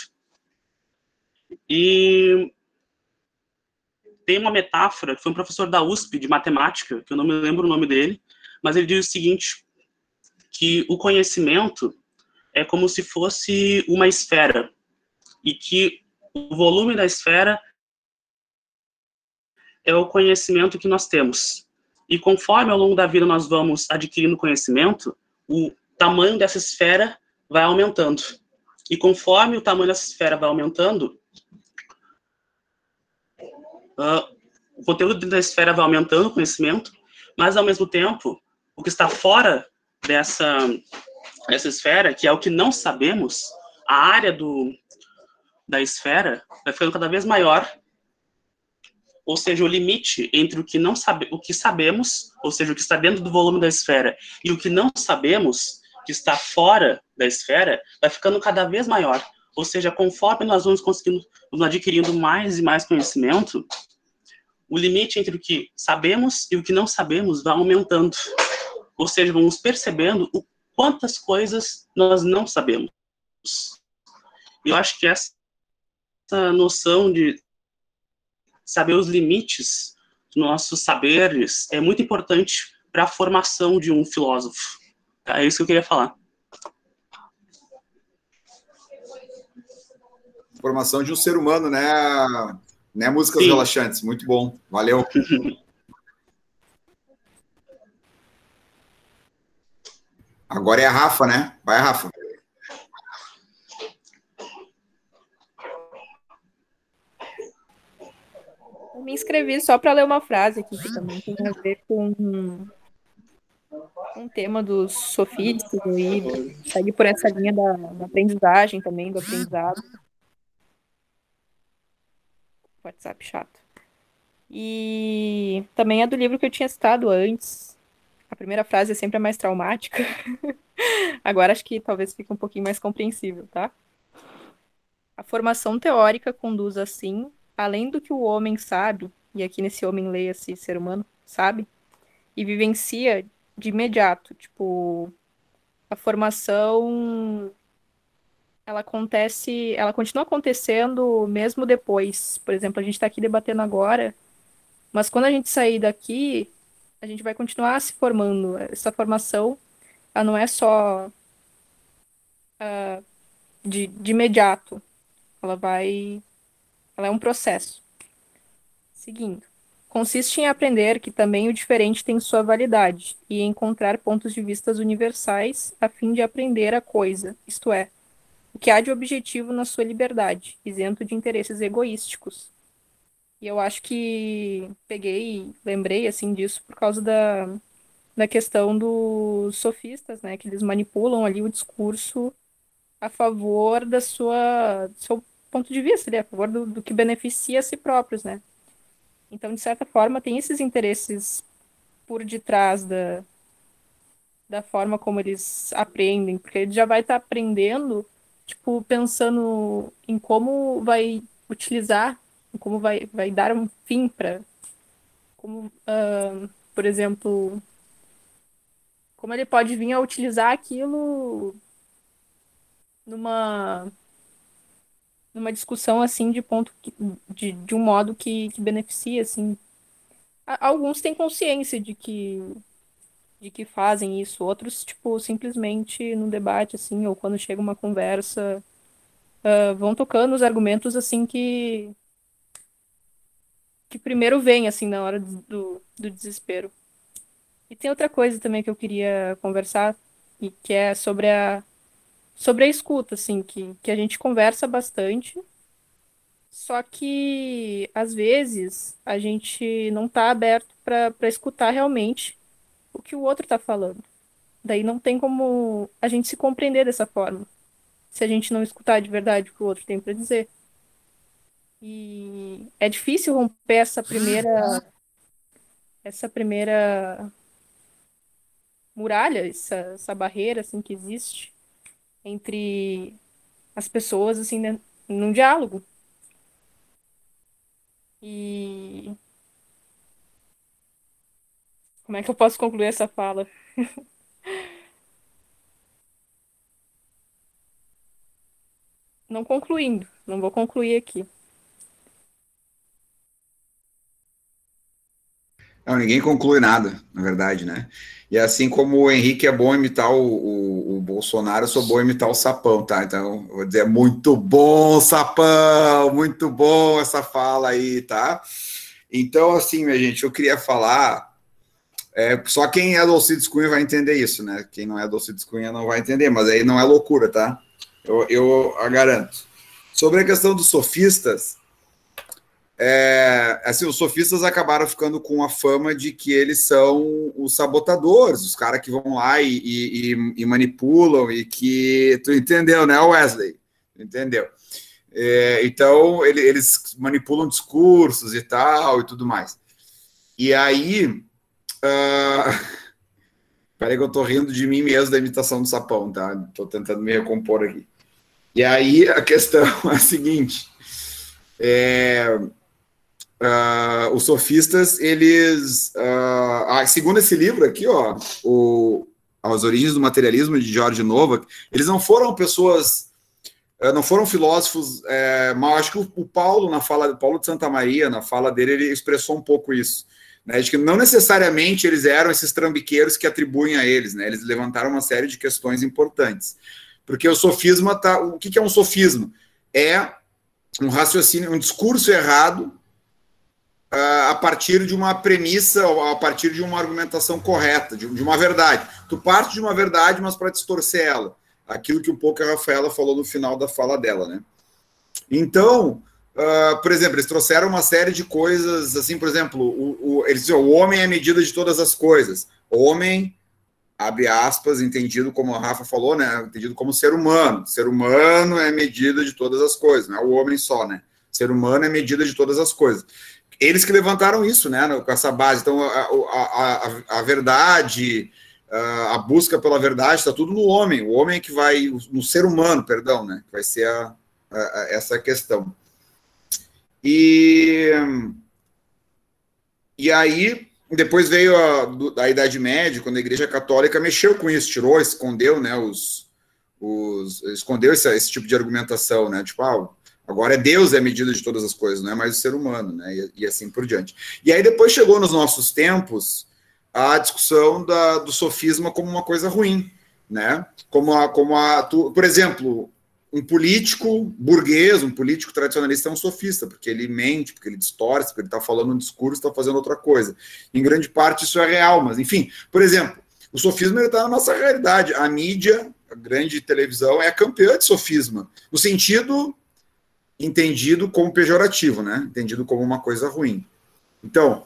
E tem uma metáfora que foi um professor da USP de matemática, que eu não me lembro o nome dele, mas ele diz o seguinte, que o conhecimento é como se fosse uma esfera e que o volume da esfera é o conhecimento que nós temos. E conforme ao longo da vida nós vamos adquirindo conhecimento, o tamanho dessa esfera vai aumentando. E conforme o tamanho dessa esfera vai aumentando, uh, o conteúdo da esfera vai aumentando o conhecimento, mas ao mesmo tempo, o que está fora dessa, dessa esfera, que é o que não sabemos, a área do, da esfera vai ficando cada vez maior, ou seja, o limite entre o que não sabe, o que sabemos, ou seja, o que está dentro do volume da esfera, e o que não sabemos, que está fora da esfera, vai ficando cada vez maior. Ou seja, conforme nós vamos conseguindo, vamos adquirindo mais e mais conhecimento, o limite entre o que sabemos e o que não sabemos vai aumentando. Ou seja, vamos percebendo o quantas coisas nós não sabemos. E eu acho que essa noção de saber os limites dos nossos saberes é muito importante para a formação de um filósofo. É isso que eu queria falar. Formação de um ser humano, né? Né, músicas Sim. relaxantes. Muito bom. Valeu. Agora é a Rafa, né? Vai, Rafa. Me inscrevi só para ler uma frase aqui que também tem a ver com um tema dos sofistas e segue por essa linha da, da aprendizagem também, do aprendizado. WhatsApp chato. E também é do livro que eu tinha citado antes. A primeira frase é sempre a mais traumática. Agora acho que talvez fique um pouquinho mais compreensível, tá? A formação teórica conduz assim, além do que o homem sabe, e aqui nesse homem leia-se ser humano, sabe? E vivencia de imediato. Tipo, a formação ela acontece, ela continua acontecendo mesmo depois. Por exemplo, a gente está aqui debatendo agora, mas quando a gente sair daqui, a gente vai continuar se formando. Essa formação, ela não é só uh, de, de imediato. Ela vai, ela é um processo. Seguindo. Consiste em aprender que também o diferente tem sua validade e encontrar pontos de vistas universais a fim de aprender a coisa, isto é, o que há de objetivo na sua liberdade, isento de interesses egoísticos. E eu acho que peguei, lembrei assim disso por causa da, da questão dos sofistas, né, que eles manipulam ali o discurso a favor da sua do seu ponto de vista, ali, a favor do, do que beneficia a si próprios, né? Então, de certa forma, tem esses interesses por detrás da, da forma como eles aprendem, porque ele já vai estar tá aprendendo tipo, pensando em como vai utilizar, como vai, vai dar um fim para. Como, uh, por exemplo, como ele pode vir a utilizar aquilo numa numa discussão assim de ponto que, de, de um modo que, que beneficia assim alguns têm consciência de que de que fazem isso, outros, tipo, simplesmente no debate, assim, ou quando chega uma conversa, uh, vão tocando os argumentos, assim, que que primeiro vem, assim, na hora do, do desespero. E tem outra coisa também que eu queria conversar, e que é sobre a sobre a escuta, assim, que, que a gente conversa bastante, só que às vezes a gente não está aberto para escutar realmente o que o outro está falando. Daí não tem como a gente se compreender dessa forma, se a gente não escutar de verdade o que o outro tem para dizer. E é difícil romper essa primeira essa primeira muralha, essa, essa barreira assim que existe entre as pessoas assim né, num diálogo. E como é que eu posso concluir essa fala? não concluindo, não vou concluir aqui. Não, ninguém conclui nada, na verdade, né? E assim como o Henrique é bom imitar o, o, o Bolsonaro, eu sou bom imitar o Sapão, tá? Então, vou dizer, muito bom, Sapão, muito bom essa fala aí, tá? Então, assim, minha gente, eu queria falar é, só quem é do Alcides Cunha vai entender isso, né? Quem não é do Alcides Cunha não vai entender, mas aí não é loucura, tá? Eu, eu a garanto. Sobre a questão dos sofistas, é, assim, os sofistas acabaram ficando com a fama de que eles são os sabotadores, os caras que vão lá e, e, e, manipulam e que. Tu entendeu, né, Wesley? Entendeu? É, então, ele, eles manipulam discursos e tal e tudo mais. E aí, Uh... Peraí que eu tô rindo de mim mesmo da imitação do sapão, tá? Tô tentando me recompor aqui. E aí a questão é a seguinte: é, uh, os sofistas, eles, uh, segundo esse livro aqui, ó, o, As Origens do Materialismo de George Novak, eles não foram pessoas, uh, não foram filósofos, é, mas acho que o, o Paulo na fala, Paulo de Santa Maria, na fala dele, ele expressou um pouco isso né, de que não necessariamente eles eram esses trambiqueiros que atribuem a eles, né, eles levantaram uma série de questões importantes. Porque o sofisma tá. O que é um sofisma? É um raciocínio, um discurso errado a partir de uma premissa, a partir de uma argumentação correta, de, de uma verdade. Tu parte de uma verdade, mas para distorcer ela. Aquilo que um pouco a Rafaela falou no final da fala dela, né? Então, Uh, por exemplo, eles trouxeram uma série de coisas, assim, por exemplo, o, o, eles diziam, o homem é a medida de todas as coisas. O homem, abre aspas, entendido como a Rafa falou, né? Entendido como ser humano. Ser humano é medida de todas as coisas, não é o homem só, né? Ser humano é medida de todas as coisas. Eles que levantaram isso, né? Com essa base. Então, a, a, a, verdade, a busca pela verdade está tudo no homem. O homem é que vai, no ser humano, perdão, né? Vai ser a, a, essa questão. E, e aí, depois veio a, a Idade Média, quando a Igreja Católica mexeu com isso, tirou, escondeu, né? Os, os escondeu esse, esse tipo de argumentação, né? Tipo, ah, Agora é Deus é a medida de todas as coisas, não é mais o ser humano, né? E, e, assim por diante. E aí depois chegou nos nossos tempos a discussão da, do sofisma como uma coisa ruim, né? Como a, como a, tu, por exemplo, um político burguês, um político tradicionalista é um sofista, porque ele mente, porque ele distorce, porque ele está falando um discurso, está fazendo outra coisa. Em grande parte isso é real, mas enfim, por exemplo, o sofisma está na nossa realidade. A mídia, a grande televisão, é campeã de sofisma, no sentido entendido como pejorativo, né? Entendido como uma coisa ruim. Então,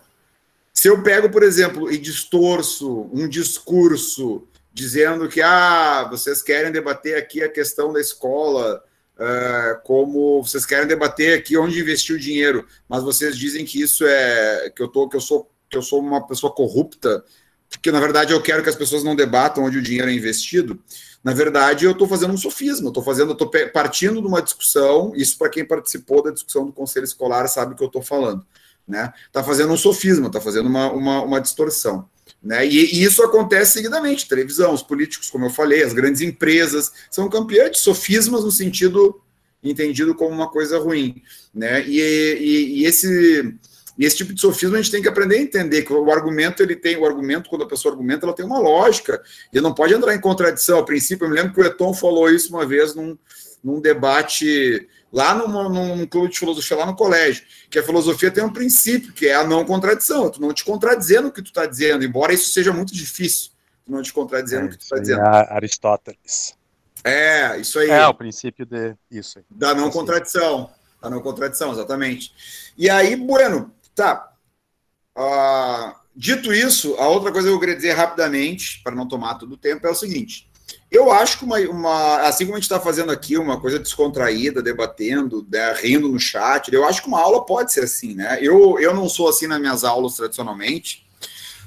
se eu pego, por exemplo, e distorço um discurso dizendo que ah, vocês querem debater aqui a questão da escola, uh, como vocês querem debater aqui onde investir o dinheiro, mas vocês dizem que isso é que eu tô que eu sou que eu sou uma pessoa corrupta, porque na verdade eu quero que as pessoas não debatam onde o dinheiro é investido. Na verdade, eu estou fazendo um sofisma, estou fazendo, estou partindo de uma discussão, isso para quem participou da discussão do conselho escolar sabe o que eu estou falando. Né? Está fazendo um sofisma, está fazendo uma, uma, uma distorção. Né? E, e, isso acontece seguidamente. Televisão, os políticos, como eu falei, as grandes empresas são campeãs de sofismas no sentido entendido como uma coisa ruim. Né? E, e, e esse e esse tipo de sofismo a gente tem que aprender a entender que o argumento ele tem o argumento quando a pessoa argumenta ela tem uma lógica e não pode entrar em contradição. A princípio, eu me lembro que o Eton falou isso uma vez num, num debate lá num, num clube de filosofia lá no colégio, que a filosofia tem um princípio que é a não contradição. Tu não te contradizer no que tu está dizendo, embora isso seja muito difícil. Tu não te contradizer é, no que tu está dizendo. É Aristóteles. É, isso aí. É o princípio de isso. Aí. Da não contradição. Da não contradição, exatamente. E aí, Bueno, Tá. Uh, dito isso, a outra coisa que eu queria dizer rapidamente, para não tomar todo o tempo, é o seguinte. Eu acho que uma, uma assim como a gente está fazendo aqui, uma coisa descontraída, debatendo, né, rindo no chat, eu acho que uma aula pode ser assim, né? Eu, eu não sou assim nas minhas aulas tradicionalmente,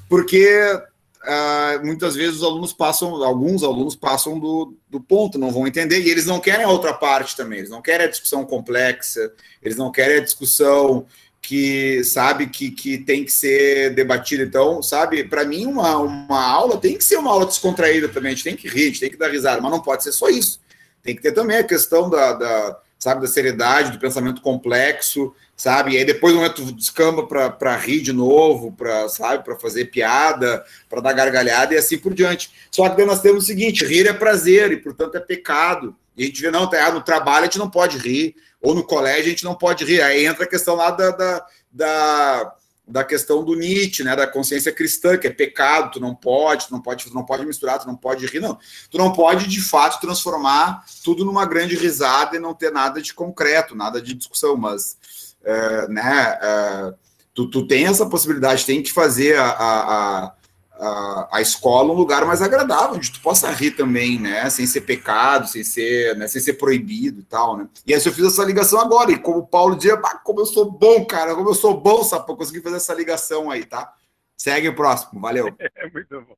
porque uh, muitas vezes os alunos passam, alguns alunos passam do, do ponto, não vão entender, e eles não querem a outra parte também, eles não querem a discussão complexa, eles não querem a discussão que sabe que, que tem que ser debatido. Então, sabe, para mim, uma, uma aula tem que ser uma aula descontraída também. A gente tem que rir, a gente tem que dar risada, mas não pode ser só isso. Tem que ter também a questão da, da sabe, da seriedade, do pensamento complexo, sabe? E aí depois o momento descamba para rir de novo, para sabe, para fazer piada, para dar gargalhada e assim por diante. Só que nós temos o seguinte: rir é prazer e, portanto, é pecado. E a gente vê, não, tá, no trabalho a gente não pode rir, ou no colégio a gente não pode rir. Aí entra a questão lá da, da, da, da questão do Nietzsche, né, da consciência cristã, que é pecado, tu não pode, tu não pode, tu não pode misturar, tu não pode rir, não. Tu não pode, de fato, transformar tudo numa grande risada e não ter nada de concreto, nada de discussão, mas, é, né, é, tu, tu tem essa possibilidade, tem que fazer a, a, a a, a escola um lugar mais agradável, onde tu possa rir também, né? Sem ser pecado, sem ser, né? sem ser proibido e tal, né? E aí eu fiz essa ligação agora, e como o Paulo dizia, ah, como eu sou bom, cara, como eu sou bom, sapo, consegui fazer essa ligação aí, tá? Segue o próximo, valeu. É muito bom.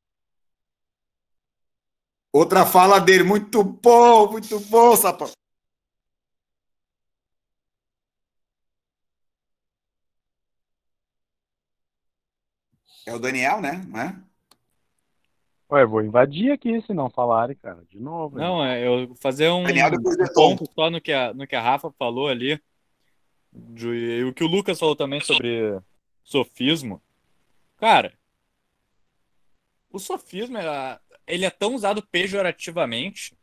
Outra fala dele, muito bom, muito bom, sapo. É o Daniel, né? Não é? Ué, vou invadir aqui se não falarem, cara, de novo. Não, é eu fazer um, um ponto só no que, a, no que a Rafa falou ali. De, e o que o Lucas falou também sobre sofismo. Cara, o sofismo é, ele é tão usado pejorativamente,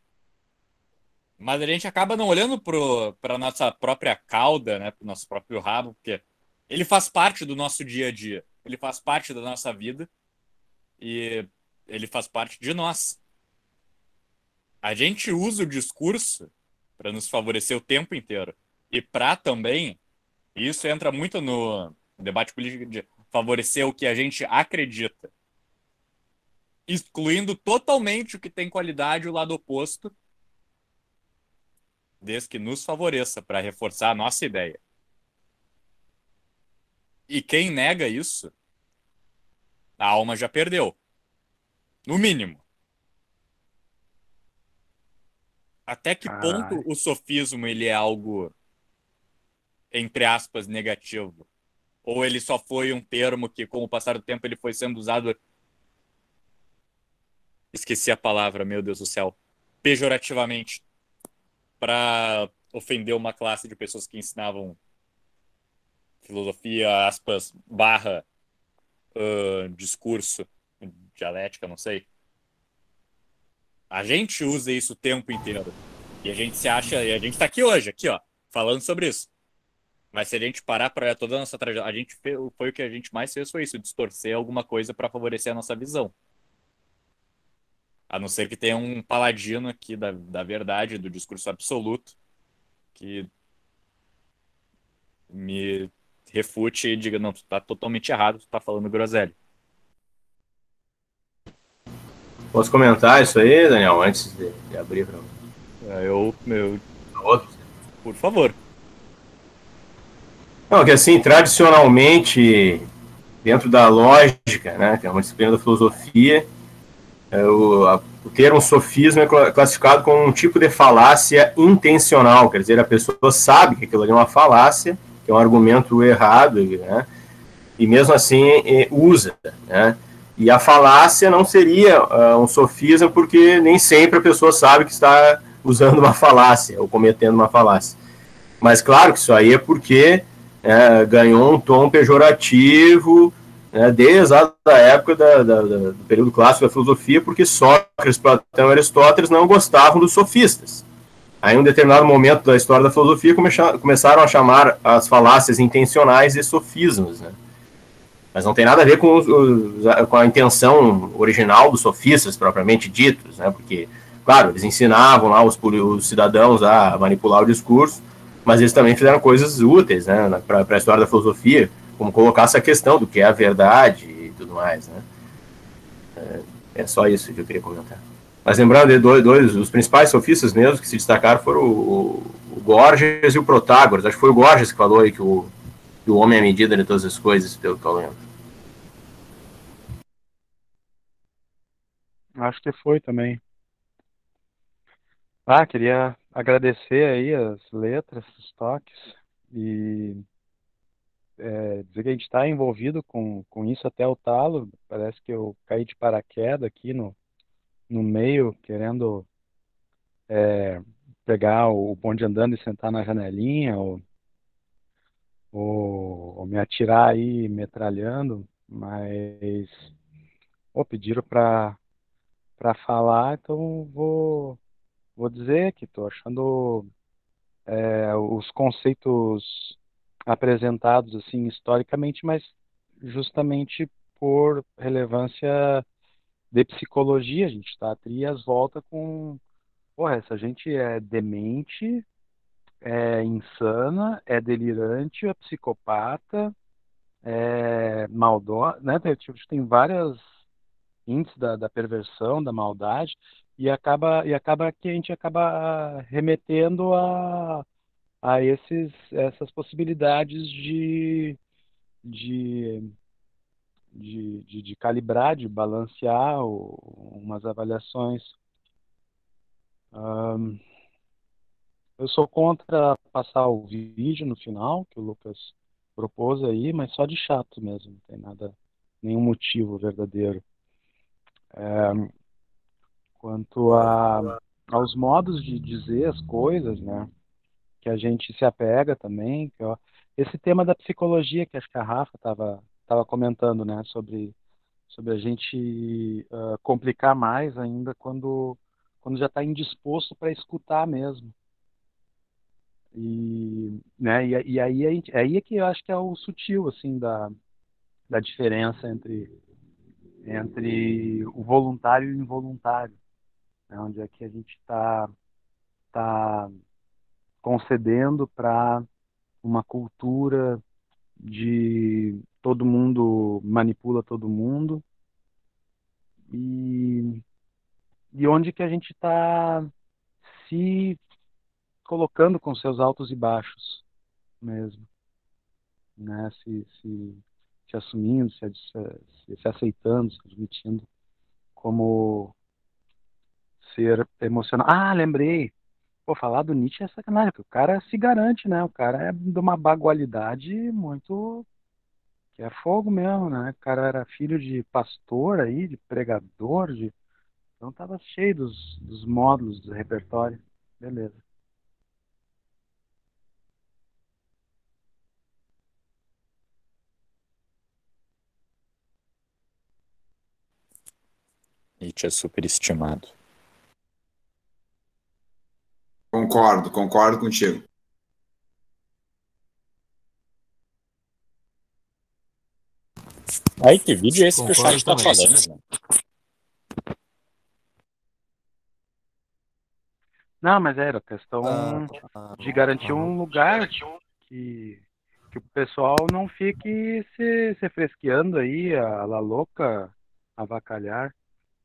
mas a gente acaba não olhando para nossa própria cauda, né, para o nosso próprio rabo, porque ele faz parte do nosso dia a dia, ele faz parte da nossa vida. E ele faz parte de nós. A gente usa o discurso para nos favorecer o tempo inteiro. E para também, isso entra muito no debate político de favorecer o que a gente acredita. Excluindo totalmente o que tem qualidade o lado oposto, desde que nos favoreça para reforçar a nossa ideia. E quem nega isso, a alma já perdeu. No mínimo. Até que ponto o sofismo ele é algo entre aspas negativo? Ou ele só foi um termo que com o passar do tempo ele foi sendo usado esqueci a palavra, meu Deus do céu, pejorativamente para ofender uma classe de pessoas que ensinavam filosofia, aspas, barra, uh, discurso, dialética, não sei. A gente usa isso o tempo inteiro. E a gente se acha, e a gente tá aqui hoje, aqui, ó, falando sobre isso. Mas se a gente parar para toda a nossa trajetória, a gente fez, foi o que a gente mais fez foi isso, distorcer alguma coisa para favorecer a nossa visão. A não ser que tenha um paladino aqui da, da verdade, do discurso absoluto, que me refute e diga, não, tu tá totalmente errado, tu tá falando groselha. Posso comentar isso aí, Daniel, antes de, de abrir para é, eu, eu... Por favor. Não, que assim, tradicionalmente, dentro da lógica, né, que é uma disciplina da filosofia, é, o, a, o termo sofismo é classificado como um tipo de falácia intencional, quer dizer, a pessoa sabe que aquilo ali é uma falácia, que é um argumento errado, né, e mesmo assim é, usa, né, e a falácia não seria uh, um sofismo porque nem sempre a pessoa sabe que está usando uma falácia ou cometendo uma falácia. Mas claro que isso aí é porque é, ganhou um tom pejorativo, né, desde a época da, da, da, do período clássico da filosofia, porque Sócrates, Platão e Aristóteles não gostavam dos sofistas. Aí, em um determinado momento da história da filosofia, começaram a chamar as falácias intencionais de sofismos. Né? Mas não tem nada a ver com, os, com a intenção original dos sofistas, propriamente ditos, né? porque, claro, eles ensinavam lá os, os cidadãos a manipular o discurso, mas eles também fizeram coisas úteis né, para a história da filosofia, como colocar essa questão do que é a verdade e tudo mais, né? É, é só isso que eu queria comentar. Mas lembrando dois, dois os principais sofistas mesmo que se destacaram foram o, o Gorgias e o Protágoras. Acho que foi o Gorgias que falou aí que o, que o homem é a medida de todas as coisas, pelo que eu lembro. Acho que foi também. Ah, queria agradecer aí as letras, os toques e é, dizer que a gente está envolvido com, com isso até o talo. Parece que eu caí de paraquedas aqui no, no meio, querendo é, pegar o bonde andando e sentar na janelinha, ou, ou, ou me atirar aí metralhando, mas oh, pediram para para falar, então vou vou dizer que estou achando é, os conceitos apresentados assim historicamente, mas justamente por relevância de psicologia, a gente está trias volta com, porra, essa gente é demente, é insana, é delirante, é psicopata, é maldosa, né? Tem, tipo, tem várias índices da, da perversão, da maldade, e acaba e acaba que a gente acaba remetendo a a esses, essas possibilidades de, de, de, de, de calibrar, de balancear o, umas avaliações. Um, eu sou contra passar o vídeo no final, que o Lucas propôs aí, mas só de chato mesmo, não tem nada, nenhum motivo verdadeiro. É, quanto a, aos modos de dizer as coisas, né? que a gente se apega também. Esse tema da psicologia que acho que a Rafa estava tava comentando, né, sobre sobre a gente uh, complicar mais ainda quando quando já está indisposto para escutar mesmo. E, né, e, e aí, aí é que eu acho que é o sutil assim da, da diferença entre entre o voluntário e o involuntário, né, onde é que a gente está tá concedendo para uma cultura de todo mundo manipula todo mundo e, e onde que a gente está se colocando com seus altos e baixos mesmo, né? Se, se, se assumindo, se, se, se aceitando, se admitindo como ser emocional. Ah, lembrei. Pô, falar do Nietzsche é sacanagem, porque o cara se garante, né? O cara é de uma bagualidade muito. que é fogo mesmo, né? O cara era filho de pastor aí, de pregador, de. Então tava cheio dos, dos módulos do repertório. Beleza. Nietzsche é superestimado. Concordo, concordo contigo. Ai, que vídeo é esse que o Concordo chat tá também. falando? né? Não, mas era questão Ah, de garantir um lugar que, que o pessoal não fique se, se fresqueando aí, a la louca, avacalhar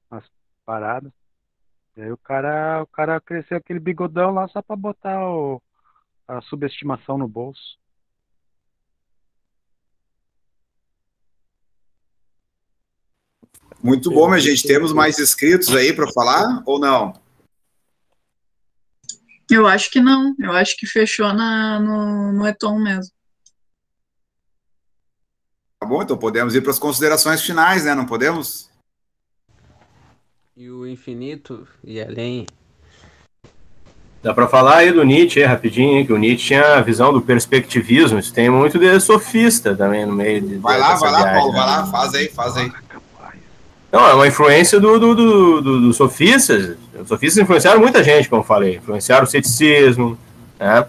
as paradas. E aí o cara, o cara cresceu aquele bigodão lá só pra botar o, a subestimação no bolso. Muito bom, minha gente. Temos mais inscritos aí para falar ou não? Eu acho que não. Eu acho que fechou na, no, no Eton mesmo. Tá bom, então podemos ir para as considerações finais, né? Não podemos? E o infinito e além. Dá para falar aí do Nietzsche, aí, rapidinho, hein, que o Nietzsche tinha a visão do perspectivismo, isso tem muito de sofista também no meio de. Vai lá, vai lá, viagem, Paulo, né? vai lá, faz aí, faz aí. Não, é uma influência do, do, do, do- dos sofistas. Os sofistas influenciaram muita gente, como eu falei. Influenciaram o ceticismo, né?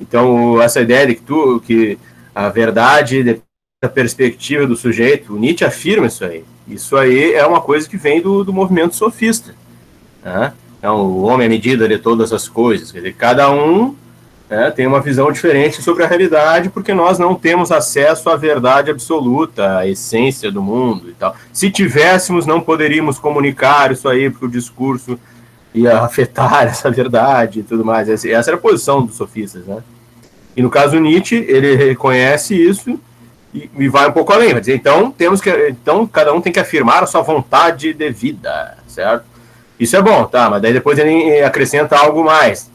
Então, essa ideia de que, tu, que a verdade depende da perspectiva do sujeito, o Nietzsche afirma isso aí. Isso aí é uma coisa que vem do, do movimento sofista. Né? Então, o homem é a medida de todas as coisas. Quer dizer, cada um né, tem uma visão diferente sobre a realidade, porque nós não temos acesso à verdade absoluta, à essência do mundo e tal. Se tivéssemos, não poderíamos comunicar isso aí, porque o discurso ia afetar essa verdade e tudo mais. Essa era a posição dos sofistas, né? E no caso Nietzsche, ele reconhece isso e, e vai um pouco além. Vai dizer, então, temos que, então, cada um tem que afirmar a sua vontade de vida, certo? Isso é bom, tá? Mas daí depois ele acrescenta algo mais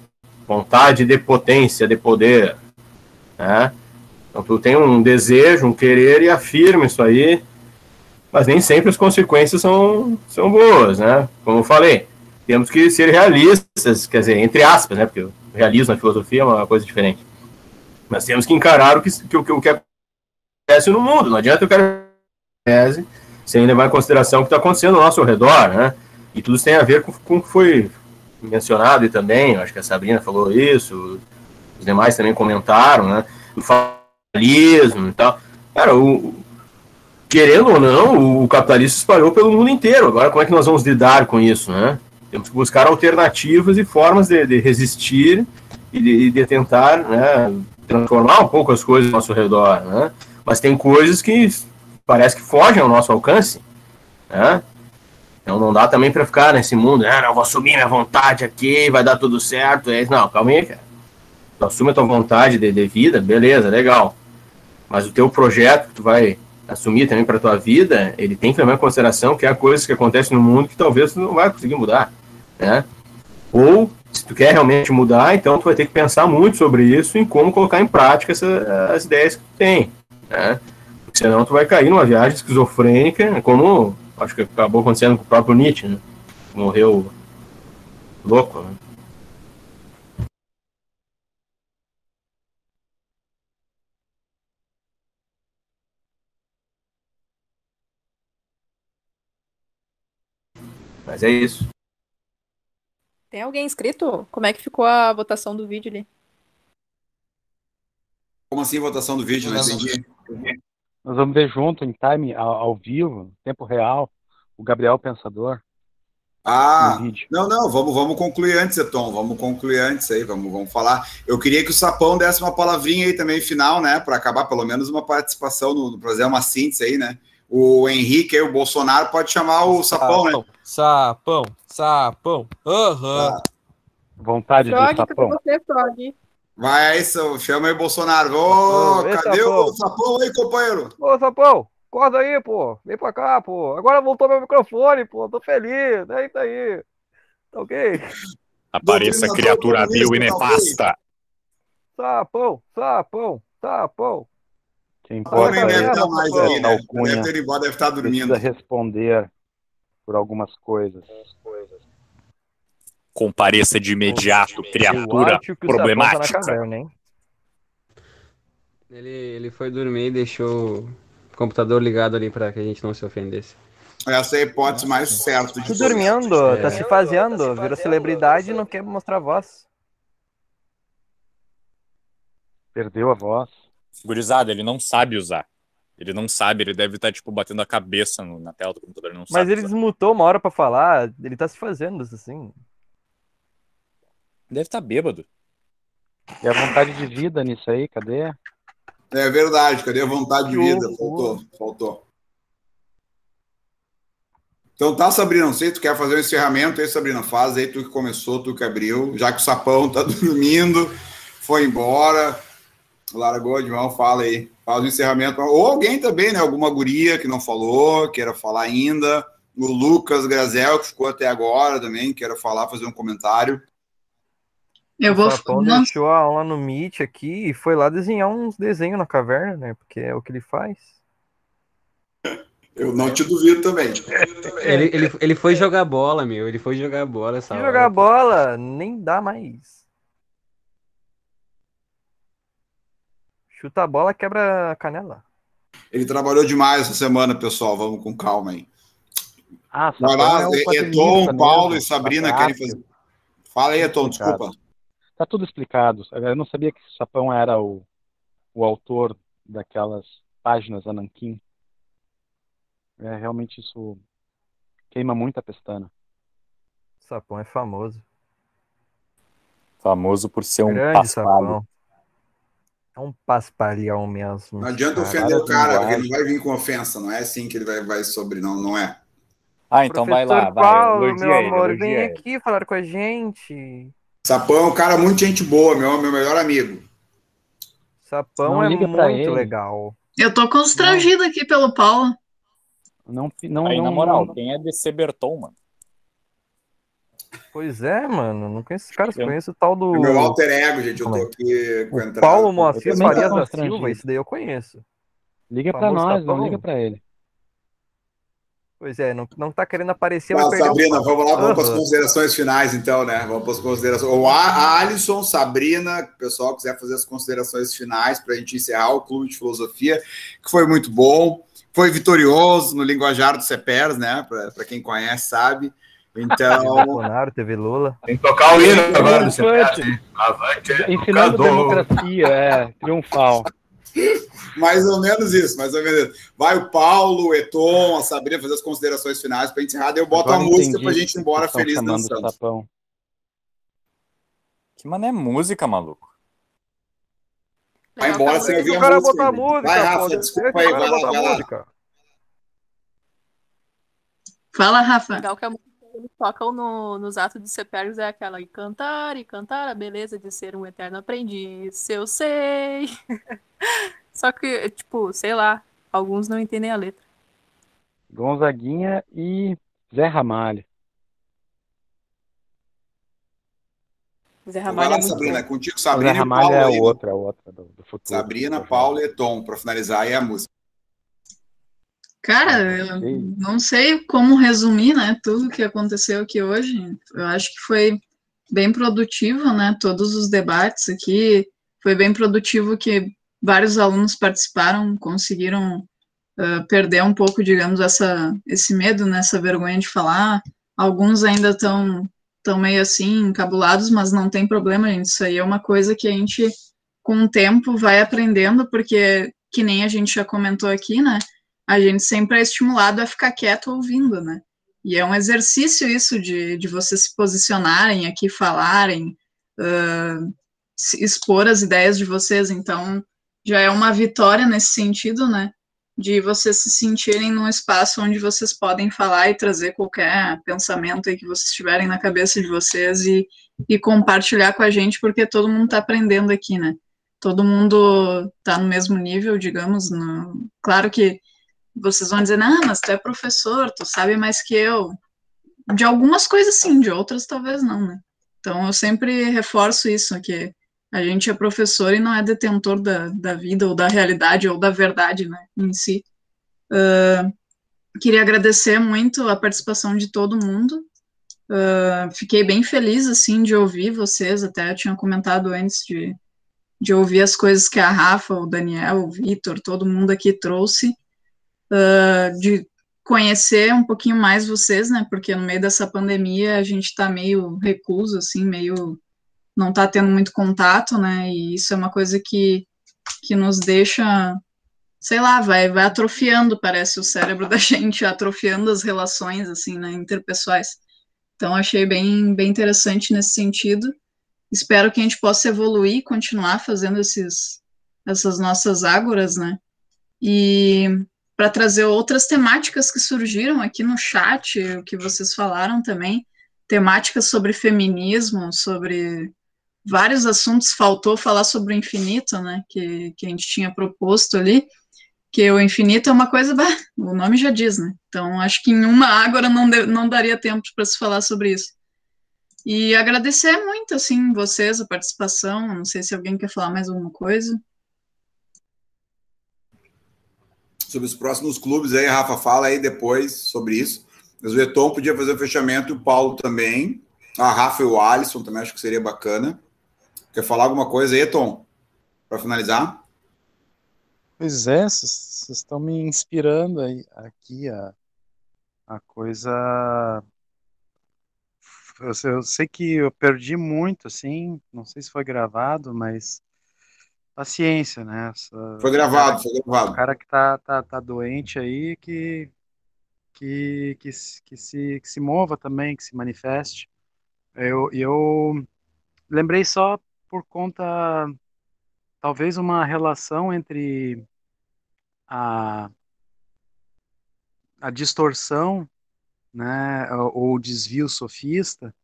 vontade de potência, de poder. Né? Então tu tem um desejo, um querer e afirma isso aí, mas nem sempre as consequências são, são boas, né? Como eu falei, temos que ser realistas, quer dizer, entre aspas, né? Porque o realismo na filosofia é uma coisa diferente. Mas temos que encarar o que, que, o que- o que acontece no mundo. Não adianta eu quero tese sem levar em consideração o que está acontecendo ao nosso redor, né? E tudo isso tem a ver com, com o que foi mencionado e também, acho que a Sabrina falou isso, os demais também comentaram, né? O fatalismo e tal. Cara, o, querendo ou não, o capitalismo se espalhou pelo mundo inteiro. Agora, como é que nós vamos lidar com isso, né? Temos que buscar alternativas e formas de, de resistir e de, de tentar né, transformar um pouco as coisas ao nosso redor, né? Mas tem coisas que parece que fogem ao nosso alcance, né? Então não dá também para ficar nesse mundo, ah, não, vou assumir minha vontade aqui, vai dar tudo certo. É, não, calma aí, cara. Tu assume a tua vontade de, de vida, beleza, legal. Mas o teu projeto que tu vai assumir também para tua vida, ele tem que levar em consideração que há coisas que acontecem no mundo que talvez tu não vai conseguir mudar, né? Ou, se tu quer realmente mudar, então tu vai ter que pensar muito sobre isso em como colocar em prática essa, as ideias que tu tem, né? Porque senão tu vai cair numa viagem esquizofrênica, como acho que acabou acontecendo com o próprio Nietzsche, né? Morreu louco, né? Mas é isso. Tem alguém inscrito? Como é que ficou a votação do vídeo ali? Como assim votação do vídeo? Não entendi. Nós vamos ver junto, em time, ao, ao vivo, tempo real, o Gabriel Pensador. Ah, não, não, vamos, vamos concluir antes, Eton, vamos concluir antes aí, vamos, vamos falar. Eu queria que o Sapão desse uma palavrinha aí também final, né, para acabar pelo menos uma participação no, no fazer uma síntese aí, né? O Henrique aí, o Bolsonaro pode chamar o Sapão, né? Sapão, sapão. Aham. Vontade Frog, tô com você, Frog. Vai aí, seu, chama aí o Bolsonaro. Ô, Ô, cadê Sapão. o Sapão aí, companheiro? Ô, Sapão, Acorda aí, pô. Vem pra cá, pô. Agora voltou meu microfone, pô. Tô feliz. É isso aí. Tá ok? Apareça, criatura vil e nefasta. Sapão, sapão, sapão. Quem O pode homem deve estar mais aí, né? Deve ter ido embora, deve estar dormindo. precisa responder por algumas coisas. Compareça de imediato, criatura Eu acho que o Sapão tá na problemática. caverna, hein? Ele, ele foi dormir e deixou o computador ligado ali pra que a gente não se ofendesse. Essa é a hipótese mais certa de Tô todas. dormindo, É. tá se fazendo, virou celebridade e não quer mostrar voz. Perdeu a voz. Gurizada, ele não sabe usar. Ele não sabe, ele deve estar, tipo, batendo a cabeça no- na tela do computador. Ele não Mas sabe ele usar. desmutou uma hora pra falar, ele tá se fazendo assim. Deve estar bêbado. E a vontade de vida nisso aí, cadê? É verdade, cadê a vontade de vida? Faltou, faltou. Então tá, Sabrina, não sei, tu quer fazer o encerramento aí, Sabrina? Faz aí, tu que começou, tu que abriu. Já que o Sapão tá dormindo, foi embora, largou de mão, fala aí. Faz o encerramento. Ou alguém também, né? Alguma guria que não falou, queira falar ainda. O Lucas Grazel, que ficou até agora também, queira falar, fazer um comentário. Eu o vou. Sapão Não, deixou a aula no Meet aqui e foi lá desenhar uns desenhos na caverna, né? Porque é o que ele faz. Eu não te duvido também. Ele, ele, ele foi jogar bola, meu. Ele foi jogar bola essa hora. jogar bola, nem dá mais. Chuta a bola, quebra a canela. Ele trabalhou demais essa semana, pessoal. Vamos com calma aí. Ah, Vai lá, é o Eton, quadrinista Paulo mesmo, e Sabrina tá querem gráfico. fazer. Fala aí, Eton, desculpa. Tá tudo explicado. Eu não sabia que Sapão era o, o autor daquelas páginas Ananquim. É, realmente isso queima muito a pestana. Sapão é famoso. Famoso por ser um paspalho. sapão. É um paspalhão mesmo. Não adianta ofender o cara, porque ele não vai vir com ofensa, não é assim que ele vai, vai sobre, não, não é. Ah, então vai lá, Professor vai. Paulo, meu ele, amor, vem ele. aqui falar com a gente. Sapão é um cara muito gente boa, meu, meu melhor amigo. Sapão Não é muito legal. eu tô constrangida aqui pelo Paulo. Não, não, Aí, não, na moral, não- quem é DC Berton, mano? Pois é, mano. Não conheço esse cara, só Eu- conheço o tal do. É meu alter ego, gente. Eu tô é? aqui com a O entrada. Paulo Moacir Farias da constrangido. Silva, esse daí eu conheço. Liga pra nós, não liga pra ele. Pois é, não, não tá querendo aparecer, Tá, vai perder Sabrina, o vamos lá, vamos para as considerações finais, então, né? Vamos para as considerações. O A- a Alisson, Sabrina, o pessoal quiser fazer as considerações finais para a gente encerrar o Clube de Filosofia, que foi muito bom, foi vitorioso no linguajar do CEPERS, né? Para quem conhece, sabe. Então, Bolsonaro, TV Lula. Tem que tocar o hino agora do. Avante, Ensinando democracia, é, triunfal. mais ou menos isso, mais ou menos isso. Vai o Paulo, o Eton, a Sabrina fazer as considerações finais para encerrar, daí eu boto Agora a música para a gente ir embora feliz dançando. Sapão. Que mané música, maluco. Vai embora sem Deixa ouvir o a cara música. botar música, Vai. Rafa, desculpa aí, vai lá, botar a vai lá. música. Fala, Rafa. legal que a música eles tocam no, nos atos de CPRs é aquela e cantar e cantar a beleza de ser um eterno aprendiz, eu sei. Só que, tipo, sei lá, alguns não entendem a letra. Gonzaguinha e Zé Ramalho. Zé Vai Ramalho lá, é Sabrina, é bom. contigo, O Zé Sabrina e o Ramalho Paulo é aí. a outra, a outra do, do futuro. Sabrina, Paulo e Eton, para finalizar aí a música. Cara, eu não sei como resumir, né, tudo que aconteceu aqui hoje. Eu acho que foi bem produtivo, né, todos os debates aqui. Foi bem produtivo que vários alunos participaram, conseguiram uh, perder um pouco, digamos, essa, esse medo, né, essa vergonha de falar. Alguns ainda estão tão meio assim, encabulados, mas não tem problema, gente. Isso aí é uma coisa que a gente, com o tempo, vai aprendendo, porque, que nem a gente já comentou aqui, né, a gente sempre é estimulado a ficar quieto ouvindo, né? E é um exercício isso de, de vocês se posicionarem aqui, falarem, uh, expor as ideias de vocês. Então, já é uma vitória nesse sentido, né? De vocês se sentirem num espaço onde vocês podem falar e trazer qualquer pensamento aí que vocês tiverem na cabeça de vocês e, e compartilhar com a gente, porque todo mundo está aprendendo aqui, né? Todo mundo está no mesmo nível, digamos. No... Claro que vocês vão dizer, não, mas tu é professor, tu sabe mais que eu. De algumas coisas sim, de outras talvez não, né? Então eu sempre reforço isso, que a gente é professor e não é detentor da, da vida ou da realidade ou da verdade, né, em si. Uh, queria agradecer muito a participação de todo mundo. Uh, fiquei bem feliz, assim, de ouvir vocês, até eu tinha comentado antes de, de ouvir as coisas que a Rafa, o Daniel, o Vitor, todo mundo aqui trouxe, uh, de conhecer um pouquinho mais vocês, né, porque no meio dessa pandemia a gente tá meio recluso, assim, meio não tá tendo muito contato, né, e isso é uma coisa que, que nos deixa, sei lá, vai, vai atrofiando, parece, o cérebro da gente, atrofiando as relações, assim, né, interpessoais. Então, achei bem, bem interessante nesse sentido. Espero que a gente possa evoluir, continuar fazendo esses, essas nossas ágoras, né, e para trazer outras temáticas que surgiram aqui no chat, o que vocês falaram também, temáticas sobre feminismo, sobre vários assuntos, faltou falar sobre o infinito, né, que, que a gente tinha proposto ali, que o infinito é uma coisa, bah, o nome já diz, né, então acho que em uma ágora não, de, não daria tempo para se falar sobre isso. E agradecer muito, assim, vocês, a participação, não sei se alguém quer falar mais alguma coisa. Sobre os próximos clubes aí, Rafa, fala aí depois sobre isso. Mas o Eton podia fazer o fechamento o Paulo também. A Rafa e o Alisson também acho que seria bacana. Quer falar alguma coisa aí, Eton? Para finalizar? Pois é, vocês estão me inspirando aí, aqui a, a coisa. Eu sei que eu perdi muito, assim, não sei se foi gravado, mas paciência, né? Essa, foi gravado, cara, foi gravado. O cara que tá, tá, tá doente aí, que, que, que, que, se, que se mova também, que se manifeste. Eu, eu lembrei só por conta, talvez, uma relação entre a, a distorção, né, ou o desvio sofista,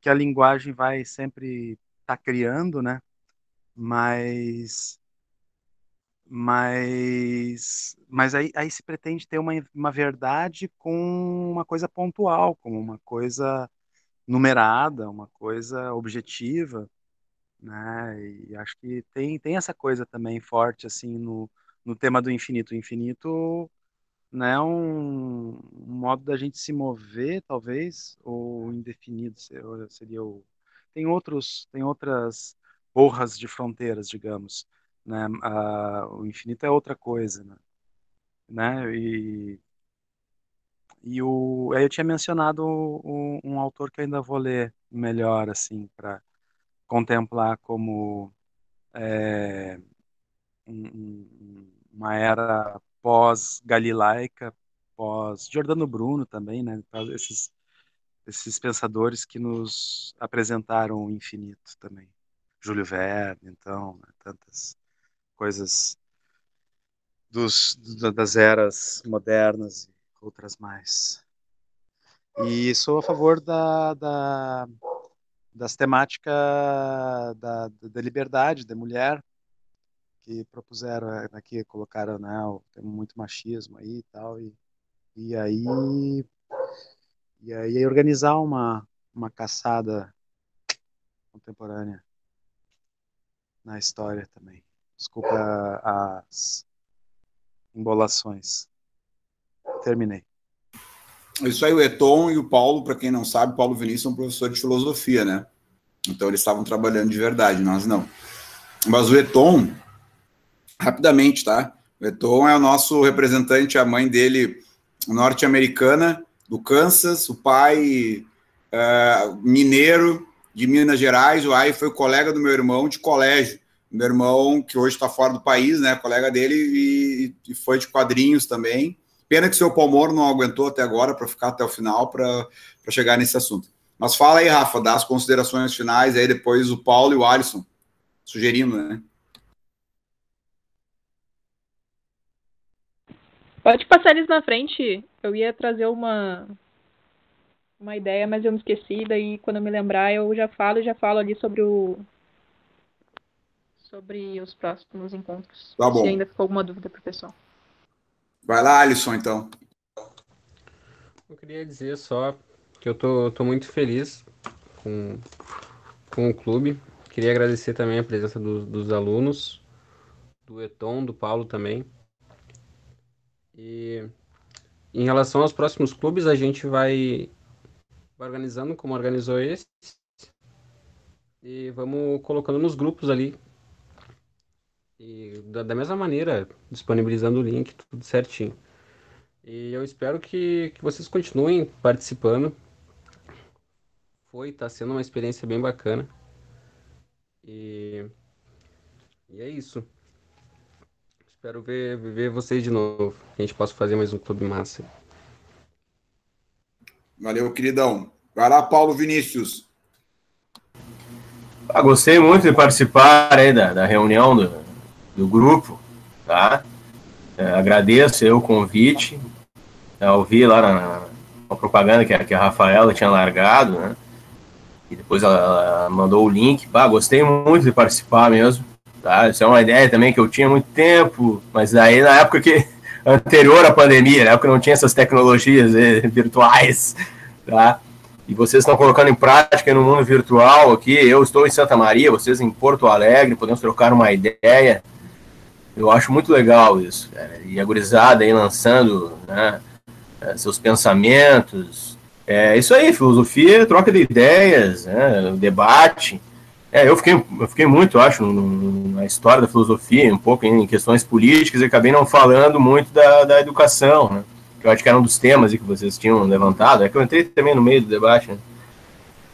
que a linguagem vai sempre estar tá criando, né? Mas mas mas aí, aí se pretende ter uma, uma verdade com uma coisa pontual, como uma coisa numerada, uma coisa objetiva, né? E acho que tem, tem essa coisa também forte assim no, no tema do infinito. O infinito né, é um, um modo da gente se mover, talvez, ou indefinido seria o tem outros tem outras borras de fronteiras, digamos. Né? o infinito é outra coisa, né? né? E, e o, aí eu tinha mencionado um, um autor que eu ainda vou ler melhor, assim, para contemplar como é, um, uma era pós-galilaica, pós-Giordano Bruno também, né? Esses, esses pensadores que nos apresentaram o infinito também. Júlio Verne, então, né, tantas coisas dos, das eras modernas e outras mais. E sou a favor da, da das temáticas da, da liberdade da mulher que propuseram é, aqui colocaram né tem muito machismo aí e tal e, e aí e aí organizar uma uma caçada contemporânea na história também. Desculpa as embolações. Terminei. Isso aí, o Eton e o Paulo, para quem não sabe, Paulo Vinícius são professores de filosofia, né? Então eles estavam trabalhando de verdade, nós não. Mas o Eton, rapidamente, tá? O Eton é o nosso representante, a mãe dele norte-americana, do Kansas, o pai uh, mineiro, de Minas Gerais, o Ai foi colega do meu irmão de colégio. Meu irmão, que hoje está fora do país, né? Colega dele e, e, foi de quadrinhos também. Pena que seu Palmoro não aguentou até agora para ficar até o final para chegar nesse assunto. Mas fala aí, Rafa, dá as considerações finais, aí depois o Paulo e o Alisson, sugerindo, né? Pode passar eles na frente. Eu ia trazer uma, uma ideia, mas eu me esqueci, daí quando eu me lembrar eu já falo e já falo ali sobre o sobre os próximos encontros. Tá bom. Se ainda ficou alguma dúvida pro pessoal. Vai lá, Alisson, então. Eu queria dizer só que eu tô, tô muito feliz com, com o clube. Queria agradecer também a presença do, dos alunos, do Eton, do Paulo também. E em relação aos próximos clubes, a gente vai organizando como organizou esse. E vamos colocando nos grupos ali. E da, da mesma maneira, disponibilizando o link, tudo certinho. E eu espero que, que vocês continuem participando. Foi, tá sendo uma experiência bem bacana. E, e é isso. Espero ver, ver vocês de novo. Que a gente possa fazer mais um clube massa. Valeu, queridão. Vai lá, Paulo Vinícius. Ah, gostei muito de participar aí da, da reunião do, do grupo, tá? É, agradeço eu o convite. Eu ouvi lá na, na propaganda que a, que a Rafaela tinha largado, né? E depois ela, ela mandou o link. Bah, gostei muito de participar mesmo. Tá? Isso é uma ideia também que eu tinha há muito tempo, mas aí na época que anterior à pandemia, na época não tinha essas tecnologias eh, virtuais, tá? E vocês estão colocando em prática no mundo virtual aqui. Eu estou em Santa Maria, vocês em Porto Alegre, podemos trocar uma ideia. Eu acho muito legal isso, cara. E a gurizada aí lançando né, eh, seus pensamentos. É isso aí, filosofia, troca de ideias, né, debate. É, eu fiquei, eu fiquei muito, acho, na história da filosofia, um pouco em questões políticas, e acabei não falando muito da, da educação, né? Que eu acho que era um dos temas que vocês tinham levantado. É que eu entrei também no meio do debate, né?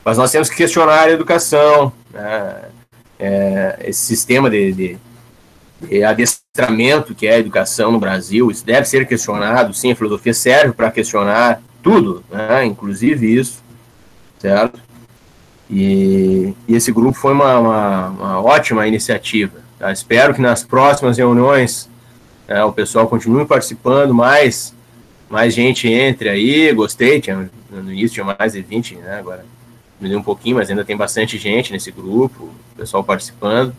Mas nós temos que questionar a educação, né? é, esse sistema de, de, de, adestramento que é a educação no Brasil, isso deve ser questionado, sim, a filosofia serve para questionar tudo, né? inclusive isso, certo? E, e esse grupo foi uma, uma, uma ótima iniciativa. Tá? Espero que nas próximas reuniões é, o pessoal continue participando, mais, mais gente entre aí. Gostei, tinha, no início tinha mais de 20, né? agora diminuiu um pouquinho, mas ainda tem bastante gente nesse grupo, o pessoal participando.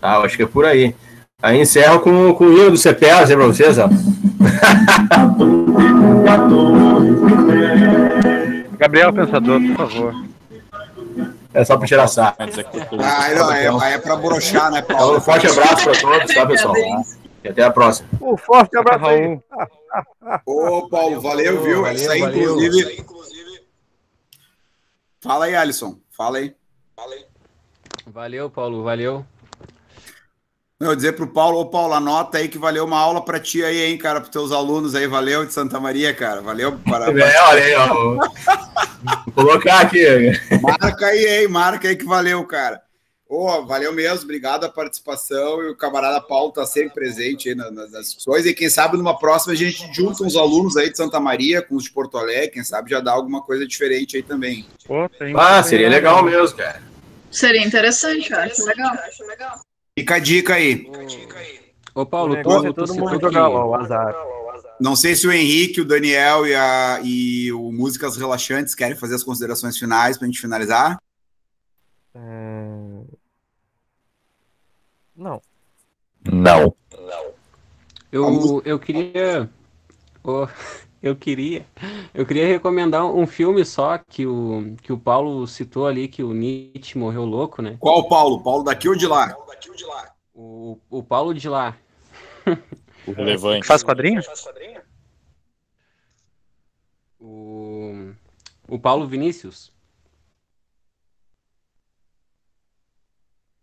Tá? Eu acho que é por aí. Aí encerro com, com o hino do CPA, para vocês, ó. Gabriel Pensador, por favor. É só para tirar sarro. Ah, não, é, é para brochar, né, Paulo? Então, um forte abraço para todos, tá, pessoal? E até a próxima. Um forte abraço aí. Ô, Paulo, valeu, viu? valeu, Isso aí, valeu. inclusive. Fala aí, Alisson. Fala aí. Valeu, Paulo, valeu. Eu dizer pro Paulo, ô Paulo, anota aí que valeu uma aula para ti aí, hein, cara, pros teus alunos aí, valeu de Santa Maria, cara, valeu. Para, É, olha aí, ó. Vou colocar aqui. Marca aí, hein, marca aí que valeu, cara. Ô, valeu mesmo, obrigado a participação e o camarada Paulo tá sempre presente aí nas, nas discussões e quem sabe numa próxima a gente junta uns alunos aí de Santa Maria com os de Porto Alegre, quem sabe já dá alguma coisa diferente aí também. Pô, tem Ah, seria legal mesmo, cara. Seria interessante, eu acho legal. Fica a dica aí. Ô, Paulo, O negócio tu, é todo mundo jogar LOL, azar. Não sei se o Henrique, o Daniel e, a, e o Músicas Relaxantes querem fazer as considerações finais para a gente finalizar. É... Não. Não. Eu, eu queria. ô, eu queria. Eu queria recomendar um filme só que o, que o Paulo citou ali, que o Nietzsche morreu louco, né? Qual o Paulo? Paulo daqui ou de lá? O, o Paulo de lá. O relevante. Faz quadrinho? O, o Paulo Vinícius.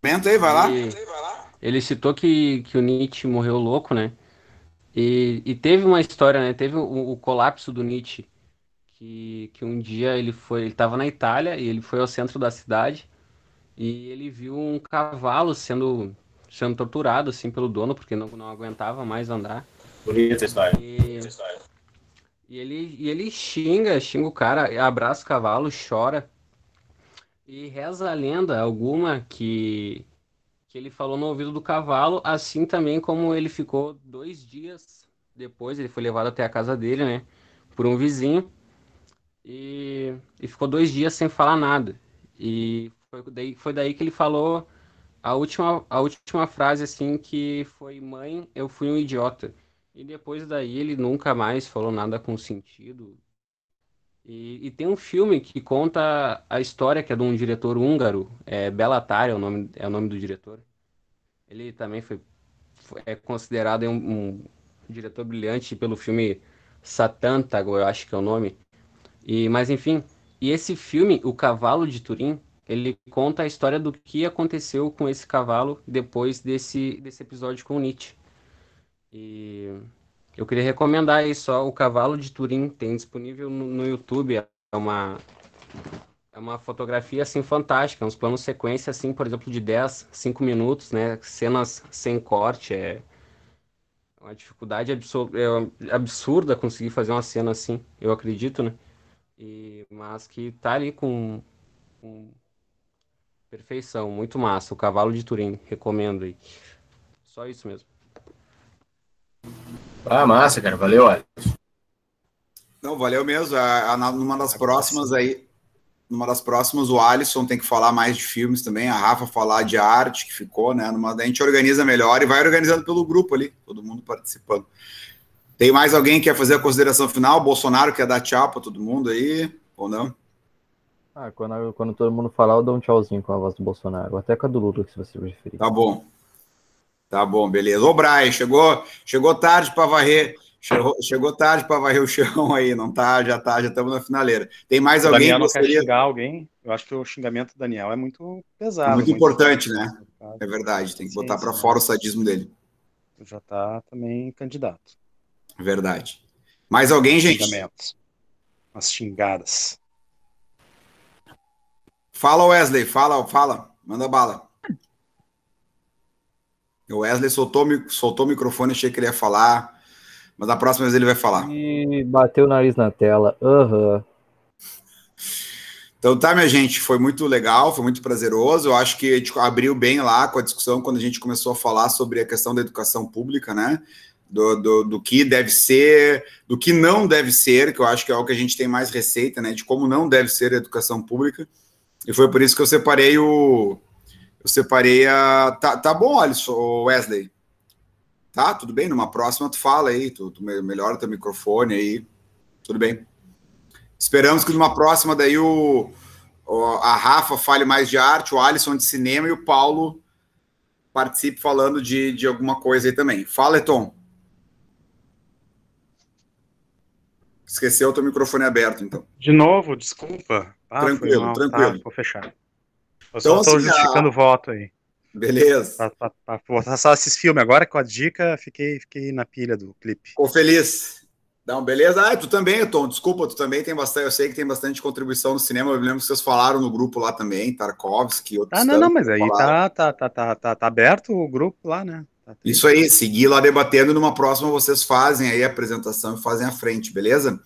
Comenta aí, vai lá. Ele, ele citou que, que o Nietzsche morreu louco, né? E, e teve uma história, né? Teve o, o colapso do Nietzsche, que, que um dia ele foi, ele estava na Itália e ele foi ao centro da cidade e ele viu um cavalo sendo, sendo torturado assim pelo dono porque não, não aguentava mais andar. Bonita história. E, e ele, e ele xinga, xinga o cara, abraça o cavalo, chora. E reza a lenda alguma que, ele falou no ouvido do cavalo, assim também como ele ficou dois dias depois, ele foi levado até a casa dele, né, por um vizinho, e, e ficou dois dias sem falar nada. E foi daí, foi daí que ele falou a última, a última frase, assim, que foi: Mãe, eu fui um idiota. E depois daí ele nunca mais falou nada com sentido. E, e, tem um filme que conta a história que é de um diretor húngaro, é Bellatar é o nome, é o nome do diretor. Ele também foi, foi é considerado um, um, diretor brilhante pelo filme Satântago, eu acho que é o nome. E mas enfim, e esse filme, O Cavalo de Turim, ele conta a história do que aconteceu com esse cavalo depois desse desse episódio com Nietzsche. E eu queria recomendar aí só o Cavalo de Turim, tem disponível no, no YouTube, é uma é uma fotografia assim fantástica, uns planos sequência assim, por exemplo, de 10, 5 minutos, né, cenas sem corte, é uma dificuldade absur é absurda conseguir fazer uma cena assim, eu acredito, né? E mas que tá ali com, com perfeição, muito massa, o Cavalo de Turim, recomendo aí. Só isso mesmo. Ah, massa, cara. Valeu, Alisson. Não, valeu mesmo. A, a, numa das próximas aí, numa das próximas, o Alisson tem que falar mais de filmes também, a Rafa falar de arte que ficou, né? Numa, a gente organiza melhor e vai organizando pelo grupo ali, todo mundo participando. Tem mais alguém que quer fazer a consideração final? Bolsonaro quer dar tchau para todo mundo aí, ou não? Ah, quando, quando todo mundo falar, eu dou um tchauzinho com a voz do Bolsonaro, até com a do Lula, se você preferir. Tá bom. Tá bom, beleza. Ô, Brian, chegou, chegou tarde para varrer. Chegou, chegou tarde para varrer o chão aí, não tá? Já tá, já estamos na finaleira. Tem mais o alguém Daniel que gostaria? quer xingar alguém. Eu acho que o xingamento do Daniel é muito pesado. Muito importante, né? É verdade, tem que Sim, botar para fora o sadismo dele. Já tá também candidato. Verdade. Mais alguém, gente? Xingamentos. As xingadas. Fala, Wesley, fala, fala, manda bala. O Wesley soltou, soltou o microfone, achei que ele ia falar, mas na próxima vez ele vai falar. E bateu o nariz na tela. Aham. Então tá, minha gente, foi muito legal, foi muito prazeroso. Eu acho que a gente abriu bem lá com a discussão quando a gente começou a falar sobre a questão da educação pública, né? Do, do, do que deve ser, do que não deve ser, que eu acho que é o que a gente tem mais receita, né? De como não deve ser a educação pública. E foi por isso que eu separei o. Eu separei a. Tá, tá bom, Alisson, Wesley. Tá, tudo bem? Numa próxima tu fala aí, tu, tu me- melhora teu microfone aí. Tudo bem. Esperamos que numa próxima daí o, o- a Rafa fale mais de arte, o Alisson de cinema e o Paulo participe falando de, de alguma coisa aí também. Fala, Eton. Esqueceu o teu microfone aberto, então. De novo, desculpa. Ah, Tranquilo, mal. tranquilo. Tá, vou fechar. Eu Então, só tô assim, justificando a- o voto aí. Beleza. Pra, pra, pra só esses filmes. Agora com a dica, fiquei, fiquei na pilha do clipe. Ficou feliz? Não, beleza? Ah, tu também, Tom. Desculpa, tu também tem bastante. Eu sei que tem bastante contribuição no cinema. Eu lembro que vocês falaram no grupo lá também, Tarkovsky, outros. Ah, não, não, mas aí tá, tá, tá, tá, tá, tá aberto o grupo lá, né? Tá Isso aí, seguir lá debatendo. Numa próxima vocês fazem aí a apresentação e fazem a frente, beleza?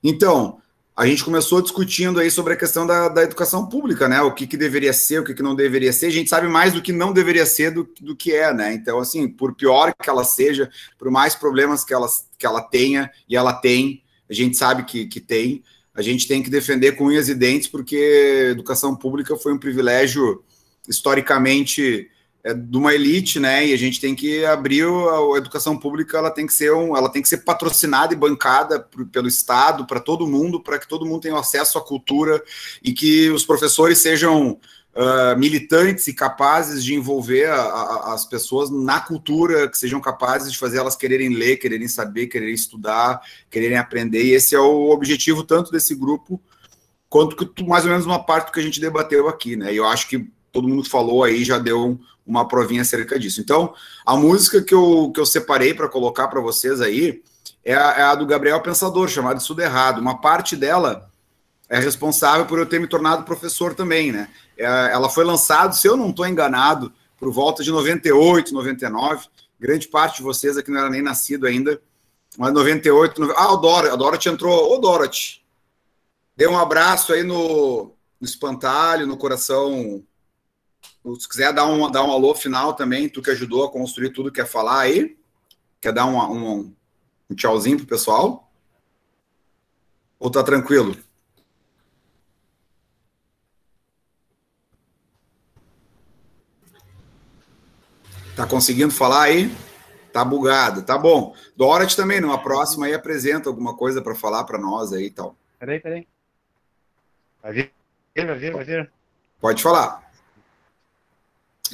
Então, a gente começou discutindo aí sobre a questão da, da educação pública, né? O que, que deveria ser, o que, que não deveria ser. A gente sabe mais do que não deveria ser do, do que é, né? Então, assim, por pior que ela seja, por mais problemas que ela, que ela tenha, e ela tem, a gente sabe que, que tem, a gente tem que defender com unhas e dentes, porque educação pública foi um privilégio historicamente é, de uma elite, né? E a gente tem que abrir a educação pública, ela tem que ser um, ela tem que ser patrocinada e bancada por- pelo Estado para todo mundo, para que todo mundo tenha acesso à cultura e que os professores sejam ah, militantes e capazes de envolver a- a- as pessoas na cultura, que sejam capazes de fazer elas quererem ler, quererem saber, quererem estudar, quererem aprender. E esse é o objetivo tanto desse grupo quanto que mais ou menos uma parte do que a gente debateu aqui, né? E eu acho que todo mundo falou aí, já deu um- uma provinha acerca disso. Então, a música que eu, que eu separei para colocar para vocês aí é a, é a do Gabriel Pensador, chamada Isso Tudo Errado. Uma parte dela é responsável por eu ter me tornado professor também, né? É, ela foi lançada, se eu não estou enganado, por volta de 98, 99. Grande parte de vocês aqui não era nem nascido ainda. Mas 98, 90... ah, o Dorothy, a Dorothy entrou. Ô, Dorothy, dê um abraço aí no, no espantalho, no coração. Se quiser dar um, dar um alô final também, tu que ajudou a construir tudo, quer falar aí? Quer dar um, um, um tchauzinho pro pessoal? Ou tá tranquilo? Tá conseguindo falar aí? Tá bugado, tá bom. Dorothy também, numa próxima aí apresenta alguma coisa para falar para nós aí e tal. Peraí, peraí. Vai vir, vai vir, vai vir. Pode falar.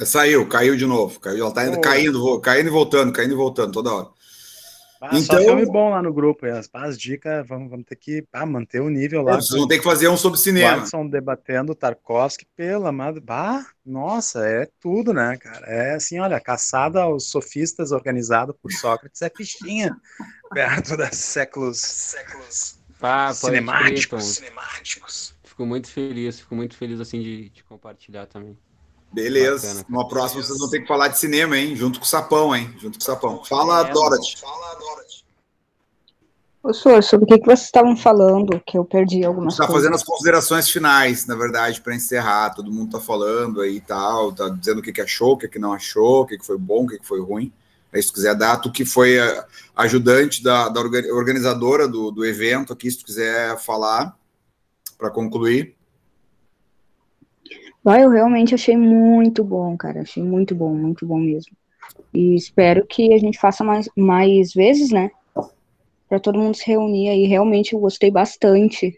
Saiu, caiu de novo. Caiu, ela tá indo, caindo, caindo e voltando, caindo e voltando toda hora. Ah, então, só filme bom lá no grupo. As, as dicas, vamos, vamos ter que ah, manter o nível lá. Vocês vão ter que fazer um sobre cinema. Watson debatendo Tarkovsky, pela amado. Bah, nossa, é tudo, né, cara? É assim, olha, caçada aos sofistas organizado por Sócrates é fichinha perto das séculos, séculos Ah, pode cinemáticos. cinemáticos. Fico muito feliz, fico muito feliz assim de, de compartilhar também. Beleza. Bacana. Numa próxima vocês vão ter que falar de cinema, hein? Junto com o Sapão, hein? Junto com o Sapão. Fala, Dorothy. Ô, senhor, sobre o que, que vocês estavam falando, que eu perdi algumas Está coisas. fazendo as considerações finais, na verdade, para encerrar. Todo mundo tá falando aí e tal, tá dizendo o que, que achou, o que, que não achou, o que, que foi bom, o que, que foi ruim. Aí, se tu quiser dar, tu que foi ajudante da, da orga- organizadora do, do evento aqui, se tu quiser falar para concluir. Eu realmente achei muito bom, cara. Achei muito bom, muito bom mesmo. E espero que a gente faça mais, mais vezes, né? Pra todo mundo se reunir aí. Realmente eu gostei bastante.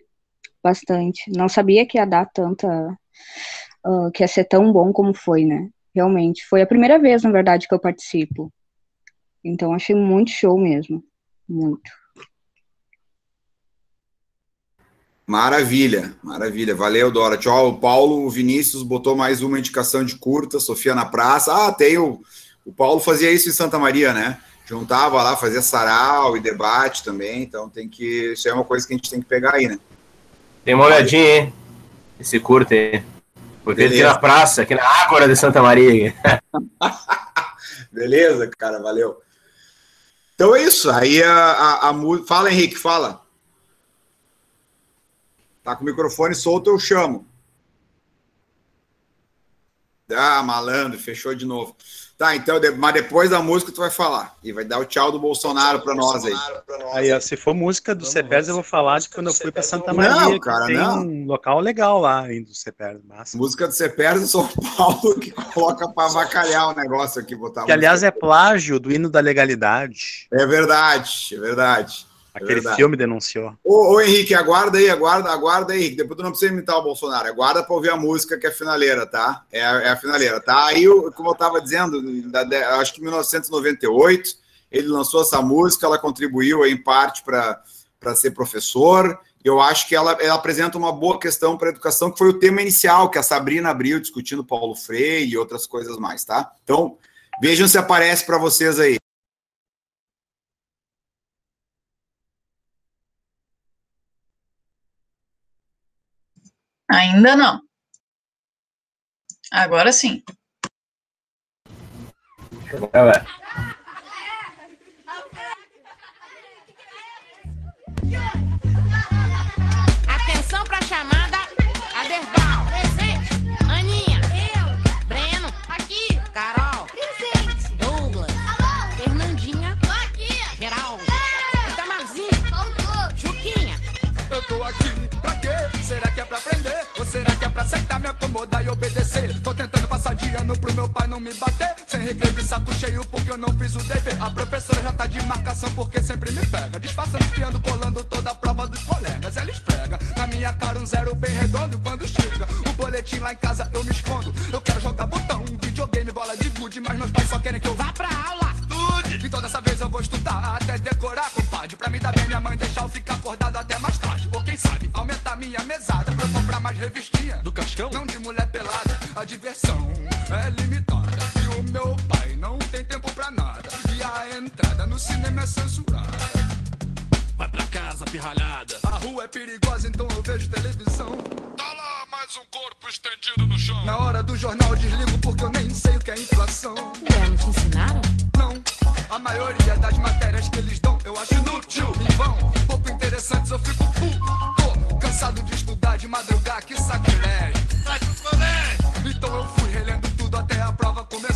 Bastante. Não sabia que ia dar tanta. ah, que ia ser tão bom como foi, né? Realmente. Foi a primeira vez, na verdade, que eu participo. Então achei muito show mesmo. Muito. Maravilha, maravilha. Valeu, Dorothy. Ó, o Paulo Vinícius botou mais uma indicação de curta, Sofia na Praça. Ah, tem o. O Paulo fazia isso em Santa Maria, né? Juntava lá, fazia sarau e debate também. Então tem que. Isso é uma coisa que a gente tem que pegar aí, né? Tem uma olhadinha, hein? Esse curto aí. Botei aqui na praça, aqui na Ágora de Santa Maria. Beleza, cara, valeu. Então é isso. Aí a, a, a mu- Fala, Henrique, fala. Tá com o microfone solto, eu chamo. Ah, malandro, fechou de novo. Tá, então, mas depois da música tu vai falar. E vai dar o tchau do Bolsonaro pra nós aí. Aí, ó, se for música do CEPERS, eu vou falar de quando eu fui pra Santa Não, Maria, cara, que tem não. um local legal lá ainda do CEPERS. Massa. Música do CEPERS e São Paulo que coloca pra avacalhar o negócio aqui, botar Que, aliás, é plágio do hino da legalidade. É verdade, é verdade. É Aquele verdade. filme denunciou. Ô, ô, Henrique, aguarda aí, aguarda, aguarda aí, Henrique. Depois tu não precisa imitar o Bolsonaro. Aguarda para ouvir a música que é a finaleira, tá? É a, é a finaleira, tá? Aí, como eu estava dizendo, da- da- acho que em 1998, ele lançou essa música, ela contribuiu em parte para ser professor. Eu acho que ela, ela apresenta uma boa questão para a educação, que foi o tema inicial que a Sabrina abriu discutindo Paulo Freire e outras coisas mais, tá? Então, vejam se aparece para vocês aí. Ainda não. Agora sim. Lá. Atenção pra chamada. Aderbal. Presente. Aninha. Eu. Breno. Aqui. Carol. Presente. Douglas. Alô. Fernandinha. Tô aqui. Geraldo. Itamarzinho. Faltou. Juquinha. Eu tô aqui pra quê? Será que é pra? Ou será que é pra aceitar, me acomodar e obedecer? Tô tentando passar de ano pro meu pai não me bater. Sem recreio de saco cheio porque eu não fiz o dever. A professora já tá de marcação porque sempre me pega. Disfarçando, espiando, colando toda a prova dos colegas. Ela esfrega na minha cara um zero bem redondo. Quando chega o boletim lá em casa eu me escondo. Eu quero jogar botão, videogame, bola de gude. Mas meus pais só querem que eu vá pra aula. Então dessa vez eu vou estudar até decorar, compadre. Pra me dar bem minha mãe deixar eu ficar acordado até mais tarde. Ou quem sabe aumentar minha mesada pra eu comprar mais revistinha. Do cascão? Não de mulher pelada. A diversão é limitada. E o meu pai não tem tempo pra nada. E a entrada no cinema é censurada. Vai pra casa, pirralhada. A rua é perigosa, então eu vejo televisão. Tá lá mais um corpo estendido no chão. Na hora do jornal eu desligo porque eu nem sei o que é inflação. Ué, não te ensinaram? Não, a maioria das matérias que eles dão eu acho inútil, em vão. Pouco interessantes eu fico puto. Tô cansado de estudar, de madrugar, que sacrilégio. Então eu fui relendo tudo até a prova começar.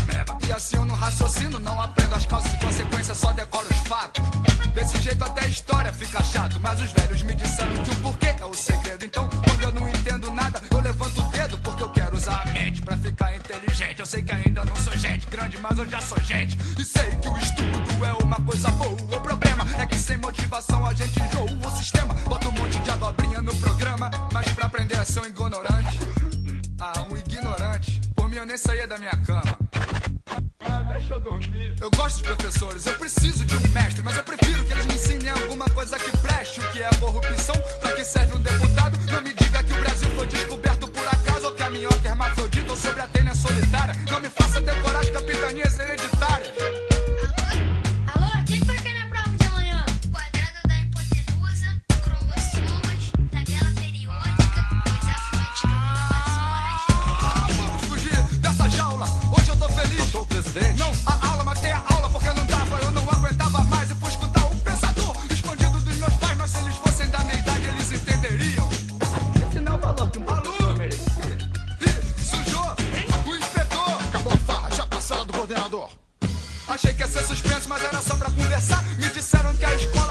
Me tratam como a meba. E assim eu não raciocino, não aprendo as causas e consequências, só decoro os fatos. Desse jeito até a história fica chato, mas os velhos me disseram que o porquê é o segredo. Então, quando eu não entendo nada, eu levanto o dedo porque eu quero usar a mente pra ficar inteligente. Eu sei que ainda não sou gente grande, mas eu já sou gente. E sei que o estudo é uma coisa boa. O problema é que sem motivação a gente enjoa o sistema. Bota um monte de abobrinha no programa, mas pra aprender a ser um ignorante. Ah, um ignorante. Por mim eu nem saía da minha cama. Ah, deixa eu dormir. Eu gosto dos professores, eu preciso de um mestre, mas eu prefiro que eles me ensinem alguma coisa que preste. O que é corrupção? Pra que serve um deputado? Não me diga que o Brasil foi descoberto por acaso ou que a minhoca é hermafrodita ou sobre a telha solitária. Não me faça decorar as capitanias hereditárias. Presidente. Não a aula, mas tem a aula porque não dava. Eu não aguentava mais e fui escutar o pensador escondido dos meus pais. Mas se eles fossem da minha idade, eles entenderiam. Esse não é o valor que um merecia. Ih, Sujou o inspetor. Acabou a farra, já passaram do coordenador. Achei que ia ser suspenso, mas era só pra conversar. Me disseram que a escola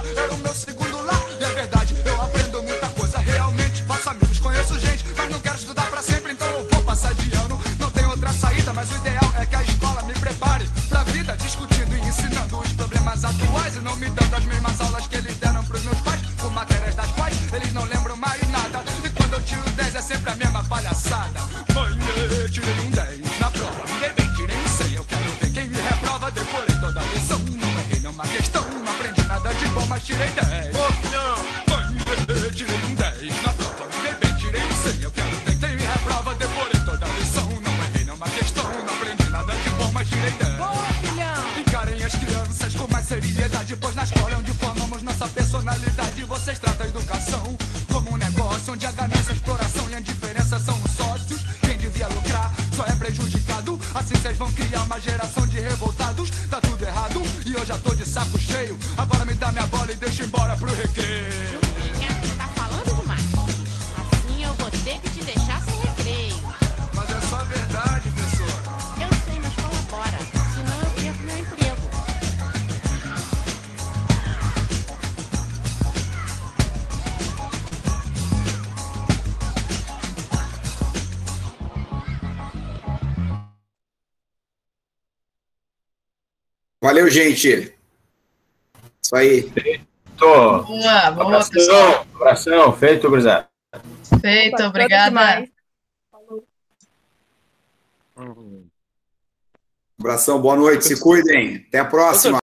Valeu, gente. Isso aí. Tô. Boa, boa, abração, pessoal. abração, feito, gurizada. Feito, obrigada. Abração, boa noite, se cuidem. Até a próxima.